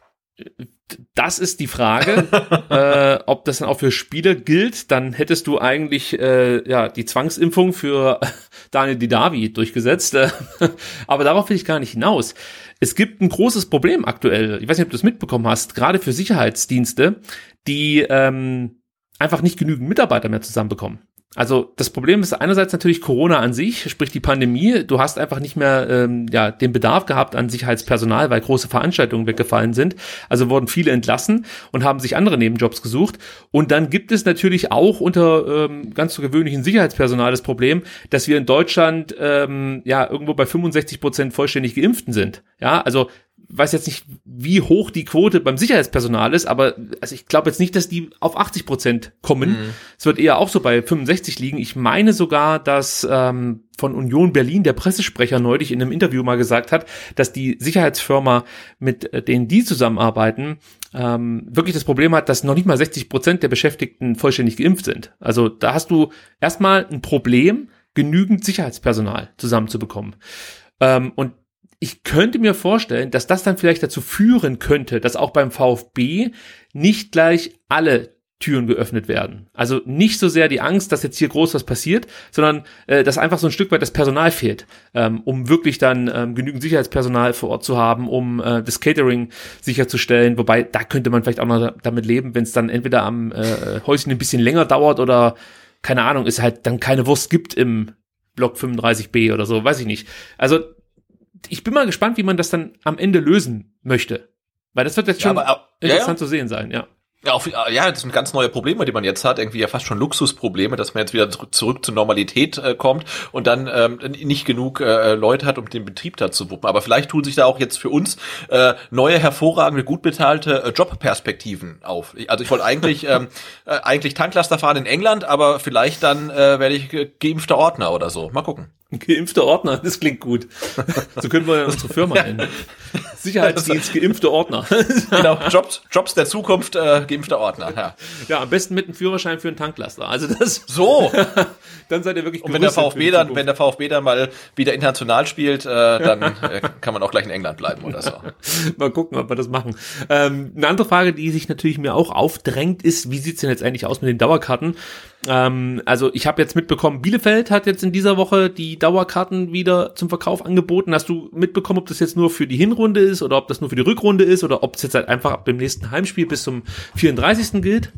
das ist die Frage, äh, ob das dann auch für Spieler gilt. Dann hättest du eigentlich äh, ja die Zwangsimpfung für Daniel Didavi durchgesetzt. Aber darauf will ich gar nicht hinaus. Es gibt ein großes Problem aktuell. Ich weiß nicht, ob du es mitbekommen hast. Gerade für Sicherheitsdienste, die ähm, einfach nicht genügend Mitarbeiter mehr zusammenbekommen. Also das Problem ist einerseits natürlich Corona an sich, sprich die Pandemie. Du hast einfach nicht mehr ähm, ja, den Bedarf gehabt an Sicherheitspersonal, weil große Veranstaltungen weggefallen sind. Also wurden viele entlassen und haben sich andere Nebenjobs gesucht. Und dann gibt es natürlich auch unter ähm, ganz so gewöhnlichen Sicherheitspersonal das Problem, dass wir in Deutschland ähm, ja irgendwo bei 65 Prozent vollständig Geimpften sind. Ja, also weiß jetzt nicht, wie hoch die Quote beim Sicherheitspersonal ist, aber also ich glaube jetzt nicht, dass die auf 80 Prozent kommen. Mhm. Es wird eher auch so bei 65 liegen. Ich meine sogar, dass ähm, von Union Berlin der Pressesprecher neulich in einem Interview mal gesagt hat, dass die Sicherheitsfirma, mit äh, denen die zusammenarbeiten, ähm, wirklich das Problem hat, dass noch nicht mal 60 Prozent der Beschäftigten vollständig geimpft sind. Also da hast du erstmal ein Problem, genügend Sicherheitspersonal zusammenzubekommen. Ähm, und ich könnte mir vorstellen, dass das dann vielleicht dazu führen könnte, dass auch beim VfB nicht gleich alle Türen geöffnet werden. Also nicht so sehr die Angst, dass jetzt hier groß was passiert, sondern äh, dass einfach so ein Stück weit das Personal fehlt, ähm, um wirklich dann ähm, genügend Sicherheitspersonal vor Ort zu haben, um äh, das Catering sicherzustellen. Wobei da könnte man vielleicht auch noch damit leben, wenn es dann entweder am äh, Häuschen ein bisschen länger dauert oder keine Ahnung, es halt dann keine Wurst gibt im Block 35b oder so, weiß ich nicht. Also ich bin mal gespannt, wie man das dann am Ende lösen möchte. Weil das wird jetzt schon ja, aber, interessant ja, ja. zu sehen sein, ja. Ja, auf, ja, das sind ganz neue Probleme, die man jetzt hat, irgendwie ja fast schon Luxusprobleme, dass man jetzt wieder zurück zur Normalität äh, kommt und dann ähm, nicht genug äh, Leute hat, um den Betrieb da zu wuppen. Aber vielleicht tun sich da auch jetzt für uns äh, neue, hervorragende, gut bezahlte äh, Jobperspektiven auf. Also ich wollte eigentlich ähm, äh, eigentlich Tanklaster fahren in England, aber vielleicht dann äh, werde ich geimpfter Ordner oder so. Mal gucken. Geimpfte Ordner, das klingt gut. So können wir unsere Firma nennen. Sicherheitsdienst, geimpfte Ordner. genau, Jobs, Jobs der Zukunft, äh, geimpfte Ordner. Ja. ja, am besten mit einem Führerschein für einen Tanklaster. Also das. So. dann seid ihr wirklich. Und wenn der VfB dann, wenn der VfB dann mal wieder international spielt, äh, dann äh, kann man auch gleich in England bleiben oder so. mal gucken, ob wir das machen. Ähm, eine andere Frage, die sich natürlich mir auch aufdrängt, ist, wie sieht's denn jetzt eigentlich aus mit den Dauerkarten? Ähm, also ich habe jetzt mitbekommen, Bielefeld hat jetzt in dieser Woche die Dauerkarten wieder zum Verkauf angeboten. Hast du mitbekommen, ob das jetzt nur für die Hinrunde ist oder ob das nur für die Rückrunde ist oder ob es jetzt halt einfach ab dem nächsten Heimspiel bis zum 34. gilt?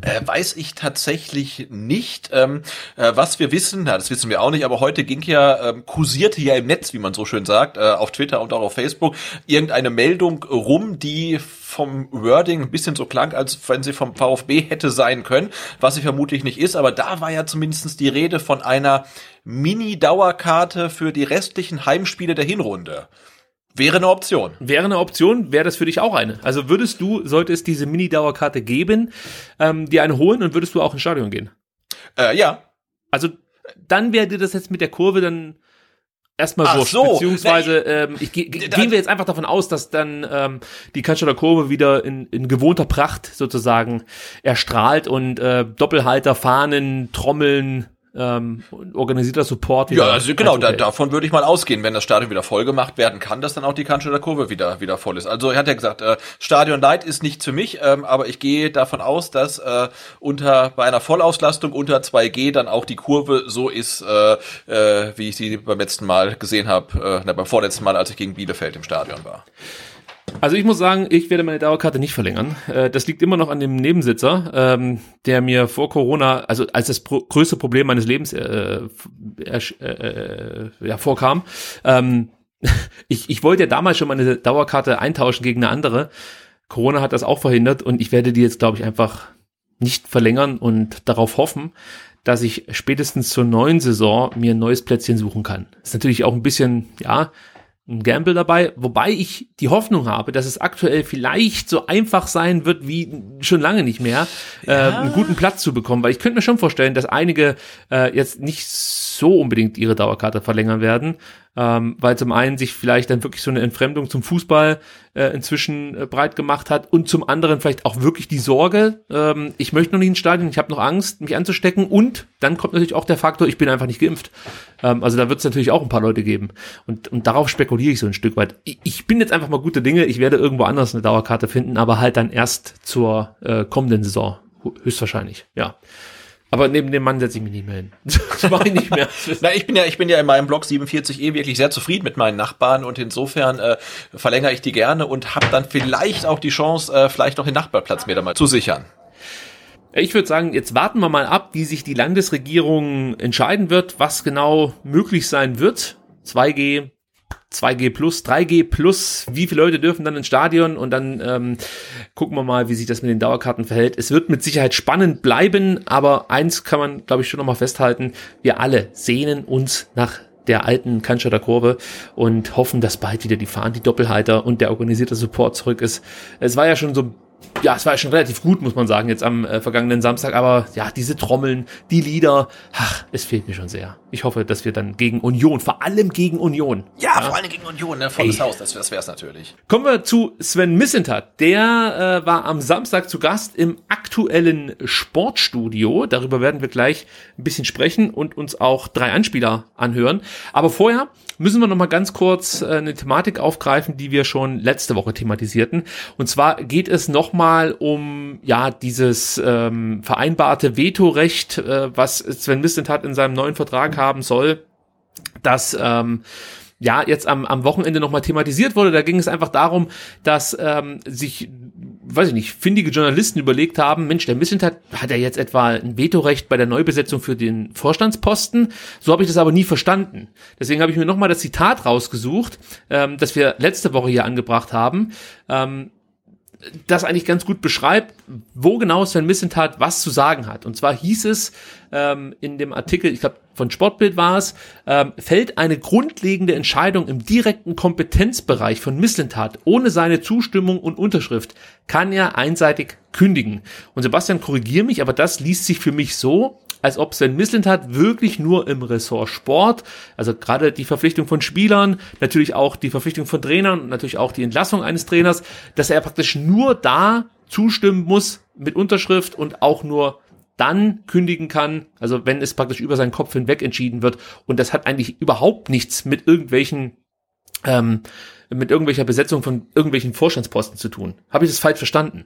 Äh, weiß ich tatsächlich nicht. Ähm, äh, was wir wissen, na, das wissen wir auch nicht, aber heute ging ja, ähm, kursierte ja im Netz, wie man so schön sagt, äh, auf Twitter und auch auf Facebook, irgendeine Meldung rum, die vom Wording ein bisschen so klang, als wenn sie vom VfB hätte sein können, was sie vermutlich nicht ist, aber da war ja zumindest die Rede von einer Mini-Dauerkarte für die restlichen Heimspiele der Hinrunde. Wäre eine Option. Wäre eine Option, wäre das für dich auch eine. Also würdest du, sollte es diese Mini-Dauerkarte geben, ähm, dir eine holen und würdest du auch ins Stadion gehen? Äh, ja. Also dann wäre dir das jetzt mit der Kurve dann erstmal wurscht. So. Beziehungsweise ähm, ich, ge gehen wir jetzt einfach davon aus, dass dann ähm, die Cannstatter Kurve wieder in, in gewohnter Pracht sozusagen erstrahlt und äh, Doppelhalter, Fahnen, Trommeln, ähm, organisierter Support. Ja, also genau, da, davon würde ich mal ausgehen, wenn das Stadion wieder voll gemacht werden kann, dass dann auch die Cannstatter Kurve wieder wieder voll ist. Also er hat ja gesagt, äh, Stadion Light ist nicht für mich, ähm, aber ich gehe davon aus, dass äh, unter bei einer Vollauslastung unter 2G dann auch die Kurve so ist, äh, äh, wie ich sie beim letzten Mal gesehen habe, äh, beim vorletzten Mal, als ich gegen Bielefeld im Stadion war. Also ich muss sagen, ich werde meine Dauerkarte nicht verlängern. Äh, das liegt immer noch an dem Nebensitzer, ähm, der mir vor Corona, also als das größte Problem meines Lebens äh, äh, äh, ja, vorkam. Ähm, ich, ich wollte ja damals schon meine Dauerkarte eintauschen gegen eine andere. Corona hat das auch verhindert und ich werde die jetzt, glaube ich, einfach nicht verlängern und darauf hoffen, dass ich spätestens zur neuen Saison mir ein neues Plätzchen suchen kann. ist natürlich auch ein bisschen, ja, ein Gamble dabei, wobei ich die Hoffnung habe, dass es aktuell vielleicht so einfach sein wird wie schon lange nicht mehr, äh, ja. äh, einen guten Platz zu bekommen, weil ich könnte mir schon vorstellen, dass einige äh, jetzt nicht so unbedingt ihre Dauerkarte verlängern werden, ähm, weil zum einen sich vielleicht dann wirklich so eine Entfremdung zum Fußball äh, inzwischen äh, breit gemacht hat und zum anderen vielleicht auch wirklich die Sorge, ähm, ich möchte noch nicht ins Stadion, ich habe noch Angst, mich anzustecken und dann kommt natürlich auch der Faktor, ich bin einfach nicht geimpft. Ähm, also da wird es natürlich auch ein paar Leute geben und, und darauf spekuliere ich so ein Stück weit. Ich, ich bin jetzt einfach mal gute Dinge, ich werde irgendwo anders eine Dauerkarte finden, aber halt dann erst zur äh, kommenden Saison, höchstwahrscheinlich, ja. Aber neben dem Mann setze ich mich nicht mehr hin. Das mache ich nicht mehr. Na, ich bin ja, ich bin ja in meinem Blog 47e wirklich sehr zufrieden mit meinen Nachbarn und insofern äh, verlängere ich die gerne und habe dann vielleicht auch die Chance, äh, vielleicht noch den Nachbarplatz mir da mal zu sichern. Ich würde sagen, jetzt warten wir mal ab, wie sich die Landesregierung entscheiden wird, was genau möglich sein wird. 2G, 2G plus, 3G plus, wie viele Leute dürfen dann ins Stadion und dann ähm, gucken wir mal, wie sich das mit den Dauerkarten verhält. Es wird mit Sicherheit spannend bleiben, aber eins kann man, glaube ich, schon nochmal festhalten. Wir alle sehnen uns nach der alten Cannstatter Kurve und hoffen, dass bald wieder die Fahnen, die Doppelhalter und der organisierte Support zurück ist. Es war ja schon so ja, es war schon relativ gut, muss man sagen, jetzt am äh, vergangenen Samstag, aber ja, diese Trommeln, die Lieder, ach, es fehlt mir schon sehr. Ich hoffe, dass wir dann gegen Union, vor allem gegen Union, ja, Ja, vor allem gegen Union, ne? volles Haus, das, das wäre es natürlich. Kommen wir zu Sven Missentat. Der äh, war am Samstag zu Gast im aktuellen Sportstudio. Darüber werden wir gleich ein bisschen sprechen und uns auch drei Anspieler anhören. Aber vorher müssen wir noch mal ganz kurz äh, eine Thematik aufgreifen, die wir schon letzte Woche thematisierten. Und zwar geht es noch mal um ja dieses ähm, vereinbarte Vetorecht, äh, was Sven Missentat in seinem neuen Vertrag haben soll, dass ähm, ja jetzt am, am Wochenende nochmal thematisiert wurde. Da ging es einfach darum, dass ähm, sich, weiß ich nicht, findige Journalisten überlegt haben, Mensch, der Missentat hat ja jetzt etwa ein Vetorecht bei der Neubesetzung für den Vorstandsposten. So habe ich das aber nie verstanden. Deswegen habe ich mir nochmal das Zitat rausgesucht, ähm, das wir letzte Woche hier angebracht haben. Ähm, das eigentlich ganz gut beschreibt, wo genau Sven Missentat was zu sagen hat. Und zwar hieß es ähm, in dem Artikel, ich glaube von Sportbild war es, ähm, fällt eine grundlegende Entscheidung im direkten Kompetenzbereich von Missentat ohne seine Zustimmung und Unterschrift, kann er einseitig kündigen. Und Sebastian, korrigier mich, aber das liest sich für mich so, als ob Sven Mislintat wirklich nur im Ressort Sport, also gerade die Verpflichtung von Spielern, natürlich auch die Verpflichtung von Trainern und natürlich auch die Entlassung eines Trainers, dass er praktisch nur da zustimmen muss mit Unterschrift und auch nur dann kündigen kann, also wenn es praktisch über seinen Kopf hinweg entschieden wird. Und das hat eigentlich überhaupt nichts mit irgendwelchen ähm, mit irgendwelcher Besetzung von irgendwelchen Vorstandsposten zu tun. Habe ich das falsch verstanden?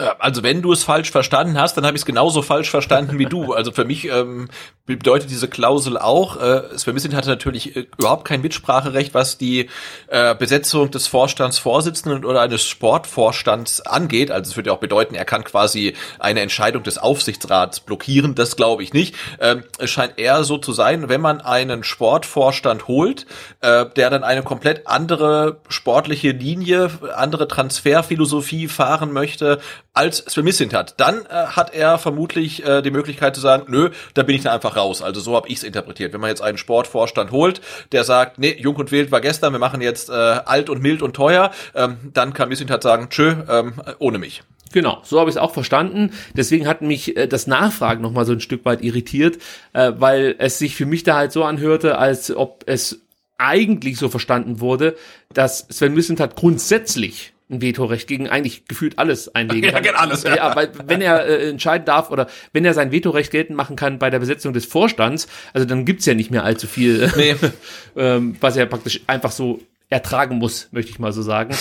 Äh, also wenn du es falsch verstanden hast, dann habe ich es genauso falsch verstanden wie du. Also für mich ähm, bedeutet diese Klausel auch, äh, Sven Missin hatte natürlich äh, überhaupt kein Mitspracherecht, was die äh, Besetzung des Vorstandsvorsitzenden oder eines Sportvorstands angeht. Also es würde ja auch bedeuten, er kann quasi eine Entscheidung des Aufsichtsrats blockieren. Das glaube ich nicht. Ähm, es scheint eher so zu sein, wenn man einen Sportvorstand holt, äh, der dann eine komplett andere sportliche Linie, andere Transferphilosophie fahren möchte, als Sven Missin hat, dann äh, hat er vermutlich äh, die Möglichkeit zu sagen, nö, da bin ich dann einfach raus. Also so habe ich es interpretiert. Wenn man jetzt einen Sportvorstand holt, der sagt, nee, Jung und Wild war gestern, wir machen jetzt äh, alt und mild und teuer, ähm, dann kann Missin halt sagen, tschö, ähm, ohne mich. Genau, so habe ich es auch verstanden. Deswegen hat mich äh, das Nachfragen noch mal so ein Stück weit irritiert, äh, weil es sich für mich da halt so anhörte, als ob es eigentlich so verstanden wurde, dass Sven Missentat grundsätzlich ein Vetorecht gegen eigentlich gefühlt alles einlegen kann. Ja, gegen alles. Ja. ja, weil wenn er äh, entscheiden darf oder wenn er sein Vetorecht geltend machen kann bei der Besetzung des Vorstands, also dann gibt's ja nicht mehr allzu viel, nee. ähm, was er praktisch einfach so ertragen muss, möchte ich mal so sagen.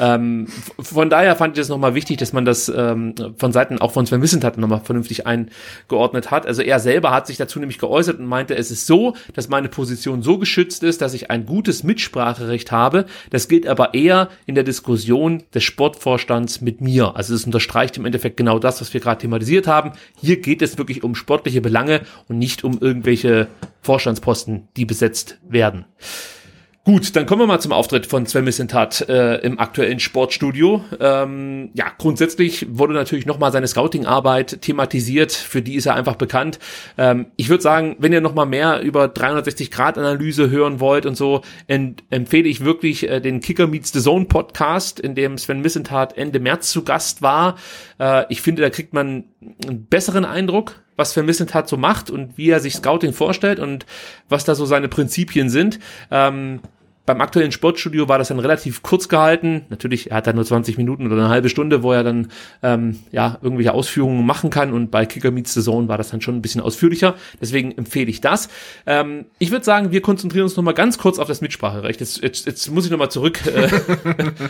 ähm, von daher fand ich es nochmal wichtig, dass man das ähm, von Seiten auch von Sven Wissentat nochmal vernünftig eingeordnet hat. Also er selber hat sich dazu nämlich geäußert und meinte, es ist so, dass meine Position so geschützt ist, dass ich ein gutes Mitspracherecht habe. Das gilt aber eher in der Diskussion des Sportvorstands mit mir. Also es unterstreicht im Endeffekt genau das, was wir gerade thematisiert haben. Hier geht es wirklich um sportliche Belange und nicht um irgendwelche Vorstandsposten, die besetzt werden. Gut, dann kommen wir mal zum Auftritt von Sven Missentat äh, im aktuellen Sportstudio. Ähm, ja, grundsätzlich wurde natürlich nochmal seine Scouting-Arbeit thematisiert, für die ist er einfach bekannt. Ähm, ich würde sagen, wenn ihr nochmal mehr über 360-Grad-Analyse hören wollt und so, empfehle ich wirklich äh, den Kicker Meets the Zone Podcast, in dem Sven Missentat Ende März zu Gast war. Äh, ich finde, da kriegt man einen besseren Eindruck was Sven Missentat so macht und wie er sich Scouting vorstellt und was da so seine Prinzipien sind. Ähm, beim aktuellen Sportstudio war das dann relativ kurz gehalten. Natürlich, er hat da nur 20 Minuten oder eine halbe Stunde, wo er dann ähm, ja irgendwelche Ausführungen machen kann. Und bei Kicker Meets the Zone war das dann schon ein bisschen ausführlicher. Deswegen empfehle ich das. Ähm, ich würde sagen, wir konzentrieren uns nochmal ganz kurz auf das Mitspracherecht. Jetzt, jetzt, jetzt muss ich nochmal zurück äh,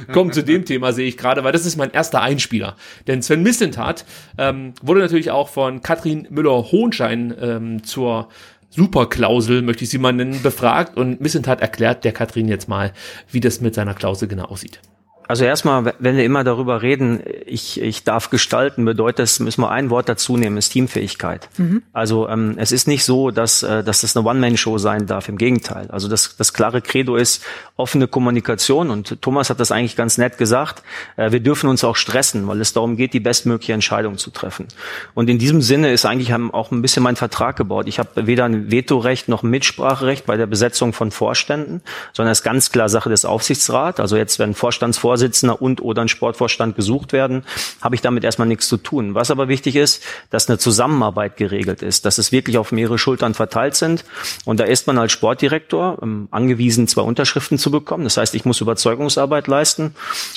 kommen zu dem Thema, sehe ich gerade, weil das ist mein erster Einspieler. Denn Sven Missentat ähm, wurde natürlich auch von Katrin Müller-Hohenschein ähm, zur Superklausel, möchte ich sie mal nennen, befragt und Missentat erklärt der Katrin jetzt mal, wie das mit seiner Klausel genau aussieht. Also erstmal, wenn wir immer darüber reden, ich, ich darf gestalten, bedeutet das, müssen wir ein Wort dazu nehmen, ist Teamfähigkeit. Mhm. Also ähm, es ist nicht so, dass, äh, dass das eine One-Man-Show sein darf, im Gegenteil. Also das, das klare Credo ist offene Kommunikation und Thomas hat das eigentlich ganz nett gesagt. Äh, wir dürfen uns auch stressen, weil es darum geht, die bestmögliche Entscheidung zu treffen. Und in diesem Sinne ist eigentlich auch ein bisschen mein Vertrag gebaut. Ich habe weder ein Vetorecht noch ein Mitspracherecht bei der Besetzung von Vorständen, sondern es ist ganz klar Sache des Aufsichtsrats. Also jetzt, wenn Vorstandsvorsitzender Vorsitzender und oder ein Sportvorstand gesucht werden, habe ich damit erstmal nichts zu tun. Was aber wichtig ist, dass eine Zusammenarbeit geregelt ist, dass es wirklich auf mehrere Schultern verteilt sind. Und da ist man als Sportdirektor ähm, angewiesen, zwei Unterschriften zu bekommen. Das heißt, ich muss Überzeugungsarbeit leisten.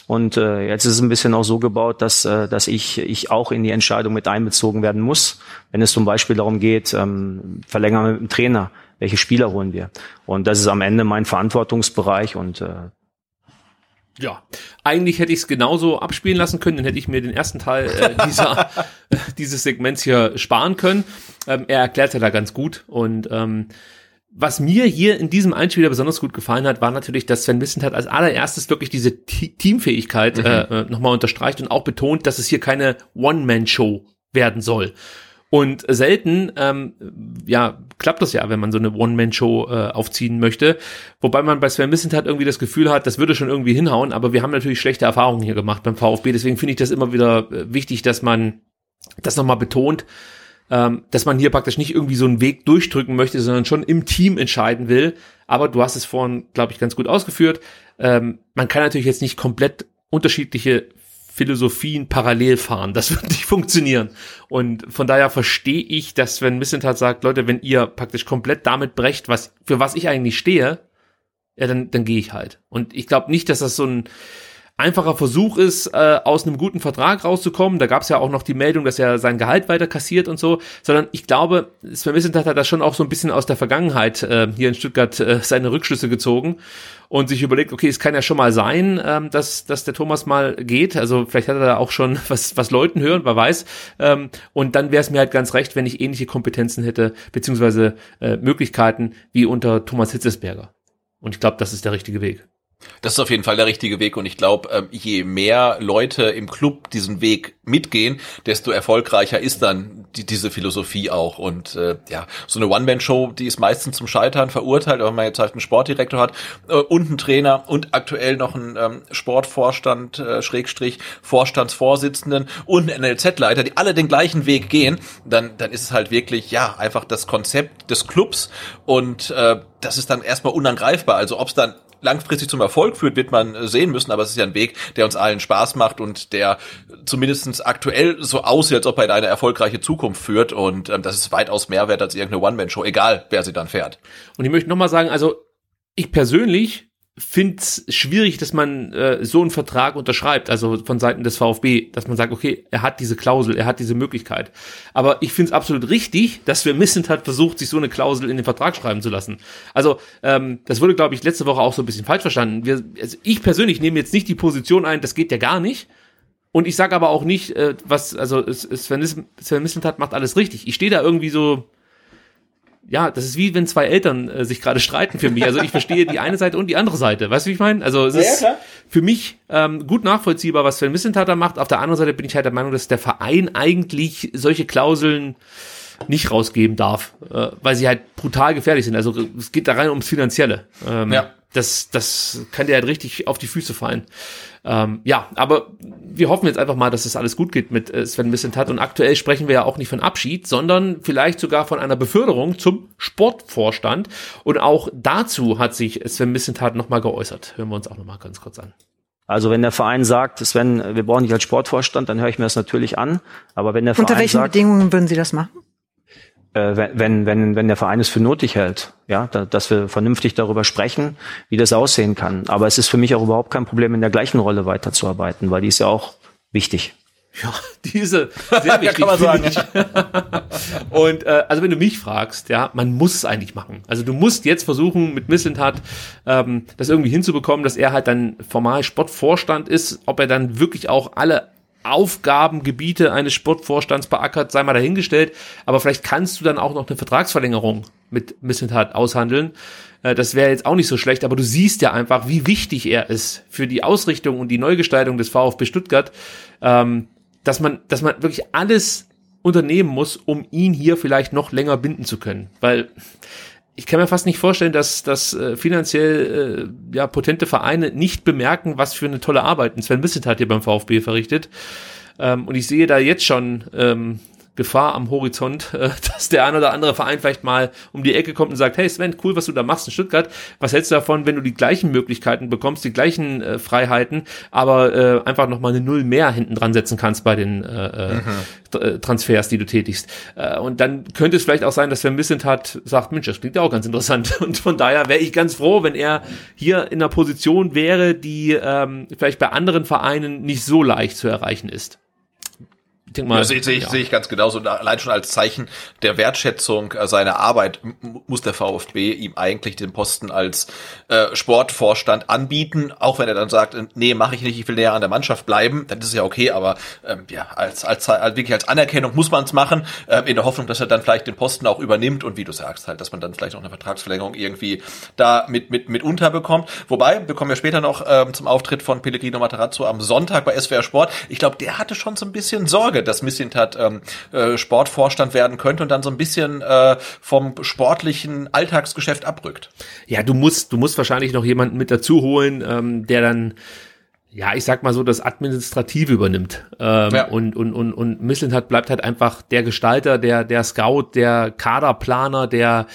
Und äh, jetzt ist es ein bisschen auch so gebaut, dass, äh, dass ich, ich auch in die Entscheidung mit einbezogen werden muss, wenn es zum Beispiel darum geht, ähm, verlängern mit dem Trainer, welche Spieler holen wir. Und das ist am Ende mein Verantwortungsbereich und äh, ja, eigentlich hätte ich es genauso abspielen lassen können, dann hätte ich mir den ersten Teil äh, dieser, äh, dieses Segments hier sparen können. Ähm, er erklärt ja da ganz gut und ähm, was mir hier in diesem Einspieler besonders gut gefallen hat, war natürlich, dass Sven Missentat als allererstes wirklich diese T Teamfähigkeit mhm. äh, nochmal unterstreicht und auch betont, dass es hier keine One-Man-Show werden soll. Und selten, ähm, ja, klappt das ja, wenn man so eine One-Man-Show äh, aufziehen möchte. Wobei man bei Sven Missentat irgendwie das Gefühl hat, das würde schon irgendwie hinhauen, aber wir haben natürlich schlechte Erfahrungen hier gemacht beim VfB. Deswegen finde ich das immer wieder äh, wichtig, dass man das nochmal betont, ähm, dass man hier praktisch nicht irgendwie so einen Weg durchdrücken möchte, sondern schon im Team entscheiden will. Aber du hast es vorhin, glaube ich, ganz gut ausgeführt. Ähm, man kann natürlich jetzt nicht komplett unterschiedliche Philosophien parallel fahren. Das wird nicht funktionieren. Und von daher verstehe ich, dass wenn Missentat sagt, Leute, wenn ihr praktisch komplett damit brecht, was, für was ich eigentlich stehe, ja, dann, dann gehe ich halt. Und ich glaube nicht, dass das so ein einfacher Versuch ist, äh, aus einem guten Vertrag rauszukommen. Da gab es ja auch noch die Meldung, dass er sein Gehalt weiter kassiert und so, sondern ich glaube, Sven Missentat hat da schon auch so ein bisschen aus der Vergangenheit äh, hier in Stuttgart äh, seine Rückschlüsse gezogen und sich überlegt, okay, es kann ja schon mal sein, ähm, dass, dass der Thomas mal geht. Also vielleicht hat er da auch schon was, was Leuten hören, wer weiß. Ähm, und dann wäre es mir halt ganz recht, wenn ich ähnliche Kompetenzen hätte, beziehungsweise äh, Möglichkeiten wie unter Thomas Hitzesberger. Und ich glaube, das ist der richtige Weg. Das ist auf jeden Fall der richtige Weg und ich glaube, ähm, je mehr Leute im Club diesen Weg mitgehen, desto erfolgreicher ist dann die, diese Philosophie auch. Und äh, ja, so eine One-Man-Show, die ist meistens zum Scheitern verurteilt, wenn man jetzt halt einen Sportdirektor hat äh, und einen Trainer und aktuell noch einen ähm, Sportvorstand, äh, Schrägstrich, Vorstandsvorsitzenden und einen NLZ-Leiter, die alle den gleichen Weg gehen, dann, dann ist es halt wirklich, ja, einfach das Konzept des Clubs und äh, das ist dann erstmal unangreifbar. Also ob es dann langfristig zum Erfolg führt, wird man äh, sehen müssen, aber es ist ja ein Weg, der uns allen Spaß macht und der zumindestens aktuell so aussieht, als ob er in eine erfolgreiche Zukunft führt und ähm, das ist weitaus mehr wert als irgendeine One-Man-Show, egal wer sie dann fährt. Und ich möchte nochmal sagen, also ich persönlich finde es schwierig, dass man äh, so einen Vertrag unterschreibt, also von Seiten des VfB, dass man sagt, okay, er hat diese Klausel, er hat diese Möglichkeit. Aber ich finde es absolut richtig, dass wir Missend hat versucht, sich so eine Klausel in den Vertrag schreiben zu lassen. Also ähm, das wurde, glaube ich, letzte Woche auch so ein bisschen falsch verstanden. Wir, also ich persönlich nehme jetzt nicht die Position ein, das geht ja gar nicht. Und ich sage aber auch nicht, äh, was, also Sven, Sven Missentat macht alles richtig. Ich stehe da irgendwie so ja, das ist wie wenn zwei Eltern äh, sich gerade streiten für mich. Also ich verstehe die eine Seite und die andere Seite. Weißt du, wie ich meine? Also es ja, ist ja, für mich ähm, gut nachvollziehbar, was Sven Missentat macht. Auf der anderen Seite bin ich halt der Meinung, dass der Verein eigentlich solche Klauseln nicht rausgeben darf, äh, weil sie halt brutal gefährlich sind. Also es geht da rein ums Finanzielle. Ähm, ja. Das, das kann dir halt richtig auf die Füße fallen. Ähm, ja, aber wir hoffen jetzt einfach mal, dass es alles gut geht mit äh, Sven Missentat. Und aktuell sprechen wir ja auch nicht von Abschied, sondern vielleicht sogar von einer Beförderung zum Sportvorstand. Und auch dazu hat sich Sven Missentat nochmal geäußert. Hören wir uns auch nochmal ganz kurz an. Also wenn der Verein sagt, Sven, wir brauchen dich als Sportvorstand, dann höre ich mir das natürlich an. Aber wenn der Unter Verein welchen sagt, Bedingungen würden Sie das machen? Äh, wenn, wenn, wenn der Verein es für nötig hält, ja, da, dass wir vernünftig darüber sprechen, wie das aussehen kann. Aber es ist für mich auch überhaupt kein Problem, in der gleichen Rolle weiterzuarbeiten, weil die ist ja auch wichtig. Ja, diese sehr wichtig. kann man sagen. Und äh, also wenn du mich fragst, ja, man muss es eigentlich machen. Also du musst jetzt versuchen, mit Missentat ähm, das irgendwie hinzubekommen, dass er halt dann formal Sportvorstand ist, ob er dann wirklich auch alle Aufgabengebiete eines Sportvorstands beackert, sei mal dahingestellt. Aber vielleicht kannst du dann auch noch eine Vertragsverlängerung mit Missentat aushandeln. Äh, das wäre jetzt auch nicht so schlecht, aber du siehst ja einfach, wie wichtig er ist für die Ausrichtung und die Neugestaltung des VfB Stuttgart, ähm, dass man, dass man wirklich alles unternehmen muss, um ihn hier vielleicht noch länger binden zu können. Weil ich kann mir fast nicht vorstellen, dass, dass äh, finanziell äh, ja, potente Vereine nicht bemerken, was für eine tolle Arbeit ein Sven Misset hat hier beim VfB verrichtet. Ähm, und ich sehe da jetzt schon ähm, Gefahr am Horizont, äh, dass der ein oder andere Verein vielleicht mal um die Ecke kommt und sagt, hey Sven, cool, was du da machst in Stuttgart. Was hältst du davon, wenn du die gleichen Möglichkeiten bekommst, die gleichen äh, Freiheiten, aber äh, einfach nochmal eine Null mehr hinten dran setzen kannst bei den äh, mhm. Äh, Transfers, die du tätigst. Äh, und dann könnte es vielleicht auch sein, dass Sven Missentat sagt, Mensch, das klingt ja auch ganz interessant. Und von daher wäre ich ganz froh, wenn er hier in einer Position wäre, die ähm, vielleicht bei anderen Vereinen nicht so leicht zu erreichen ist. Ich denke mal, ja, sehe seh ich, ja. seh ich ganz genauso. Und allein schon als Zeichen der Wertschätzung äh, seiner Arbeit muss der VfB ihm eigentlich den Posten als äh, Sportvorstand anbieten, auch wenn er dann sagt, äh, nee, mache ich nicht, ich will näher an der Mannschaft bleiben, dann ist es ja okay, aber ähm, ja, als, als, als wirklich als Anerkennung muss man es machen, äh, in der Hoffnung, dass er dann vielleicht den Posten auch übernimmt und wie du sagst halt, dass man dann vielleicht auch eine Vertragsverlängerung irgendwie da mit, mit, mit unterbekommt. Wobei, wir kommen ja später noch ähm, zum Auftritt von Pellegrino Materazzo am Sonntag bei SWR Sport. Ich glaube, der hatte schon so ein bisschen Sorge Sorge, dass Missintat ähm, äh, Sportvorstand werden könnte und dann so ein bisschen äh, vom sportlichen Alltagsgeschäft abrückt. Ja, du musst, du musst wahrscheinlich noch jemanden mit dazu holen, ähm, der dann ja, ich sag mal so, das Administrative übernimmt. Ähm, ja. Und, und, und, und Mislintat bleibt halt einfach der Gestalter, der, der Scout, der Kaderplaner, der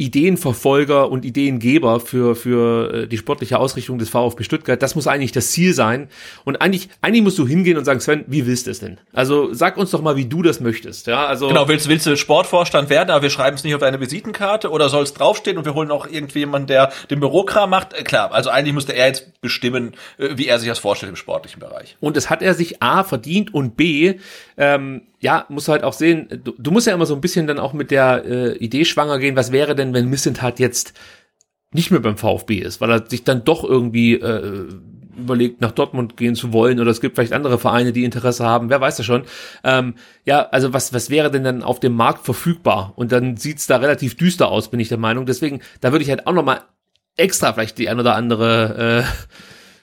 Ideenverfolger und Ideengeber für, für äh, die sportliche Ausrichtung des VfB Stuttgart. Das muss eigentlich das Ziel sein. Und eigentlich, eigentlich musst du hingehen und sagen, Sven, wie willst du es denn? Also sag uns doch mal, wie du das möchtest. Ja, also genau, willst, willst du Sportvorstand werden, aber wir schreiben es nicht auf deine Visitenkarte oder soll es draufstehen und wir holen auch irgendjemanden, der den Bürokram macht? Äh, klar, also eigentlich müsste er jetzt bestimmen, äh, wie er sich das vorstellt im sportlichen Bereich. Und das hat er sich A verdient und B ähm, ja, musst du halt auch sehen, du, du musst ja immer so ein bisschen dann auch mit der äh, Idee schwanger gehen, was wäre denn, wenn Missentat jetzt nicht mehr beim VfB ist, weil er sich dann doch irgendwie äh, überlegt, nach Dortmund gehen zu wollen oder es gibt vielleicht andere Vereine, die Interesse haben, wer weiß das schon. Ähm, ja, also was, was wäre denn dann auf dem Markt verfügbar? Und dann sieht's da relativ düster aus, bin ich der Meinung. Deswegen, da würde ich halt auch nochmal extra vielleicht die ein oder andere äh,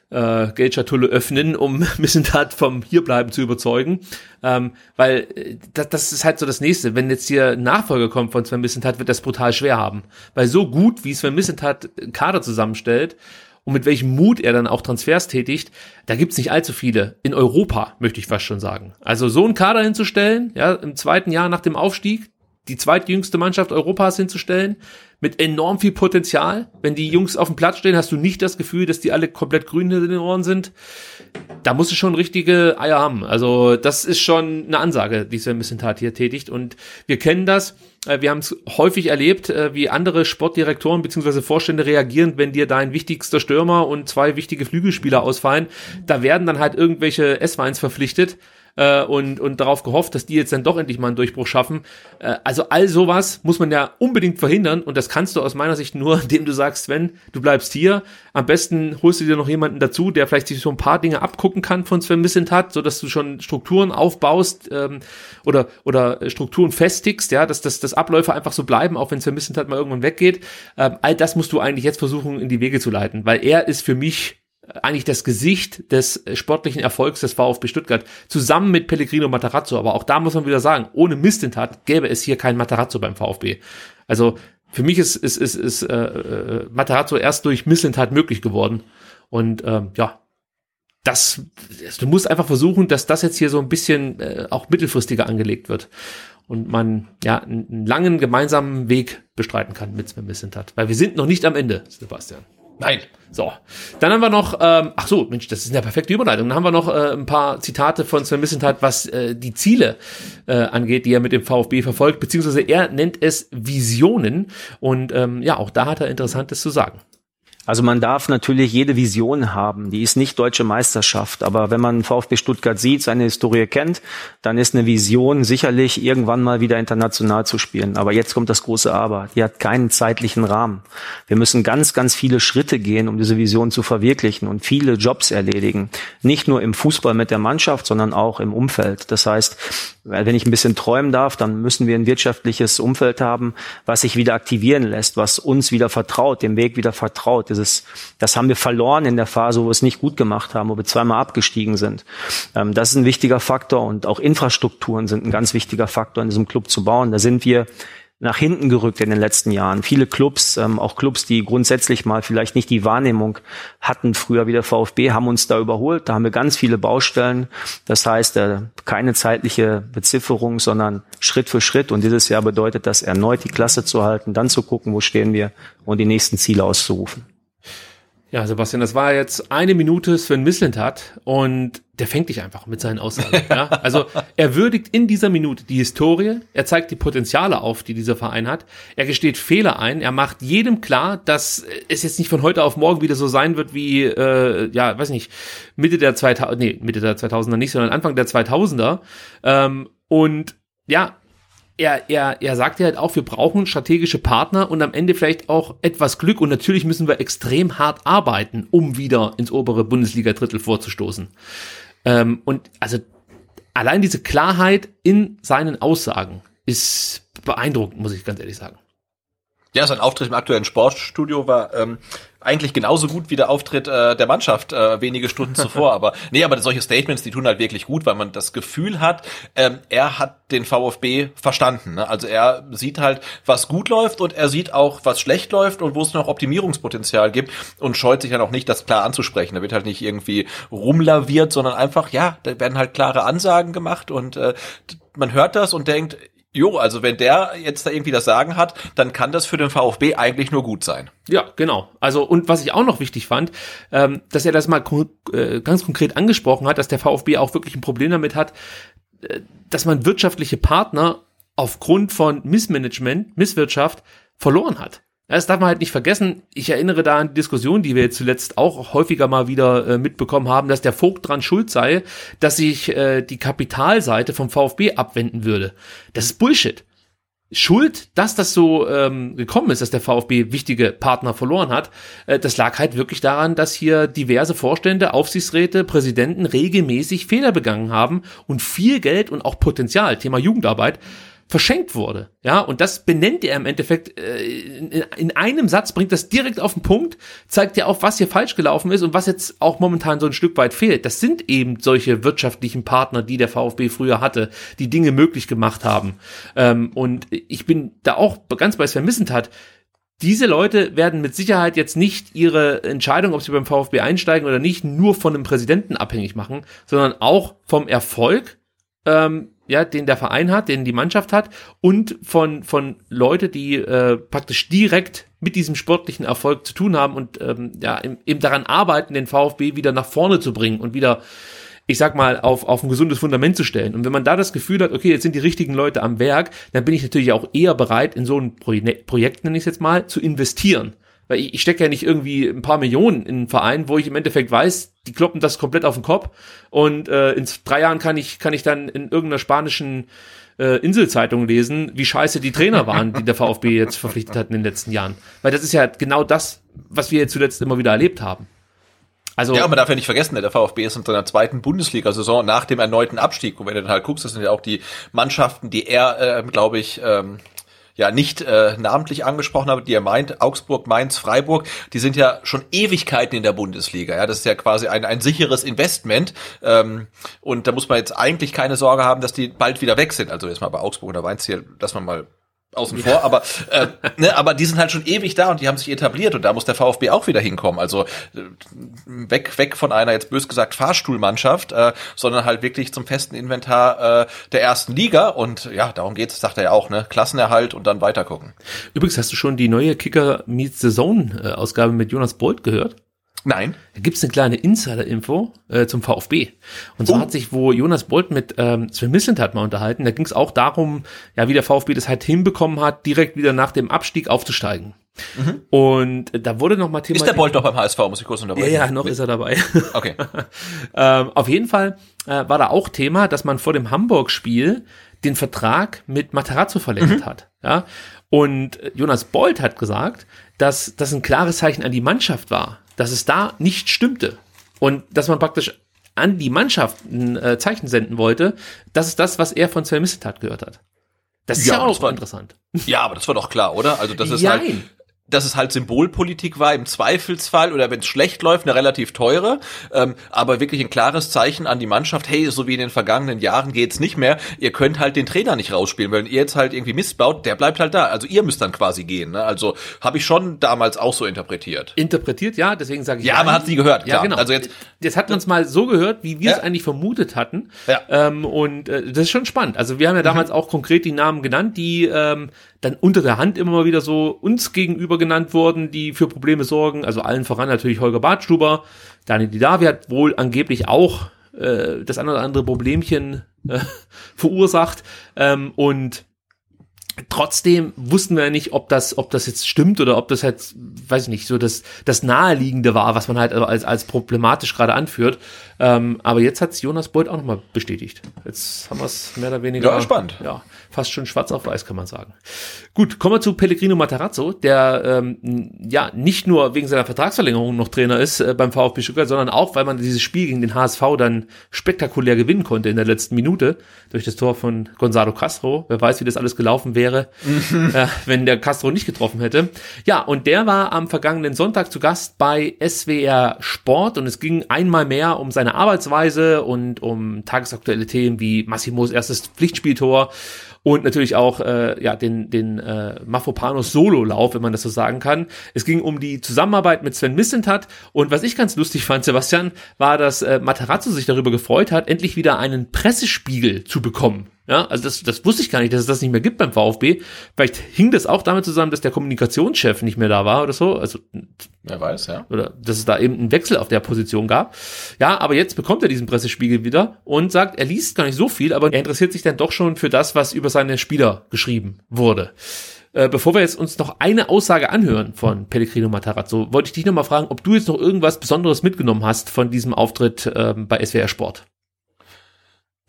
äh, Geldschatulle öffnen, um Missentat vom Hierbleiben zu überzeugen. Ähm, weil äh, das, das ist halt so das Nächste. Wenn jetzt hier Nachfolger kommt von Sven Missentat, wird das brutal schwer haben. Weil so gut, wie Sven Missentat Kader zusammenstellt und mit welchem Mut er dann auch Transfers tätigt, da gibt's nicht allzu viele. In Europa, möchte ich fast schon sagen. Also so einen Kader hinzustellen, ja, im zweiten Jahr nach dem Aufstieg, die zweitjüngste Mannschaft Europas hinzustellen, mit enorm viel Potenzial. Wenn die Jungs auf dem Platz stehen, hast du nicht das Gefühl, dass die alle komplett grün in den Ohren sind. Da musst du schon richtige Eier haben. Also das ist schon eine Ansage, die Sven Missentat hier tätigt. Und wir kennen das. Äh, wir haben es häufig erlebt, äh, wie andere Sportdirektoren bzw. Vorstände reagieren, wenn dir dein wichtigster Stürmer und zwei wichtige Flügelspieler ausfallen. Da werden dann halt irgendwelche S-Weins verpflichtet äh, und, und darauf gehofft, dass die jetzt dann doch endlich mal einen Durchbruch schaffen. Äh, also all sowas muss man ja unbedingt verhindern und das kannst du aus meiner Sicht nur, indem du sagst, Sven, du bleibst hier. Am besten holst du dir noch jemanden dazu, der vielleicht sich so ein paar Dinge abgucken kann von Sven Missentat, so dass du schon Strukturen aufbaust ähm, oder oder Strukturen festigst, ja, dass, dass, dass Abläufe einfach so bleiben, auch wenn Sven Missentat mal irgendwann weggeht. Ähm, all das musst du eigentlich jetzt versuchen in die Wege zu leiten, weil er ist für mich eigentlich das Gesicht des sportlichen Erfolgs des VfB Stuttgart, zusammen mit Pellegrino Matarazzo. Aber auch da muss man wieder sagen, ohne Mistintat gäbe es hier kein Matarazzo beim VfB. Also für mich ist, ist, ist, ist äh, äh Matarazzo erst durch Mistintat möglich geworden. Und ähm, ja, das, du musst einfach versuchen, dass das jetzt hier so ein bisschen äh, auch mittelfristiger angelegt wird und man ja einen langen gemeinsamen Weg bestreiten kann mit Sven Missentat. Weil wir sind noch nicht am Ende, Sebastian. Nein. So, dann haben wir noch, ähm, ach so, Mensch, das ist eine perfekte Überleitung. Dann haben wir noch äh, ein paar Zitate von Sven Missentat, was äh, die Ziele äh, angeht, die er mit dem VfB verfolgt, beziehungsweise er nennt es Visionen. Und ähm, ja, auch da hat er Interessantes zu sagen. Also man darf natürlich jede Vision haben. Die ist nicht deutsche Meisterschaft. Aber wenn man VfB Stuttgart sieht, seine Historie kennt, dann ist eine Vision sicherlich irgendwann mal wieder international zu spielen. Aber jetzt kommt das große Aber. Die hat keinen zeitlichen Rahmen. Wir müssen ganz, ganz viele Schritte gehen, um diese Vision zu verwirklichen und viele Jobs erledigen. Nicht nur im Fußball mit der Mannschaft, sondern auch im Umfeld. Das heißt, wenn ich ein bisschen träumen darf, dann müssen wir ein wirtschaftliches Umfeld haben, was sich wieder aktivieren lässt, was uns wieder vertraut, dem Weg wieder vertraut dieses, das haben wir verloren in der Phase, wo wir es nicht gut gemacht haben, wo wir zweimal abgestiegen sind. Ähm, das ist ein wichtiger Faktor und auch Infrastrukturen sind ein ganz wichtiger Faktor in diesem Club zu bauen. Da sind wir nach hinten gerückt in den letzten Jahren. Viele Clubs, ähm, auch Clubs, die grundsätzlich mal vielleicht nicht die Wahrnehmung hatten, früher wie der VfB, haben uns da überholt. Da haben wir ganz viele Baustellen. Das heißt, äh, keine zeitliche Bezifferung, sondern Schritt für Schritt. Und dieses Jahr bedeutet das erneut die Klasse zu halten, dann zu gucken, wo stehen wir und die nächsten Ziele auszurufen. Ja, Sebastian, das war jetzt eine Minute Sven Mislintat und der fängt dich einfach mit seinen Aussagen. ja? Also er würdigt in dieser Minute die Historie, er zeigt die Potenziale auf, die dieser Verein hat, er gesteht Fehler ein, er macht jedem klar, dass es jetzt nicht von heute auf morgen wieder so sein wird wie, äh, ja, weiß nicht, Mitte der 2000, nee, Mitte der 2000er nicht, sondern Anfang der 2000er. Ähm, und ja, er, er, er sagt ja halt auch, wir brauchen strategische Partner und am Ende vielleicht auch etwas Glück und natürlich müssen wir extrem hart arbeiten, um wieder ins obere Bundesliga-Drittel vorzustoßen. Ähm, und also allein diese Klarheit in seinen Aussagen ist beeindruckend, muss ich ganz ehrlich sagen. Ja, sein Auftritt im aktuellen Sportstudio war ähm, eigentlich genauso gut wie der Auftritt äh, der Mannschaft äh, wenige Stunden zuvor. Aber nee, aber solche Statements, die tun halt wirklich gut, weil man das Gefühl hat, ähm, er hat den VfB verstanden. Ne? Also er sieht halt, was gut läuft und er sieht auch, was schlecht läuft und wo es noch Optimierungspotenzial gibt und scheut sich ja noch nicht, das klar anzusprechen. Da wird halt nicht irgendwie rumlaviert, sondern einfach, ja, da werden halt klare Ansagen gemacht und äh, man hört das und denkt, Jo, also wenn der jetzt da irgendwie das Sagen hat, dann kann das für den VfB eigentlich nur gut sein. Ja, genau. Also und was ich auch noch wichtig fand, ähm, dass er das mal äh, ganz konkret angesprochen hat, dass der VfB auch wirklich ein Problem damit hat, äh, dass man wirtschaftliche Partner aufgrund von Missmanagement, Misswirtschaft verloren hat. Das darf man halt nicht vergessen. Ich erinnere da an die Diskussion, die wir jetzt zuletzt auch häufiger mal wieder äh, mitbekommen haben, dass der Vogt dran schuld sei, dass sich äh, die Kapitalseite vom VfB abwenden würde. Das ist Bullshit. Schuld, dass das so ähm, gekommen ist, dass der VfB wichtige Partner verloren hat, äh, das lag halt wirklich daran, dass hier diverse Vorstände, Aufsichtsräte, Präsidenten regelmäßig Fehler begangen haben und viel Geld und auch Potenzial, Thema Jugendarbeit, verschenkt wurde. Ja, und das benennt er im Endeffekt äh, in, in, einem Satz, bringt das direkt auf den Punkt, zeigt ja auch, was hier falsch gelaufen ist und was jetzt auch momentan so ein Stück weit fehlt. Das sind eben solche wirtschaftlichen Partner, die der VfB früher hatte, die Dinge möglich gemacht haben. Ähm, und ich bin da auch ganz bei Sven hat. Diese Leute werden mit Sicherheit jetzt nicht ihre Entscheidung, ob sie beim VfB einsteigen oder nicht, nur von einem Präsidenten abhängig machen, sondern auch vom Erfolg ähm, ja, den der Verein hat, den die Mannschaft hat und von, von Leute, die äh, praktisch direkt mit diesem sportlichen Erfolg zu tun haben und ähm, ja, eben daran arbeiten, den VfB wieder nach vorne zu bringen und wieder, ich sag mal, auf, auf ein gesundes Fundament zu stellen. Und wenn man da das Gefühl hat, okay, jetzt sind die richtigen Leute am Werk, dann bin ich natürlich auch eher bereit, in so ein Projekt, Projekt nenne ich es jetzt mal, zu investieren. Weil ich, ich stecke ja nicht irgendwie ein paar Millionen in einen Verein, wo ich im Endeffekt weiß, die kloppen das komplett auf den Kopf. Und äh, in drei Jahren kann ich, kann ich dann in irgendeiner spanischen äh, Inselzeitung lesen, wie scheiße die Trainer waren, die der VfB jetzt verpflichtet hat in den letzten Jahren. Weil das ist ja genau das, was wir zuletzt immer wieder erlebt haben. Also, ja, man darf ja nicht vergessen, der VfB ist in seiner zweiten Bundesliga-Saison nach dem erneuten Abstieg. Und wenn du dann halt guckst, das sind ja auch die Mannschaften, die er, äh, glaube ich, ähm, ja nicht äh, namentlich angesprochen habe, die er meint, Augsburg, Mainz, Freiburg, die sind ja schon Ewigkeiten in der Bundesliga. Ja, das ist ja quasi ein, ein sicheres Investment. Ähm, und da muss man jetzt eigentlich keine Sorge haben, dass die bald wieder weg sind. Also jetzt mal bei Augsburg oder Mainz hier, dass man mal außen vor, aber äh, ne, aber die sind halt schon ewig da und die haben sich etabliert und da muss der VfB auch wieder hinkommen. Also äh, weg weg von einer jetzt bös gesagt Fahrstuhlmannschaft, äh, sondern halt wirklich zum festen Inventar äh, der ersten Liga und ja, darum geht's, sagt er ja auch, ne, Klassenerhalt und dann weitergucken. Übrigens hast du schon die neue Kicker Meets the Zone Ausgabe mit Jonas Bolt gehört? Nein. Da gibt's eine kleine Insider-Info äh, zum VfB. Und zwar oh. hat sich, wo Jonas Bolt mit ähm, Sven Mislintat mal unterhalten, da ging's auch darum, ja, wie der VfB das halt hinbekommen hat, direkt wieder nach dem Abstieg aufzusteigen. Mhm. Und da wurde noch mal Thema. Ist der Bolt noch beim HSV? Muss ich kurz unterbrechen? Ja, ja, noch ist er dabei. Okay. ähm, auf jeden Fall äh, war da auch Thema, dass man vor dem Hamburg-Spiel den Vertrag mit Materazzo verlängert mhm. hat. Ja. Und Jonas Bolt hat gesagt, dass das ein klares Zeichen an die Mannschaft war, dass es da nicht stimmte. Und dass man praktisch an die Mannschaft ein äh, Zeichen senden wollte, das ist das, was er von Sven Missetat gehört hat. Das ist ja, ja auch war, interessant. Ja, aber das war doch klar, oder? Also das ist Jein. halt dass es halt Symbolpolitik war, im Zweifelsfall oder wenn es schlecht läuft, eine relativ teure, ähm, aber wirklich ein klares Zeichen an die Mannschaft, hey, so wie in den vergangenen Jahren geht's nicht mehr, ihr könnt halt den Trainer nicht rausspielen, wenn ihr jetzt halt irgendwie Mist baut, der bleibt halt da, also ihr müsst dann quasi gehen, ne? also habe ich schon damals auch so interpretiert. Interpretiert, ja, deswegen sage ich Ja, man hat nie gehört, klar. Ja, genau. Also jetzt, jetzt hat man es mal so gehört, wie wir es Ja. eigentlich vermutet hatten. Ja. Ähm, und äh, das ist schon spannend. Also wir haben ja damals auch konkret die Namen genannt, die ähm, dann unter der Hand immer mal wieder so uns gegenüber genannt wurden, die für Probleme sorgen. Also allen voran natürlich Holger Badstuber. Daniel Didavi hat wohl angeblich auch äh, das eine oder andere Problemchen äh, verursacht. Ähm, und trotzdem wussten wir ja nicht, ob das, ob das jetzt stimmt oder ob das jetzt, weiß ich nicht, so das, das Naheliegende war, was man halt als, als problematisch gerade anführt. Ähm, aber jetzt hat Jonas Beuth auch nochmal bestätigt. Jetzt haben wir es mehr oder weniger. Ja, spannend. Ja, fast schon schwarz auf weiß, kann man sagen. Gut, kommen wir zu Pellegrino Matarazzo, der ähm, ja nicht nur wegen seiner Vertragsverlängerung noch Trainer ist äh, beim VfB Stuttgart, sondern auch, weil man dieses Spiel gegen den HSV dann spektakulär gewinnen konnte in der letzten Minute durch das Tor von Gonzalo Castro. Wer weiß, wie das alles gelaufen wäre, äh, wenn der Castro nicht getroffen hätte. Ja, und der war am vergangenen Sonntag zu Gast bei SWR Sport und es ging einmal mehr um seine Arbeitsweise und um tagesaktuelle Themen wie Massimos erstes Pflichtspieltor und natürlich auch äh, ja den den äh, Mafopanos Sololauf, wenn man das so sagen kann. Es ging um die Zusammenarbeit mit Sven Missentat und was ich ganz lustig fand, Sebastian, war, dass äh, Matarazzo sich darüber gefreut hat, endlich wieder einen Pressespiegel zu bekommen. Ja, also das, das wusste ich gar nicht, dass es das nicht mehr gibt beim VfB. Vielleicht hing das auch damit zusammen, dass der Kommunikationschef nicht mehr da war oder so. Also wer weiß, ja. oder dass es da eben einen Wechsel auf der Position gab. Ja, aber jetzt bekommt er diesen Pressespiegel wieder und sagt, er liest gar nicht so viel, aber er interessiert sich dann doch schon für das, was über seine Spieler geschrieben wurde. Äh, bevor wir jetzt uns noch eine Aussage anhören von Pellegrino Matarazzo, wollte ich dich noch mal fragen, ob du jetzt noch irgendwas Besonderes mitgenommen hast von diesem Auftritt ähm, bei SWR Sport.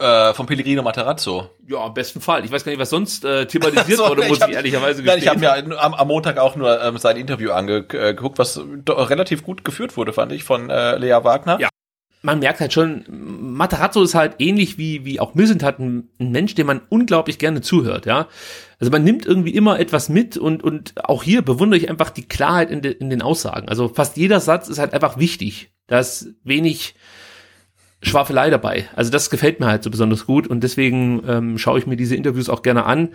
Äh, von Pellegrino Matarazzo. Ja, im besten Fall. Ich weiß gar nicht, was sonst äh, thematisiert so, wurde, muss ich hab- ich ehrlicherweise Nein, ich habe gestehen. mir am, am Montag auch nur ähm, sein Interview angeguckt, was doch relativ gut geführt wurde, fand ich, von äh, Lea Wagner. Ja. man merkt halt schon, Matarazzo ist halt ähnlich wie, wie auch Missent hat ein, ein Mensch, dem man unglaublich gerne zuhört, ja. Also man nimmt irgendwie immer etwas mit und, und auch hier bewundere ich einfach die Klarheit in, de, in den Aussagen. Also fast jeder Satz ist halt einfach wichtig. Da ist wenig Schwafelei dabei. Also das gefällt mir halt so besonders gut und deswegen ähm, schaue ich mir diese Interviews auch gerne an.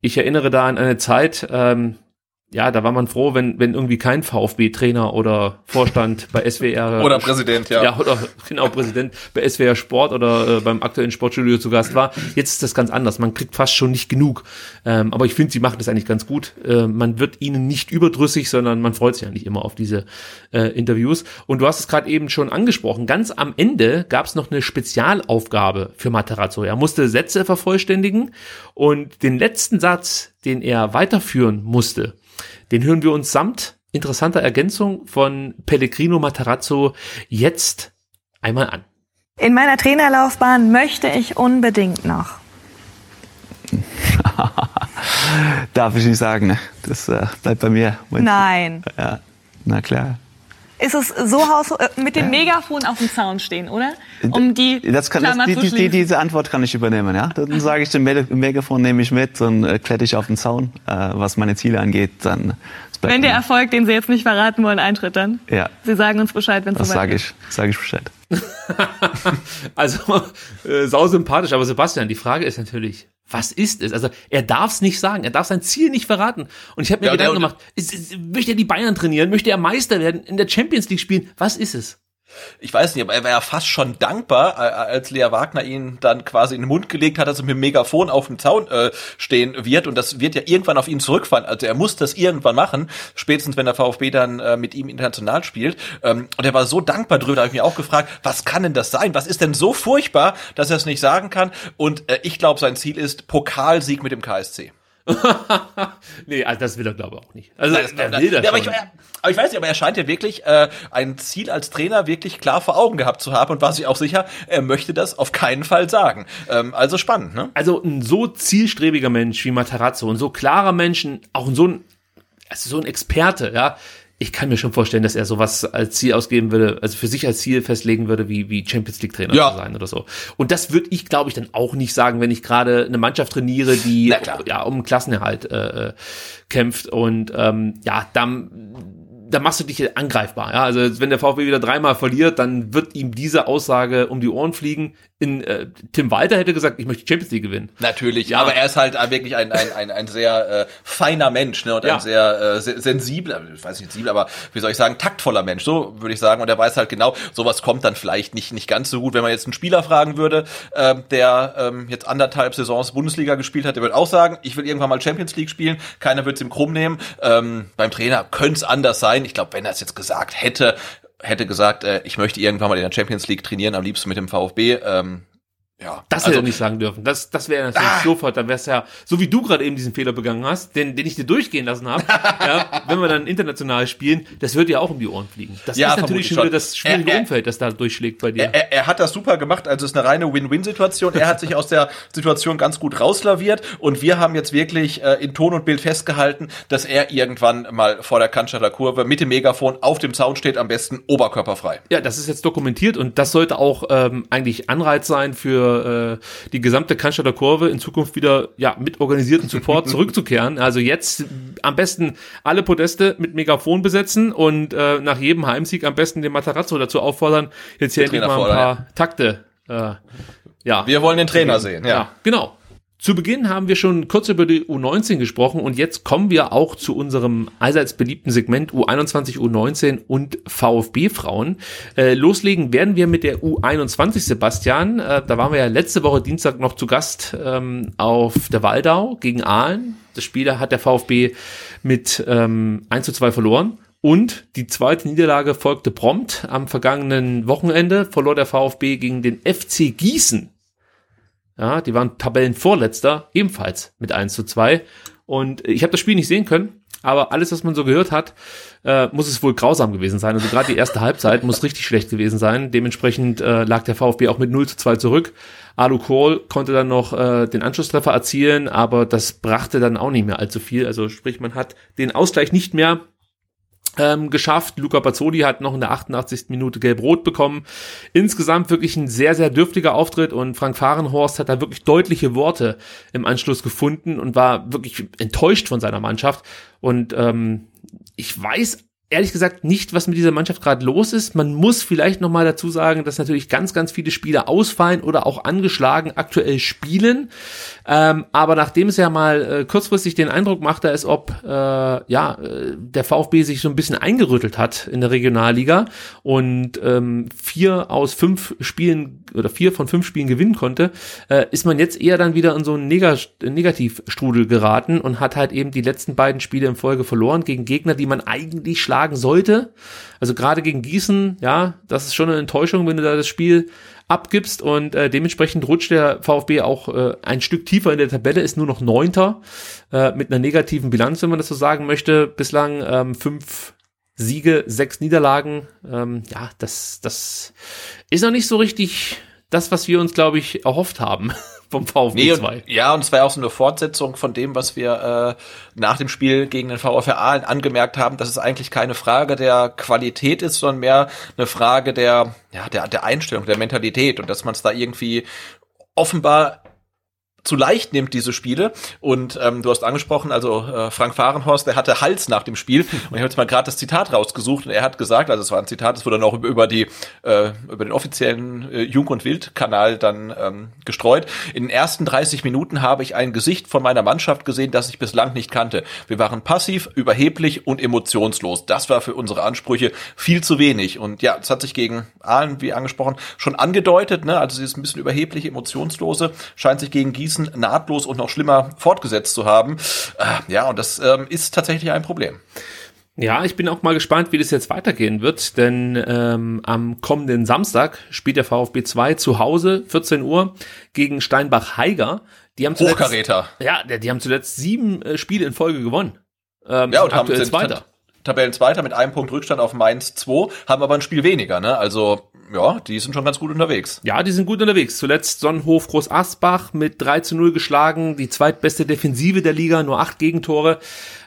Ich erinnere da an eine Zeit, ähm, ja, da war man froh, wenn, wenn irgendwie kein VfB-Trainer oder Vorstand bei SWR Oder Präsident, ja. ja, oder genau, Präsident bei SWR Sport oder äh, beim aktuellen Sportstudio zu Gast war. Jetzt ist das ganz anders. Man kriegt fast schon nicht genug. Ähm, aber ich finde, sie machen das eigentlich ganz gut. Äh, man wird ihnen nicht überdrüssig, sondern man freut sich eigentlich immer auf diese äh, Interviews. Und du hast es gerade eben schon angesprochen. Ganz am Ende gab es noch eine Spezialaufgabe für Matarazzo. Er musste Sätze vervollständigen und den letzten Satz, den er weiterführen musste, den hören wir uns samt interessanter Ergänzung von Pellegrino Matarazzo jetzt einmal an. In meiner Trainerlaufbahn möchte ich unbedingt noch. Darf ich nicht sagen, ne? Das äh, bleibt bei mir. Nein. Ja, na klar. Ist es so Haus äh, mit dem Megafon auf dem Zaun stehen, oder? Um die Das kann, das, Klammer die, zu die, die, schließen. diese Antwort kann ich übernehmen, ja. Dann sage ich dem Me- Megafon nehme ich mit und äh, kletter ich auf den Zaun. Äh, was meine Ziele angeht, dann. Wenn der. Erfolg, den Sie jetzt nicht verraten wollen, eintritt, dann. Ja, Sie sagen uns Bescheid, wenn es das soweit sage ist. ich, sage ich Bescheid. Also äh, sau sympathisch, aber Sebastian, die Frage ist natürlich, was ist es? Also er darf es nicht sagen, er darf sein Ziel nicht verraten. Und ich habe mir Ja, Gedanken gemacht, ist, ist, möchte er die Bayern trainieren, möchte er Meister werden, in der Champions League spielen? Was ist es? Ich weiß nicht, aber er war ja fast schon dankbar, als Lea Wagner ihn dann quasi in den Mund gelegt hat, dass er mit dem Megafon auf dem Zaun äh, stehen wird. Und das wird ja irgendwann auf ihn zurückfallen. Also er muss das irgendwann machen, spätestens wenn der VfB dann äh, mit ihm international spielt. Ähm, und er war so dankbar drüber, da habe ich mich auch gefragt, was kann denn das sein? Was ist denn so furchtbar, dass er es nicht sagen kann? Und äh, ich glaube, sein Ziel ist Pokalsieg mit dem KSC. nee, also das will er glaube ich auch nicht. Also Nein, nein, will das ja, aber, ich, aber ich weiß nicht, aber er scheint ja wirklich äh, ein Ziel als Trainer wirklich klar vor Augen gehabt zu haben und war sich auch sicher, er möchte das auf keinen Fall sagen. Ähm, also spannend, ne? Also ein so zielstrebiger Mensch wie Matarazzo, ein so klarer Mensch, auch so ein, also so ein Experte, ja, ich kann mir schon vorstellen, dass er sowas als Ziel ausgeben würde, also für sich als Ziel festlegen würde, wie, wie Champions League Trainer Ja. zu sein oder so. Und das würde ich, glaube ich, dann auch nicht sagen, wenn ich gerade eine Mannschaft trainiere, die ja um Klassenerhalt äh, äh, kämpft. Und ähm, ja, dann da machst du dich angreifbar. Ja? Also wenn der VfB wieder dreimal verliert, dann wird ihm diese Aussage um die Ohren fliegen. In, äh, Tim Walter hätte gesagt, ich möchte Champions League gewinnen. Natürlich, Ja. aber er ist halt wirklich ein, ein, ein, ein sehr äh, feiner Mensch ne, und Ja. ein sehr äh, se- sensibler, ich weiß nicht sensibel, aber wie soll ich sagen, taktvoller Mensch, so würde ich sagen. Und er weiß halt genau, sowas kommt dann vielleicht nicht, nicht ganz so gut. Wenn man jetzt einen Spieler fragen würde, ähm, der ähm, jetzt anderthalb Saisons Bundesliga gespielt hat, der würde auch sagen, ich will irgendwann mal Champions League spielen, keiner wird es ihm krumm nehmen. Ähm, beim Trainer könnte es anders sein. Ich glaube, wenn er es jetzt gesagt hätte, hätte gesagt, äh, ich möchte irgendwann mal in der Champions League trainieren, am liebsten mit dem VfB. Ähm, ja, Das hätte er nicht sagen dürfen. Das, das wäre natürlich sofort, dann wär's ja, so wie du gerade eben diesen Fehler begangen hast, den, den ich dir durchgehen lassen habe, ja, wenn wir dann international spielen, das wird dir auch um die Ohren fliegen. Das Ja, ist natürlich schon wieder das schwierige Er- er- Umfeld, das da durchschlägt bei dir. Er, er hat das super gemacht, also es ist eine reine Win-Win-Situation. Er hat sich aus der Situation ganz gut rauslaviert und wir haben jetzt wirklich äh, in Ton und Bild festgehalten, dass er irgendwann mal vor der Cannstatter Kurve mit dem Megafon auf dem Zaun steht, am besten oberkörperfrei. Ja, das ist jetzt dokumentiert und das sollte auch ähm, eigentlich Anreiz sein für äh, die gesamte Cannstatter Kurve in Zukunft wieder ja mit organisierten Support zurückzukehren. Also jetzt am besten alle Podeste mit Megafon besetzen und äh, nach jedem Heimsieg am besten den Matarazzo dazu auffordern, jetzt hier endlich mal ein paar Takte. Äh, ja, Wir wollen den Trainer sehen, ja, ja. genau. Zu Beginn haben wir schon kurz über die U19 gesprochen und jetzt kommen wir auch zu unserem allseits beliebten Segment U21, U19 und VfB-Frauen. Äh, loslegen werden wir mit der U21, Sebastian. Äh, da waren wir ja letzte Woche Dienstag noch zu Gast ähm, auf der Waldau gegen Aalen. Das Spiel hat der VfB mit ähm, 1 zu 2 verloren. Und die zweite Niederlage folgte prompt. Am vergangenen Wochenende verlor der VfB gegen den FC Gießen. Ja, die waren Tabellenvorletzter, ebenfalls mit 1 zu 2. Und ich habe das Spiel nicht sehen können, aber alles, was man so gehört hat, äh, muss es wohl grausam gewesen sein. Also gerade die erste Halbzeit muss richtig schlecht gewesen sein. Dementsprechend äh, lag der VfB auch mit 0 zu 2 zurück. Alu Kohl konnte dann noch äh, den Anschlusstreffer erzielen, aber das brachte dann auch nicht mehr allzu viel. Also sprich, man hat den Ausgleich nicht mehr ähm, geschafft. Luca Pazzoli hat noch in der 88. Minute gelb-rot bekommen. Insgesamt wirklich ein sehr, sehr dürftiger Auftritt und Frank Fahrenhorst hat da wirklich deutliche Worte im Anschluss gefunden und war wirklich enttäuscht von seiner Mannschaft. Und ähm, ich weiß ehrlich gesagt nicht, was mit dieser Mannschaft gerade los ist. Man muss vielleicht noch mal dazu sagen, dass natürlich ganz, ganz viele Spieler ausfallen oder auch angeschlagen aktuell spielen. Ähm, aber nachdem es ja mal äh, kurzfristig den Eindruck machte, als ob äh, ja äh, der VfB sich so ein bisschen eingerüttelt hat in der Regionalliga und ähm, vier aus fünf Spielen oder vier von fünf Spielen gewinnen konnte, äh, ist man jetzt eher dann wieder in so einen Neg Negativstrudel geraten und hat halt eben die letzten beiden Spiele in Folge verloren gegen Gegner, die man eigentlich schlagen sollte. Also gerade gegen Gießen, ja, das ist schon eine Enttäuschung, wenn du da das Spiel abgibst und äh, dementsprechend rutscht der VfB auch äh, ein Stück tiefer in der Tabelle, ist nur noch Neunter äh, mit einer negativen Bilanz, wenn man das so sagen möchte. Bislang ähm, fünf Siege, sechs Niederlagen. Ähm, ja, das, das ist noch nicht so richtig das, was wir uns, glaube ich, erhofft haben vom VfB Nee, 2. und, ja, und es war ja auch so eine Fortsetzung von dem, was wir äh, nach dem Spiel gegen den VfR Aalen angemerkt haben, dass es eigentlich keine Frage der Qualität ist, sondern mehr eine Frage der, ja, der, der Einstellung, der Mentalität und dass man es da irgendwie offenbar zu leicht nimmt, diese Spiele. Und ähm, du hast angesprochen, also äh, Frank Fahrenhorst, der hatte Hals nach dem Spiel. Und ich habe jetzt mal gerade das Zitat rausgesucht und er hat gesagt, also es war ein Zitat, das wurde dann auch über, die äh, über den offiziellen äh, Jung und Wild Kanal dann ähm, gestreut. In den ersten 30 Minuten habe ich ein Gesicht von meiner Mannschaft gesehen, das ich bislang nicht kannte. Wir waren passiv, überheblich und emotionslos. Das war für unsere Ansprüche viel zu wenig. Und ja, das hat sich gegen Aalen, wie angesprochen, schon angedeutet. Ne? Also dieses ein bisschen überhebliche, emotionslose scheint sich gegen Gießen nahtlos und noch schlimmer fortgesetzt zu haben. Äh, ja, und das ähm, ist tatsächlich ein Problem. Ja, ich bin auch mal gespannt, wie das jetzt weitergehen wird, denn ähm, am kommenden Samstag spielt der VfB 2 zu Hause, 14 Uhr, gegen Steinbach-Heiger. Die haben zuletzt, Hochkaräter. Ja, die die haben zuletzt sieben äh, Spiele in Folge gewonnen. Ähm, Ja, und haben sind Zweiter. Tabellenzweiter mit einem Punkt Rückstand auf Mainz 2, haben aber ein Spiel weniger. Ne? Also ja, die sind schon ganz gut unterwegs. Ja, die sind gut unterwegs. Zuletzt Sonnenhof Groß Asbach mit 3 zu 0 geschlagen, die zweitbeste Defensive der Liga, nur acht Gegentore.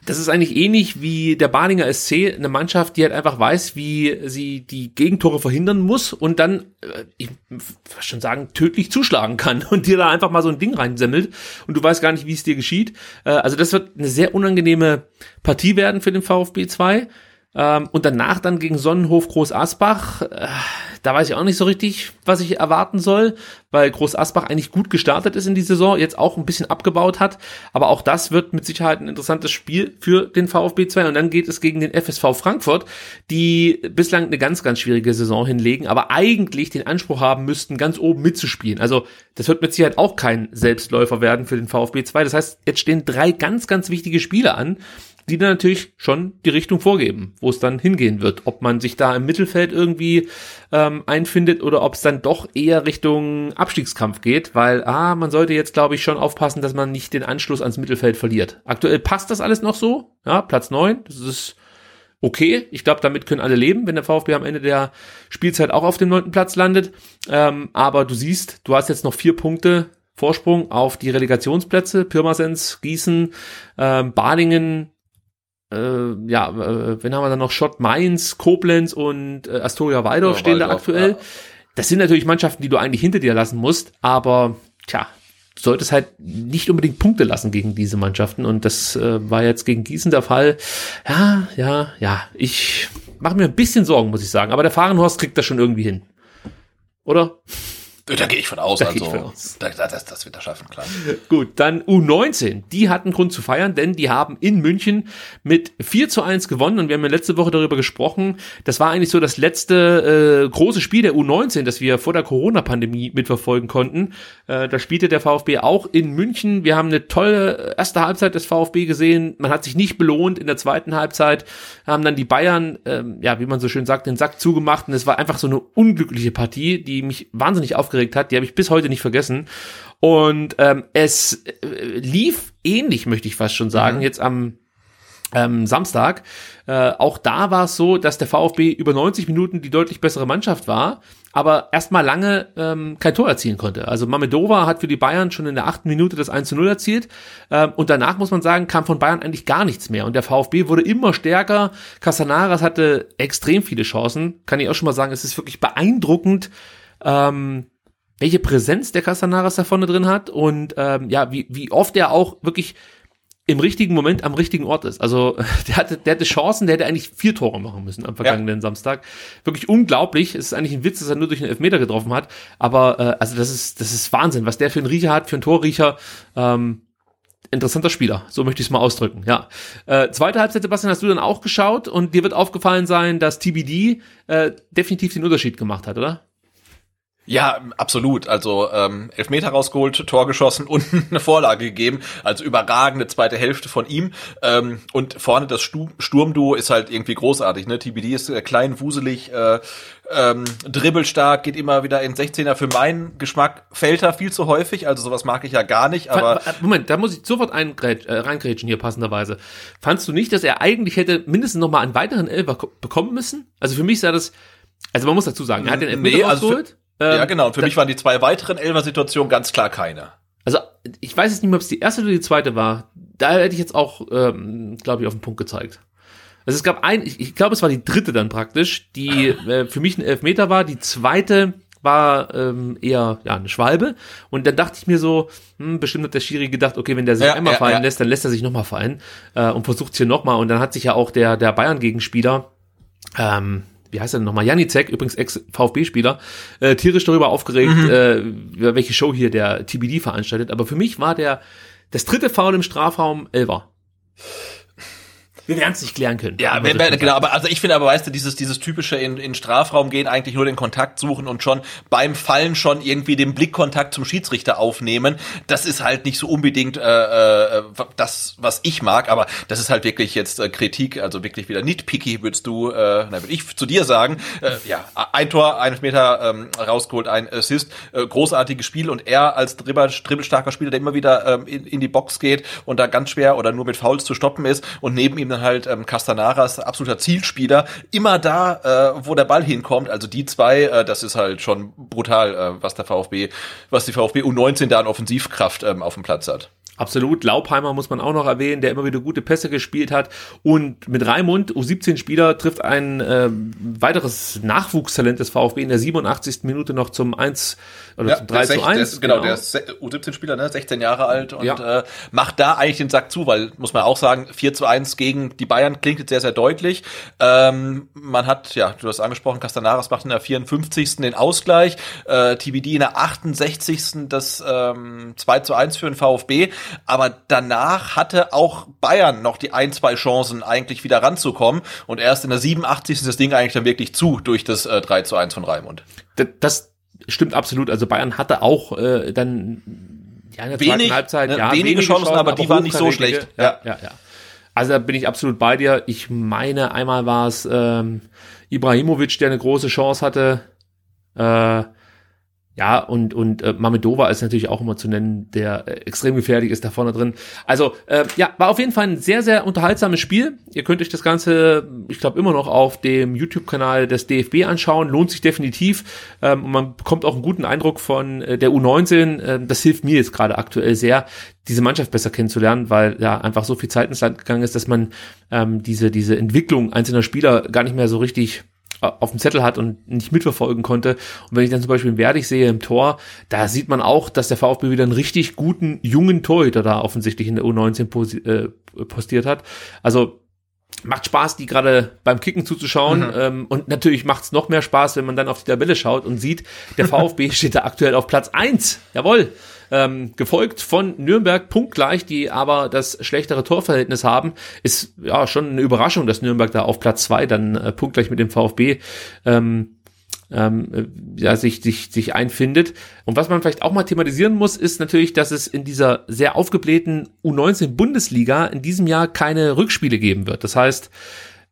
Das ist eigentlich ähnlich wie der Badinger SC, eine Mannschaft, die halt einfach weiß, wie sie die Gegentore verhindern muss und dann, äh, ich würde schon sagen, tödlich zuschlagen kann und dir da einfach mal so ein Ding reinsemmelt und du weißt gar nicht, wie es dir geschieht. Äh, also das wird eine sehr unangenehme Partie werden für den VfB 2. Ähm, und danach dann gegen Sonnenhof Groß Asbach. Äh, da weiß ich auch nicht so richtig, was ich erwarten soll, weil Groß Asbach eigentlich gut gestartet ist in die Saison, jetzt auch ein bisschen abgebaut hat. Aber auch das wird mit Sicherheit ein interessantes Spiel für den VfB 2. Und dann geht es gegen den FSV Frankfurt, die bislang eine ganz, ganz schwierige Saison hinlegen, aber eigentlich den Anspruch haben müssten, ganz oben mitzuspielen. Also das wird mit Sicherheit auch kein Selbstläufer werden für den VfB 2. Das heißt, jetzt stehen drei ganz, ganz wichtige Spiele an die dann natürlich schon die Richtung vorgeben, wo es dann hingehen wird. Ob man sich da im Mittelfeld irgendwie ähm, einfindet oder ob es dann doch eher Richtung Abstiegskampf geht, weil ah, man sollte jetzt, glaube ich, schon aufpassen, dass man nicht den Anschluss ans Mittelfeld verliert. Aktuell passt das alles noch so, ja, Platz neun, das ist okay. Ich glaube, damit können alle leben, wenn der VfB am Ende der Spielzeit auch auf dem neunten Platz landet. Ähm, aber du siehst, du hast jetzt noch vier Punkte Vorsprung auf die Relegationsplätze, Pirmasens, Gießen, ähm, Balingen, äh, ja, äh, wenn haben wir dann noch Schott Mainz, Koblenz und äh, Astoria Waldorf ja, stehen da aktuell. Ja. Das sind natürlich Mannschaften, die du eigentlich hinter dir lassen musst, aber tja, du solltest halt nicht unbedingt Punkte lassen gegen diese Mannschaften und das äh, war jetzt gegen Gießen der Fall. Ja, ja, ja, ich mache mir ein bisschen Sorgen, muss ich sagen, aber der Fahrenhorst kriegt das schon irgendwie hin. Oder? Da gehe ich von aus, da also von aus. Da, das, das wird er schaffen, klar. Gut, dann U19, die hatten Grund zu feiern, denn die haben in München mit 4 zu 1 gewonnen. Und wir haben ja letzte Woche darüber gesprochen, das war eigentlich so das letzte äh, große Spiel der U19, das wir vor der Corona-Pandemie mitverfolgen konnten. Äh, da spielte der VfB auch in München, wir haben eine tolle erste Halbzeit des VfB gesehen, man hat sich nicht belohnt in der zweiten Halbzeit, haben dann die Bayern, äh, ja, wie man so schön sagt, den Sack zugemacht. Und es war einfach so eine unglückliche Partie, die mich wahnsinnig aufgeregt aufgeregt hat, die habe ich bis heute nicht vergessen. Und ähm, es äh, lief ähnlich, möchte ich fast schon sagen, mhm. jetzt am ähm, Samstag. Äh, auch da war es so, dass der VfB über 90 Minuten die deutlich bessere Mannschaft war, aber erstmal lange ähm, kein Tor erzielen konnte. Also Mamedova hat für die Bayern schon in der achten Minute das 1 zu 0 erzielt ähm, und danach muss man sagen, kam von Bayern eigentlich gar nichts mehr und der VfB wurde immer stärker. Casanaras hatte extrem viele Chancen, kann ich auch schon mal sagen, es ist wirklich beeindruckend, ähm, welche Präsenz der Casanaras da vorne drin hat und ähm, ja, wie, wie oft er auch wirklich im richtigen Moment am richtigen Ort ist. Also der hatte, der hatte Chancen, der hätte eigentlich vier Tore machen müssen am vergangenen ja. Samstag. Wirklich unglaublich. Es ist eigentlich ein Witz, dass er nur durch einen Elfmeter getroffen hat. Aber äh, also das ist, das ist Wahnsinn, was der für einen Riecher hat, für einen Torriecher. Ähm, interessanter Spieler, so möchte ich es mal ausdrücken. Ja, äh, zweite Halbzeit, Sebastian, hast du dann auch geschaut und dir wird aufgefallen sein, dass TBD äh, definitiv den Unterschied gemacht hat, oder? Ja, absolut. Also ähm, Elfmeter rausgeholt, Tor geschossen und eine Vorlage gegeben. Also überragende zweite Hälfte von ihm. Ähm, und vorne das Sturmduo ist halt irgendwie großartig. Ne? TBD ist äh, klein, wuselig, äh, ähm, dribbelstark, geht immer wieder in 16er. Für meinen Geschmack fällt er viel zu häufig. Also sowas mag ich ja gar nicht. Aber Moment, da muss ich sofort ein, äh, reingrätschen hier passenderweise. Fandst du nicht, dass er eigentlich hätte mindestens noch mal einen weiteren Elfer bekommen müssen? Also für mich sah das also man muss dazu sagen, er hat den Elfmeter nee, also rausgeholt. Ähm, ja, genau. Und für mich waren die zwei weiteren Elfer-Situationen ganz klar keine. Also, ich weiß jetzt nicht mehr, ob es die erste oder die zweite war. Da hätte ich jetzt auch, ähm, glaube ich, auf den Punkt gezeigt. Also es gab ein, ich, ich glaube, es war die dritte dann praktisch, die äh, für mich ein Elfmeter war. Die zweite war ähm, eher ja eine Schwalbe. Und dann dachte ich mir so, hm, bestimmt hat der Schiri gedacht, okay, wenn der sich ja, einmal ja, fallen ja. lässt, dann lässt er sich nochmal fallen äh, und versucht es hier nochmal. Und dann hat sich ja auch der der Bayern-Gegenspieler ähm, wie heißt er denn nochmal, Janicek, übrigens Ex-VfB-Spieler, äh, tierisch darüber aufgeregt, mhm. äh, welche Show hier der TBD veranstaltet. Aber für mich war der das dritte Foul im Strafraum Elver. Wir werden es nicht klären können. Ja, wenn, wenn, genau, aber also ich finde aber, weißt du, dieses, dieses typische in, in Strafraum gehen, eigentlich nur den Kontakt suchen und schon beim Fallen schon irgendwie den Blickkontakt zum Schiedsrichter aufnehmen, das ist halt nicht so unbedingt äh, äh, das, was ich mag, aber das ist halt wirklich jetzt äh, Kritik, also wirklich wieder nicht picky, würdest du, äh, na, würde ich zu dir sagen, äh, ja, ein Tor, ein Meter ähm, rausgeholt, ein Assist, äh, großartiges Spiel und er als Dribbel, dribbelstarker Spieler, der immer wieder ähm, in, in die Box geht und da ganz schwer oder nur mit Fouls zu stoppen ist und neben ihm dann halt ähm, Castanaras, absoluter Zielspieler, immer da, äh, wo der Ball hinkommt. Also die zwei, äh, das ist halt schon brutal, äh, was der VfB, was die VfB U19 da an Offensivkraft ähm, auf dem Platz hat. Absolut. Laupheimer muss man auch noch erwähnen, der immer wieder gute Pässe gespielt hat. Und mit Raimund, U17-Spieler, trifft ein äh, weiteres Nachwuchstalent des VfB in der 87. Minute noch zum 1 oder Ja, zum der 3 ist sech- zu der 1. ist, genau, der ist se- U17-Spieler, ne? 16 Jahre alt und Ja. äh, macht da eigentlich den Sack zu, weil, muss man auch sagen, 4 zu 1 gegen die Bayern klingt jetzt sehr, sehr deutlich. Ähm, man hat, ja, du hast angesprochen, Castanaras macht in der 54. den Ausgleich, äh, TBD in der 68. das ähm, 2 zu 1 für den VfB, aber danach hatte auch Bayern noch die ein, zwei Chancen, eigentlich wieder ranzukommen und erst in der 87. ist das Ding eigentlich dann wirklich zu durch das äh, 3 zu 1 von Raimund. Das, das stimmt absolut. Also Bayern hatte auch äh, dann ja, in der Wenig, zweiten Halbzeit ne, ja, wenige Chancen, aber die waren nicht so schlecht. Ja, ja, ja. Also da bin ich absolut bei dir. Ich meine, einmal war es ähm, Ibrahimovic, der eine große Chance hatte. Äh, ja, und, und äh, Mamedova ist natürlich auch immer zu nennen, der äh, extrem gefährlich ist da vorne drin. Also, äh, ja, war auf jeden Fall ein sehr, sehr unterhaltsames Spiel. Ihr könnt euch das Ganze, ich glaube, immer noch auf dem YouTube-Kanal des DFB anschauen. Lohnt sich definitiv. Ähm, und man bekommt auch einen guten Eindruck von äh, der U19. Ähm, das hilft mir jetzt gerade aktuell sehr, diese Mannschaft besser kennenzulernen, weil ja einfach so viel Zeit ins Land gegangen ist, dass man ähm, diese, diese Entwicklung einzelner Spieler gar nicht mehr so richtig auf dem Zettel hat und nicht mitverfolgen konnte. Und wenn ich dann zum Beispiel einen Werdig sehe im Tor, da sieht man auch, dass der VfB wieder einen richtig guten, jungen Torhüter da offensichtlich in der U19 posi äh, postiert hat. Also macht Spaß, die gerade beim Kicken zuzuschauen. Mhm. Ähm, und natürlich macht es noch mehr Spaß, wenn man dann auf die Tabelle schaut und sieht, der VfB steht da aktuell auf Platz eins. Jawohl. Ähm, gefolgt von Nürnberg punktgleich, die aber das schlechtere Torverhältnis haben. Ist ja schon eine Überraschung, dass Nürnberg da auf Platz zwei dann äh, punktgleich mit dem VfB ähm, ähm, äh, ja, sich, sich, sich einfindet. Und was man vielleicht auch mal thematisieren muss, ist natürlich, dass es in dieser sehr aufgeblähten U19-Bundesliga in diesem Jahr keine Rückspiele geben wird. Das heißt,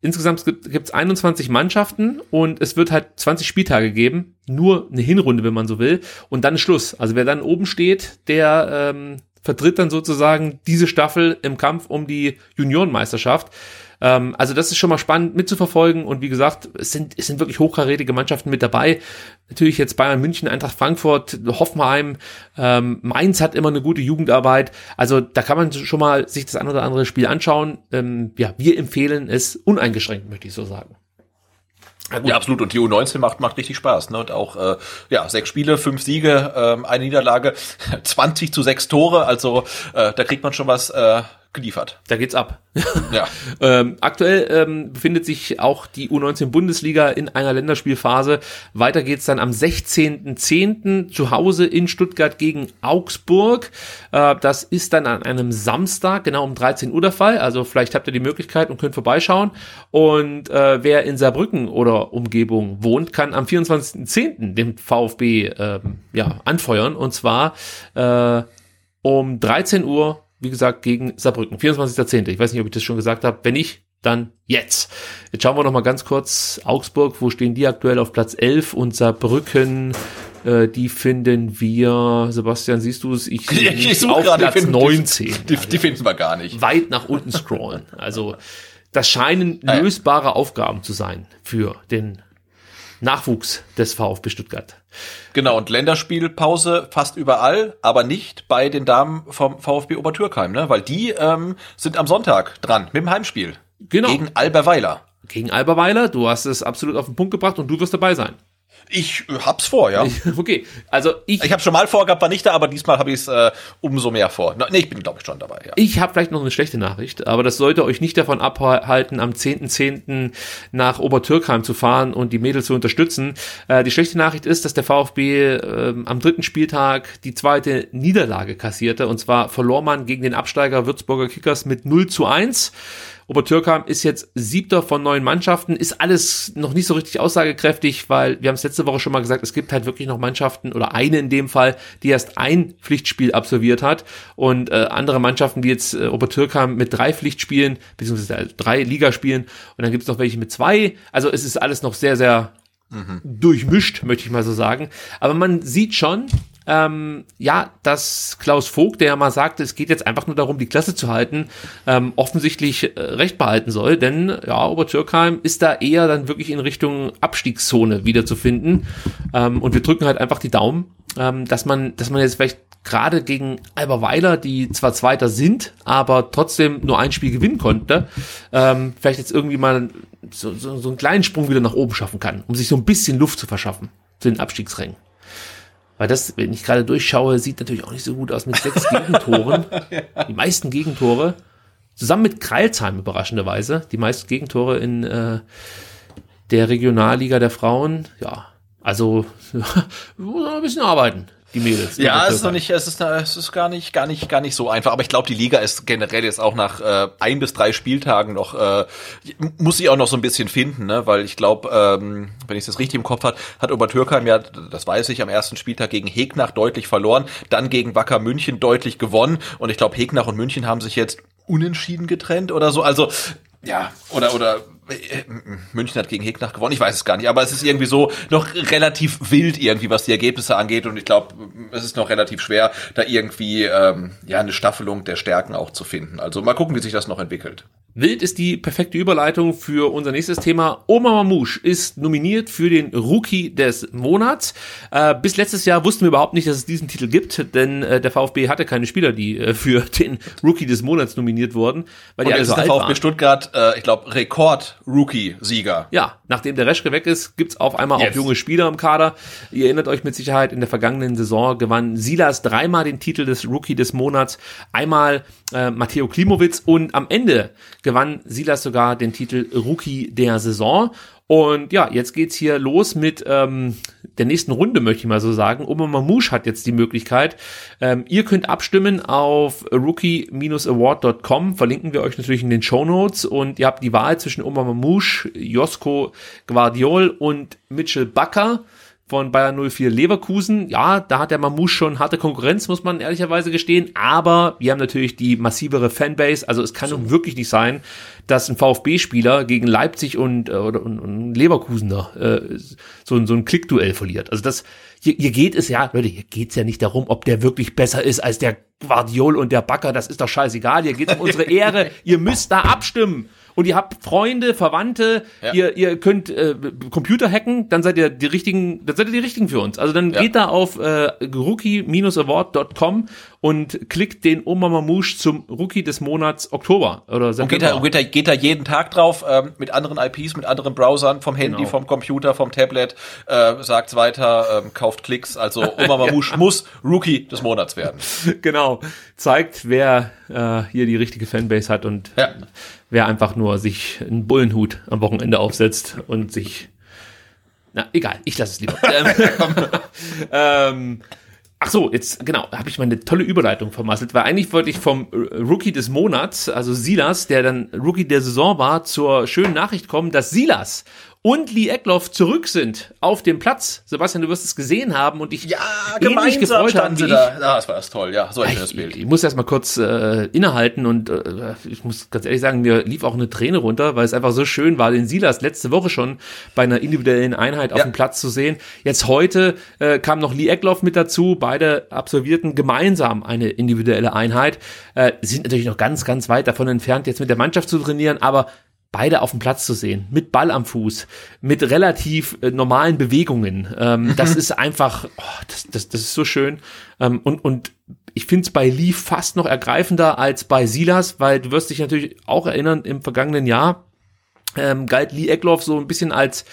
insgesamt gibt es 21 Mannschaften und es wird halt 20 Spieltage geben. Nur eine Hinrunde, wenn man so will. Und dann Schluss. Also wer dann oben steht, der ähm, vertritt dann sozusagen diese Staffel im Kampf um die Juniorenmeisterschaft. Ähm, also das ist schon mal spannend mitzuverfolgen und wie gesagt, es sind, es sind wirklich hochkarätige Mannschaften mit dabei. Natürlich jetzt Bayern München, Eintracht Frankfurt, Hoffenheim, ähm, Mainz hat immer eine gute Jugendarbeit. Also da kann man schon mal sich das ein oder andere Spiel anschauen. Ähm, ja, wir empfehlen es uneingeschränkt, möchte ich so sagen. Ja, absolut. Und die U19 macht, macht richtig Spaß. Ne? Und auch, äh, ja, sechs Spiele, fünf Siege, ähm, eine Niederlage, 20 zu sechs Tore. Also äh, da kriegt man schon was äh, geliefert. Da geht's ab. Ja. ähm, aktuell ähm, befindet sich auch die U19 Bundesliga in einer Länderspielphase. Weiter geht's dann am 16.10. zu Hause in Stuttgart gegen Augsburg. Äh, das ist dann an einem Samstag, genau um 13 Uhr der Fall. Also vielleicht habt ihr die Möglichkeit und könnt vorbeischauen. Und äh, wer in Saarbrücken oder Umgebung wohnt, kann am 24.10. den VfB ähm, ja, anfeuern. Und zwar äh, um 13 Uhr wie gesagt, gegen Saarbrücken. 24.10. Ich weiß nicht, ob ich das schon gesagt habe. Wenn nicht, dann jetzt. Jetzt schauen wir noch mal ganz kurz. Augsburg, wo stehen die aktuell auf Platz 11 und Saarbrücken, äh, die finden wir, Sebastian, siehst du es? Ich, Ich, ich auf suche gerade, Platz die finden- 19. Die, die finden wir gar nicht. Weit nach unten scrollen. Also, das scheinen Ah lösbare Aufgaben zu sein für den Nachwuchs des VfB Stuttgart. Genau, und Länderspielpause fast überall, aber nicht bei den Damen vom VfB Obertürkheim, ne? Weil die ähm, sind am Sonntag dran mit dem Heimspiel. Genau. Gegen Alberweiler. Gegen Alberweiler, du hast es absolut auf den Punkt gebracht und du wirst dabei sein. Ich äh, hab's vor, ja. Okay, also ich, Ich habe schon mal vorgehabt, war nicht da, aber diesmal habe ich es äh, umso mehr vor. Nee, ich bin, glaube ich, schon dabei, ja. Ich habe vielleicht noch eine schlechte Nachricht, aber das sollte euch nicht davon abhalten, am 10.10. nach Obertürkheim zu fahren und die Mädels zu unterstützen. Äh, die schlechte Nachricht ist, dass der VfB ähm, am dritten Spieltag die zweite Niederlage kassierte. Und zwar verlor man gegen den Absteiger Würzburger Kickers mit 0 zu 1. Obertürkheim ist jetzt siebter von neun Mannschaften, ist alles noch nicht so richtig aussagekräftig, weil wir haben es letzte Woche schon mal gesagt, es gibt halt wirklich noch Mannschaften oder eine in dem Fall, die erst ein Pflichtspiel absolviert hat und äh, andere Mannschaften, wie jetzt äh, Obertürkheim mit drei Pflichtspielen, beziehungsweise äh, drei Ligaspielen und dann gibt es noch welche mit zwei. Also es ist alles noch sehr, sehr durchmischt, möchte ich mal so sagen. Aber man sieht schon, ähm, ja, dass Klaus Vogt, der ja mal sagte, es geht jetzt einfach nur darum, die Klasse zu halten, ähm, offensichtlich äh, recht behalten soll. Denn ja, Obertürkheim ist da eher dann wirklich in Richtung Abstiegszone wiederzufinden. Ähm, und wir drücken halt einfach die Daumen, ähm, dass man, dass man jetzt vielleicht gerade gegen Alberweiler, die zwar Zweiter sind, aber trotzdem nur ein Spiel gewinnen konnte, ähm, vielleicht jetzt irgendwie mal so, so, so einen kleinen Sprung wieder nach oben schaffen kann, um sich so ein bisschen Luft zu verschaffen zu den Abstiegsrängen. Weil das, wenn ich gerade durchschaue, sieht natürlich auch nicht so gut aus mit sechs Gegentoren. Die meisten Gegentore. Zusammen mit Kreilsheim überraschenderweise. Die meisten Gegentore in äh, der Regionalliga der Frauen. Ja, also muss noch ein bisschen arbeiten die Mädels. Ja, es ist noch nicht, es ist, es ist gar nicht, gar nicht, gar nicht so einfach. Aber ich glaube, die Liga ist generell jetzt auch nach äh, ein bis drei Spieltagen noch, äh, muss sie auch noch so ein bisschen finden, ne? Weil ich glaube, ähm, wenn ich das richtig im Kopf hat, hat Obertürkheim ja, das weiß ich, am ersten Spieltag gegen Hegnach deutlich verloren, dann gegen Wacker München deutlich gewonnen. Und ich glaube, Hegnach und München haben sich jetzt unentschieden getrennt oder so. Also ja, oder oder München hat gegen Hegnach gewonnen, ich weiß es gar nicht, aber es ist irgendwie so noch relativ wild irgendwie, was die Ergebnisse angeht und ich glaube, es ist noch relativ schwer, da irgendwie ähm, ja eine Staffelung der Stärken auch zu finden. Also mal gucken, wie sich das noch entwickelt. Wild ist die perfekte Überleitung für unser nächstes Thema. Oma Mamouche ist nominiert für den Rookie des Monats. Äh, bis letztes Jahr wussten wir überhaupt nicht, dass es diesen Titel gibt, denn äh, der VfB hatte keine Spieler, die äh, für den Rookie des Monats nominiert wurden. Weil Und die jetzt ist der VfB waren. Stuttgart, äh, ich glaube, Rekord-Rookie-Sieger. Ja, nachdem der Reschke weg ist, gibt's auf einmal yes. auch junge Spieler im Kader. Ihr erinnert euch mit Sicherheit, in der vergangenen Saison gewann Silas dreimal den Titel des Rookie des Monats, einmal äh, Matteo Klimowitz und am Ende gewann Silas sogar den Titel Rookie der Saison. Und ja, jetzt geht's hier los mit ähm, der nächsten Runde, möchte ich mal so sagen. Oma Mamouche hat jetzt die Möglichkeit. Ähm, ihr könnt abstimmen auf rookie-award.com. Verlinken wir euch natürlich in den Show Notes. Und ihr habt die Wahl zwischen Oma Mamouche, Josko Guardiol und Mitchell Bakker von Bayern 04 Leverkusen. Ja, da hat der Mamouche schon harte Konkurrenz, muss man ehrlicherweise gestehen. Aber wir haben natürlich die massivere Fanbase. Also es kann so. wirklich nicht sein, dass ein VfB-Spieler gegen Leipzig und, äh, oder, und, und Leverkusener äh, so, so ein Klickduell verliert. Also das, hier, hier geht es ja, Leute, hier geht's ja nicht darum, ob der wirklich besser ist als der Guardiol und der Backer. Das ist doch scheißegal. Hier geht's um unsere Ehre. ihr müsst da abstimmen und ihr habt Freunde, Verwandte, ja. ihr, ihr könnt äh, Computer hacken, dann seid ihr die richtigen, dann seid ihr die richtigen für uns. Also dann ja. geht da auf äh, rookie-award.com und klickt den Oma Mamouche zum Rookie des Monats Oktober oder September. Und geht da, geht da, geht da jeden Tag drauf ähm, mit anderen IPs, mit anderen Browsern, vom Handy, genau. vom Computer, vom Tablet, äh, sagt's weiter, ähm, kauft Klicks. Also Oma Mamouche ja. muss Rookie des Monats werden. Genau. Zeigt, wer äh, hier die richtige Fanbase hat und ja wer einfach nur sich einen Bullenhut am Wochenende aufsetzt und sich na, egal, ich lasse es lieber. ähm, ach so, jetzt genau, habe ich meine tolle Überleitung vermasselt, weil eigentlich wollte ich vom Rookie des Monats, also Silas, der dann Rookie der Saison war, zur schönen Nachricht kommen, dass Silas und Lee Eckloff zurück sind auf dem Platz. Sebastian, du wirst es gesehen haben und ich ja, ähnlich gefreut haben. Sie da. Ja, das war das toll, ja, so ein das Bild. Ich, ich muss erst mal kurz äh, innehalten und äh, ich muss ganz ehrlich sagen, mir lief auch eine Träne runter, weil es einfach so schön war, den Silas letzte Woche schon bei einer individuellen Einheit auf ja. dem Platz zu sehen. Jetzt heute äh, kam noch Lee Eckloff mit dazu. Beide absolvierten gemeinsam eine individuelle Einheit. Äh, sind natürlich noch ganz, ganz weit davon entfernt, jetzt mit der Mannschaft zu trainieren, aber beide auf dem Platz zu sehen, mit Ball am Fuß, mit relativ äh, normalen Bewegungen. Ähm, das ist einfach, oh, das, das, das ist so schön. Ähm, und, und ich finde es bei Lee fast noch ergreifender als bei Silas, weil du wirst dich natürlich auch erinnern, im vergangenen Jahr ähm, galt Lee Eckloff so ein bisschen als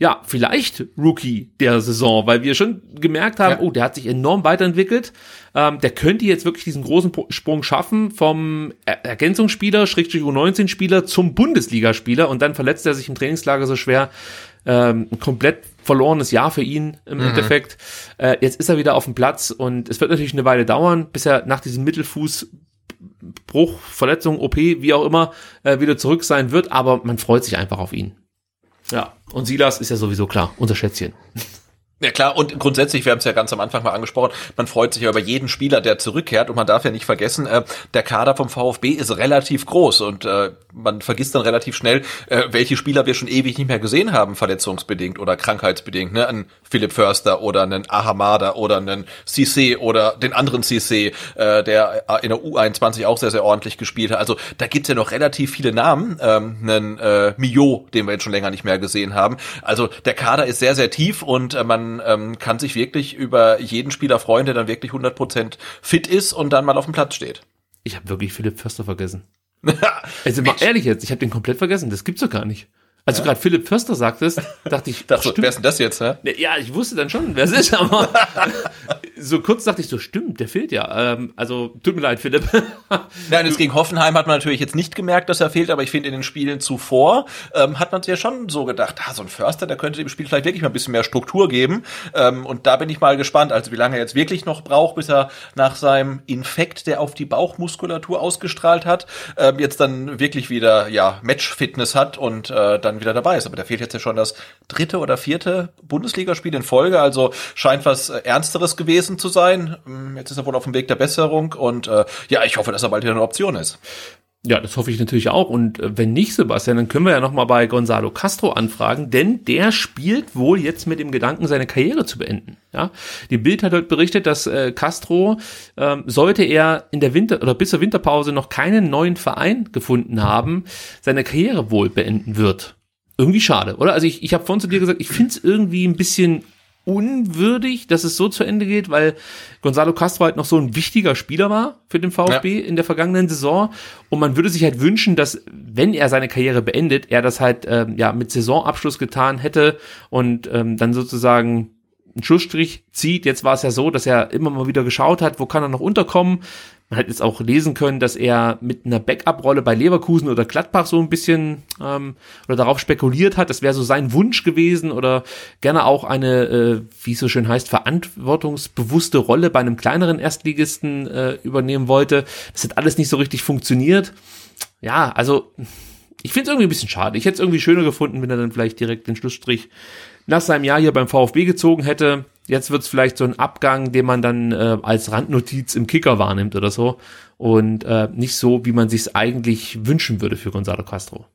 ja, vielleicht Rookie der Saison, weil wir schon gemerkt haben, ja. oh, der hat sich enorm weiterentwickelt. Ähm, der könnte jetzt wirklich diesen großen Sprung schaffen vom er Ergänzungsspieler, Schrägstrich U19-Spieler zum Bundesligaspieler und dann verletzt er sich im Trainingslager so schwer. Ähm, ein komplett verlorenes Jahr für ihn im mhm. Endeffekt. Äh, jetzt ist er wieder auf dem Platz und es wird natürlich eine Weile dauern, bis er nach diesem Mittelfußbruch, Verletzung, OP, wie auch immer, äh, wieder zurück sein wird, aber man freut sich einfach auf ihn. Ja, und Silas ist ja sowieso klar, unser Schätzchen. Ja klar, und grundsätzlich, wir haben es ja ganz am Anfang mal angesprochen, man freut sich ja über jeden Spieler, der zurückkehrt und man darf ja nicht vergessen, äh, der Kader vom VfB ist relativ groß und äh, man vergisst dann relativ schnell, äh, welche Spieler wir schon ewig nicht mehr gesehen haben, verletzungsbedingt oder krankheitsbedingt, ne? Ein Philipp Förster oder einen Ahamada oder einen Cissé oder den anderen Cissé, äh, der in der U21 auch sehr, sehr ordentlich gespielt hat. Also da gibt's ja noch relativ viele Namen, ähm, einen äh, Mio, den wir jetzt schon länger nicht mehr gesehen haben. Also der Kader ist sehr, sehr tief und äh, man ähm, kann sich wirklich über jeden Spieler freuen, der dann wirklich 100% fit ist und dann mal auf dem Platz steht. Ich habe wirklich Philipp Förster vergessen. also mal ehrlich jetzt, ich habe den komplett vergessen. Das gibt's doch gar nicht. Als ja. du gerade Philipp Förster sagtest, dachte ich, dachte, wer ist denn das jetzt? Hä? Ja, ich wusste dann schon, wer es ist, aber so kurz dachte ich so, stimmt, der fehlt ja. Ähm, also tut mir leid, Philipp. Nein, jetzt gegen Hoffenheim hat man natürlich jetzt nicht gemerkt, dass er fehlt, aber ich finde in den Spielen zuvor ähm, hat man sich ja schon so gedacht, ah, so ein Förster, der könnte dem Spiel vielleicht wirklich mal ein bisschen mehr Struktur geben. Ähm, und da bin ich mal gespannt, also wie lange er jetzt wirklich noch braucht, bis er nach seinem Infekt, der auf die Bauchmuskulatur ausgestrahlt hat, ähm, jetzt dann wirklich wieder ja Match-Fitness hat und äh, dann wieder dabei ist. Aber da fehlt jetzt ja schon das dritte oder vierte Bundesligaspiel in Folge. Also scheint was äh, Ernsteres gewesen zu sein. Ähm, jetzt ist er wohl auf dem Weg der Besserung und äh, ja, ich hoffe, dass er bald wieder eine Option ist. Ja, das hoffe ich natürlich auch. Und äh, wenn nicht, Sebastian, dann können wir ja nochmal bei Gonzalo Castro anfragen, denn der spielt wohl jetzt mit dem Gedanken, seine Karriere zu beenden. Ja, die Bild hat heute berichtet, dass äh, Castro ähm, sollte er in der Winter oder bis zur Winterpause noch keinen neuen Verein gefunden haben, seine Karriere wohl beenden wird irgendwie schade, oder? Also ich, ich habe vorhin zu dir gesagt, ich finde es irgendwie ein bisschen unwürdig, dass es so zu Ende geht, weil Gonzalo Castro halt noch so ein wichtiger Spieler war für den VfB ja. in der vergangenen Saison und man würde sich halt wünschen, dass wenn er seine Karriere beendet, er das halt ähm, ja mit Saisonabschluss getan hätte und ähm, dann sozusagen einen Schlussstrich zieht. Jetzt war es ja so, dass er immer mal wieder geschaut hat, wo kann er noch unterkommen. Man hat jetzt auch lesen können, dass er mit einer Backup-Rolle bei Leverkusen oder Gladbach so ein bisschen ähm, oder darauf spekuliert hat. Das wäre so sein Wunsch gewesen oder gerne auch eine, äh, wie es so schön heißt, verantwortungsbewusste Rolle bei einem kleineren Erstligisten äh, übernehmen wollte. Das hat alles nicht so richtig funktioniert. Ja, also ich finde es irgendwie ein bisschen schade. Ich hätte es irgendwie schöner gefunden, wenn er dann vielleicht direkt den Schlussstrich nach seinem Jahr hier beim VfB gezogen hätte. Jetzt wird es vielleicht so ein Abgang, den man dann äh, als Randnotiz im Kicker wahrnimmt oder so. Und äh, nicht so, wie man sich eigentlich wünschen würde für Gonzalo Castro.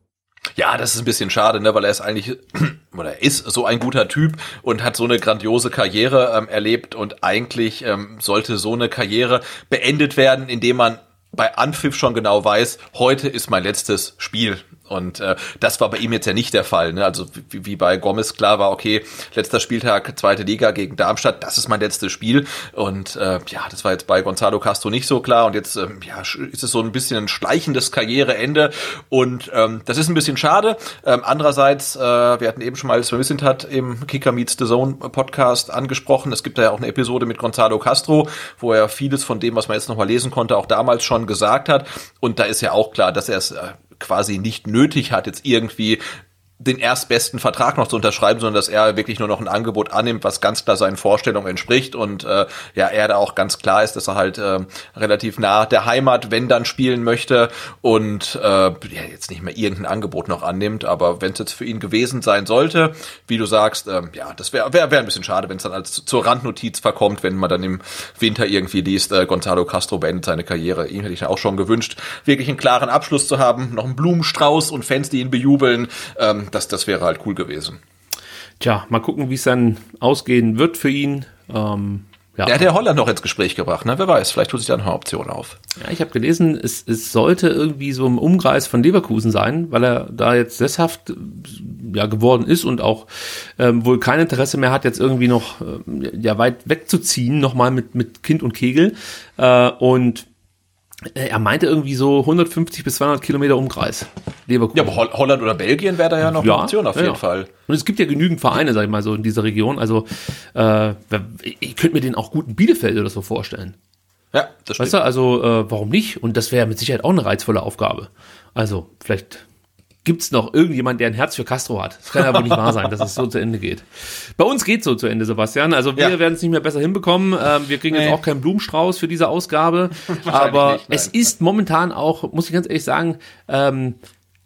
Ja, das ist ein bisschen schade, ne, weil er ist eigentlich oder er ist so ein guter Typ und hat so eine grandiose Karriere ähm, erlebt und eigentlich ähm, sollte so eine Karriere beendet werden, indem man bei Anpfiff schon genau weiß, heute ist mein letztes Spiel. Und äh, das war bei ihm jetzt ja nicht der Fall. Ne? Also wie, wie bei Gomez klar war, okay, letzter Spieltag, zweite Liga gegen Darmstadt, das ist mein letztes Spiel. Und äh, ja, das war jetzt bei Gonzalo Castro nicht so klar. Und jetzt ähm, ja, ist es so ein bisschen ein schleichendes Karriereende. Und ähm, das ist ein bisschen schade. Ähm, andererseits, äh, wir hatten eben schon mal Sven hat im Kicker Meets the Zone Podcast angesprochen. Es gibt da ja auch eine Episode mit Gonzalo Castro, wo er vieles von dem, was man jetzt nochmal lesen konnte, auch damals schon gesagt hat. Und da ist ja auch klar, dass er es äh, quasi nicht nötig hat, jetzt irgendwie den erstbesten Vertrag noch zu unterschreiben, sondern dass er wirklich nur noch ein Angebot annimmt, was ganz klar seinen Vorstellungen entspricht und äh, ja, er da auch ganz klar ist, dass er halt äh, relativ nah der Heimat, wenn dann spielen möchte und äh, ja, jetzt nicht mehr irgendein Angebot noch annimmt, aber wenn es jetzt für ihn gewesen sein sollte, wie du sagst, äh, ja, das wäre wär, wär ein bisschen schade, wenn es dann als zur Randnotiz verkommt, wenn man dann im Winter irgendwie liest, äh, Gonzalo Castro beendet seine Karriere. Ihm hätte ich auch schon gewünscht, wirklich einen klaren Abschluss zu haben, noch einen Blumenstrauß und Fans, die ihn bejubeln. Ähm, das, das wäre halt cool gewesen. Tja, mal gucken, wie es dann ausgehen wird für ihn. Ähm, ja. Der hat ja Holland noch ins Gespräch gebracht, ne? Wer weiß, vielleicht tut sich da noch eine Option auf. Ja, ich habe gelesen, es, es sollte irgendwie so im Umkreis von Leverkusen sein, weil er da jetzt sesshaft ja, geworden ist und auch ähm, wohl kein Interesse mehr hat, jetzt irgendwie noch äh, ja, weit wegzuziehen, nochmal mit, mit Kind und Kegel. Äh, und äh, er meinte irgendwie so 150 bis 200 Kilometer Umkreis. Leverkusen. Ja, aber Holland oder Belgien wäre da ja noch ja, eine Option auf jeden ja. Fall. Und es gibt ja genügend Vereine, sag ich mal so, in dieser Region. Also äh, ich könnte mir den auch gut in Bielefeld oder so vorstellen. Ja, das stimmt. Weißt du, also äh, warum nicht? Und das wäre mit Sicherheit auch eine reizvolle Aufgabe. Also vielleicht gibt es noch irgendjemand, der ein Herz für Castro hat. Das kann aber nicht wahr sein, dass es so zu Ende geht. Bei uns geht so zu Ende, Sebastian. Also wir ja. werden es nicht mehr besser hinbekommen. Ähm, wir kriegen nee. jetzt auch keinen Blumenstrauß für diese Ausgabe. aber nicht, es ist momentan auch, muss ich ganz ehrlich sagen, ähm,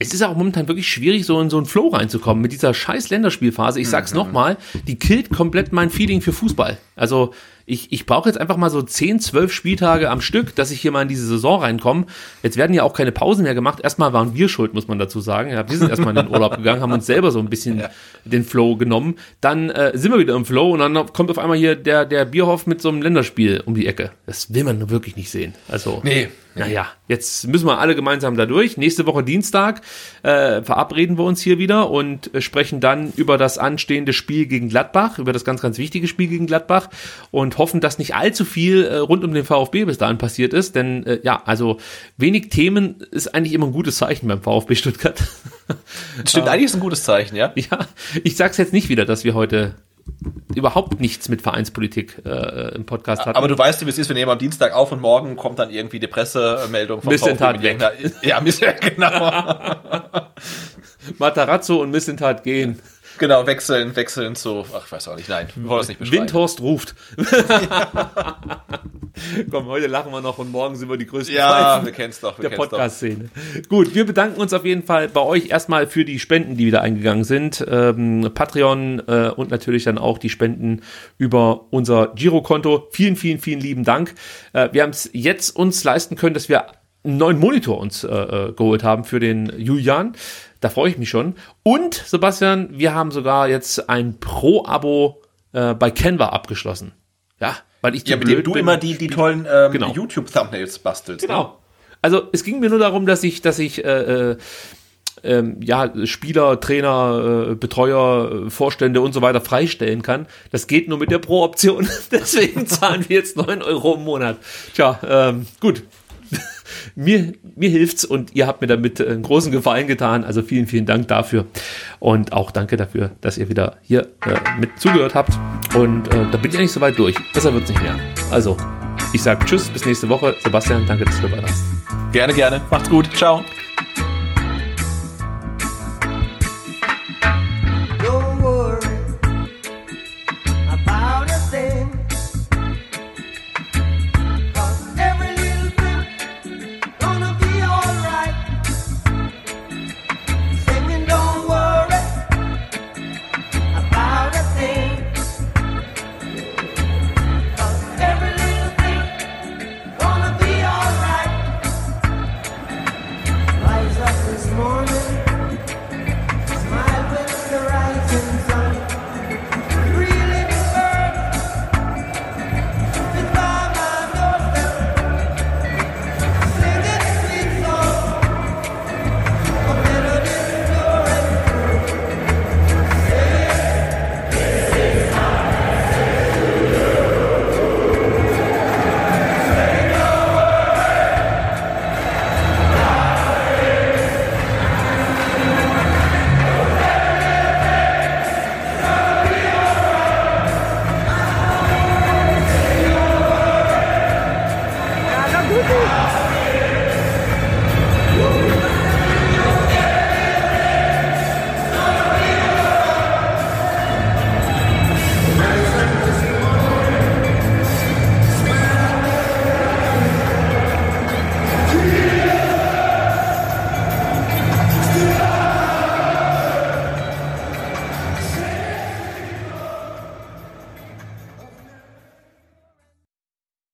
es ist auch momentan wirklich schwierig, so in so einen Flow reinzukommen mit dieser scheiß Länderspielphase. Ich sag's mhm. nochmal, die killt komplett mein Feeling für Fußball. Also ich, ich brauche jetzt einfach mal so 10, 12 Spieltage am Stück, dass ich hier mal in diese Saison reinkomme. Jetzt werden ja auch keine Pausen mehr gemacht. Erstmal waren wir schuld, muss man dazu sagen. Ja, wir sind erstmal in den Urlaub gegangen, haben uns selber so ein bisschen ja. den Flow genommen. Dann äh, sind wir wieder im Flow und dann kommt auf einmal hier der, der Bierhoff mit so einem Länderspiel um die Ecke. Das will man wirklich nicht sehen. Also, nee. Naja, jetzt müssen wir alle gemeinsam da durch. Nächste Woche Dienstag äh, verabreden wir uns hier wieder und äh, sprechen dann über das anstehende Spiel gegen Gladbach, über das ganz, ganz wichtige Spiel gegen Gladbach und hoffen, dass nicht allzu viel äh, rund um den VfB bis dahin passiert ist, denn äh, ja, also wenig Themen ist eigentlich immer ein gutes Zeichen beim VfB Stuttgart. Stimmt, eigentlich ist ein gutes Zeichen, ja? Ja, ich sag's jetzt nicht wieder, dass wir heute überhaupt nichts mit Vereinspolitik äh, im Podcast hatten. Aber du weißt, wie es ist, wir nehmen am Dienstag auf und morgen kommt dann irgendwie die Pressemeldung vom Missentat weg. Ja, genau. Matarazzo und Missentat gehen. Genau, wechseln, wechseln zu, ach, ich weiß auch nicht, nein, wir wollen das nicht beschreiben. Windhorst ruft. Komm, heute lachen wir noch und morgen sind wir die größten ja, wir kennen's doch, wir der Podcast-Szene. Gut, wir bedanken uns auf jeden Fall bei euch erstmal für die Spenden, die wieder eingegangen sind. Ähm, Patreon äh, und natürlich dann auch die Spenden über unser Girokonto. Vielen, vielen, vielen lieben Dank. Äh, wir haben es jetzt uns leisten können, dass wir einen neuen Monitor uns äh, äh geholt haben für den Julian. Da freue ich mich schon. Und, Sebastian, wir haben sogar jetzt ein Pro-Abo äh, bei Canva abgeschlossen. Ja, weil ich Ja, mit dem du bin. immer die, die tollen ähm, genau. YouTube-Thumbnails bastelst. Genau. Ne? Also es ging mir nur darum, dass ich, dass ich äh, äh, ähm, ja, Spieler, Trainer, äh, Betreuer, Vorstände und so weiter freistellen kann. Das geht nur mit der Pro-Option. Deswegen zahlen wir jetzt neun Euro im Monat. Tja, ähm, gut mir, mir hilft's und ihr habt mir damit einen großen Gefallen getan. Also vielen, vielen Dank dafür. Und auch danke dafür, dass ihr wieder hier äh, mit zugehört habt. Und äh, da bin ich eigentlich soweit durch. Besser wird's nicht mehr. Also, ich sage Tschüss, bis nächste Woche. Sebastian, danke, dass du dabei warst. Gerne, gerne. Macht's gut. Ciao.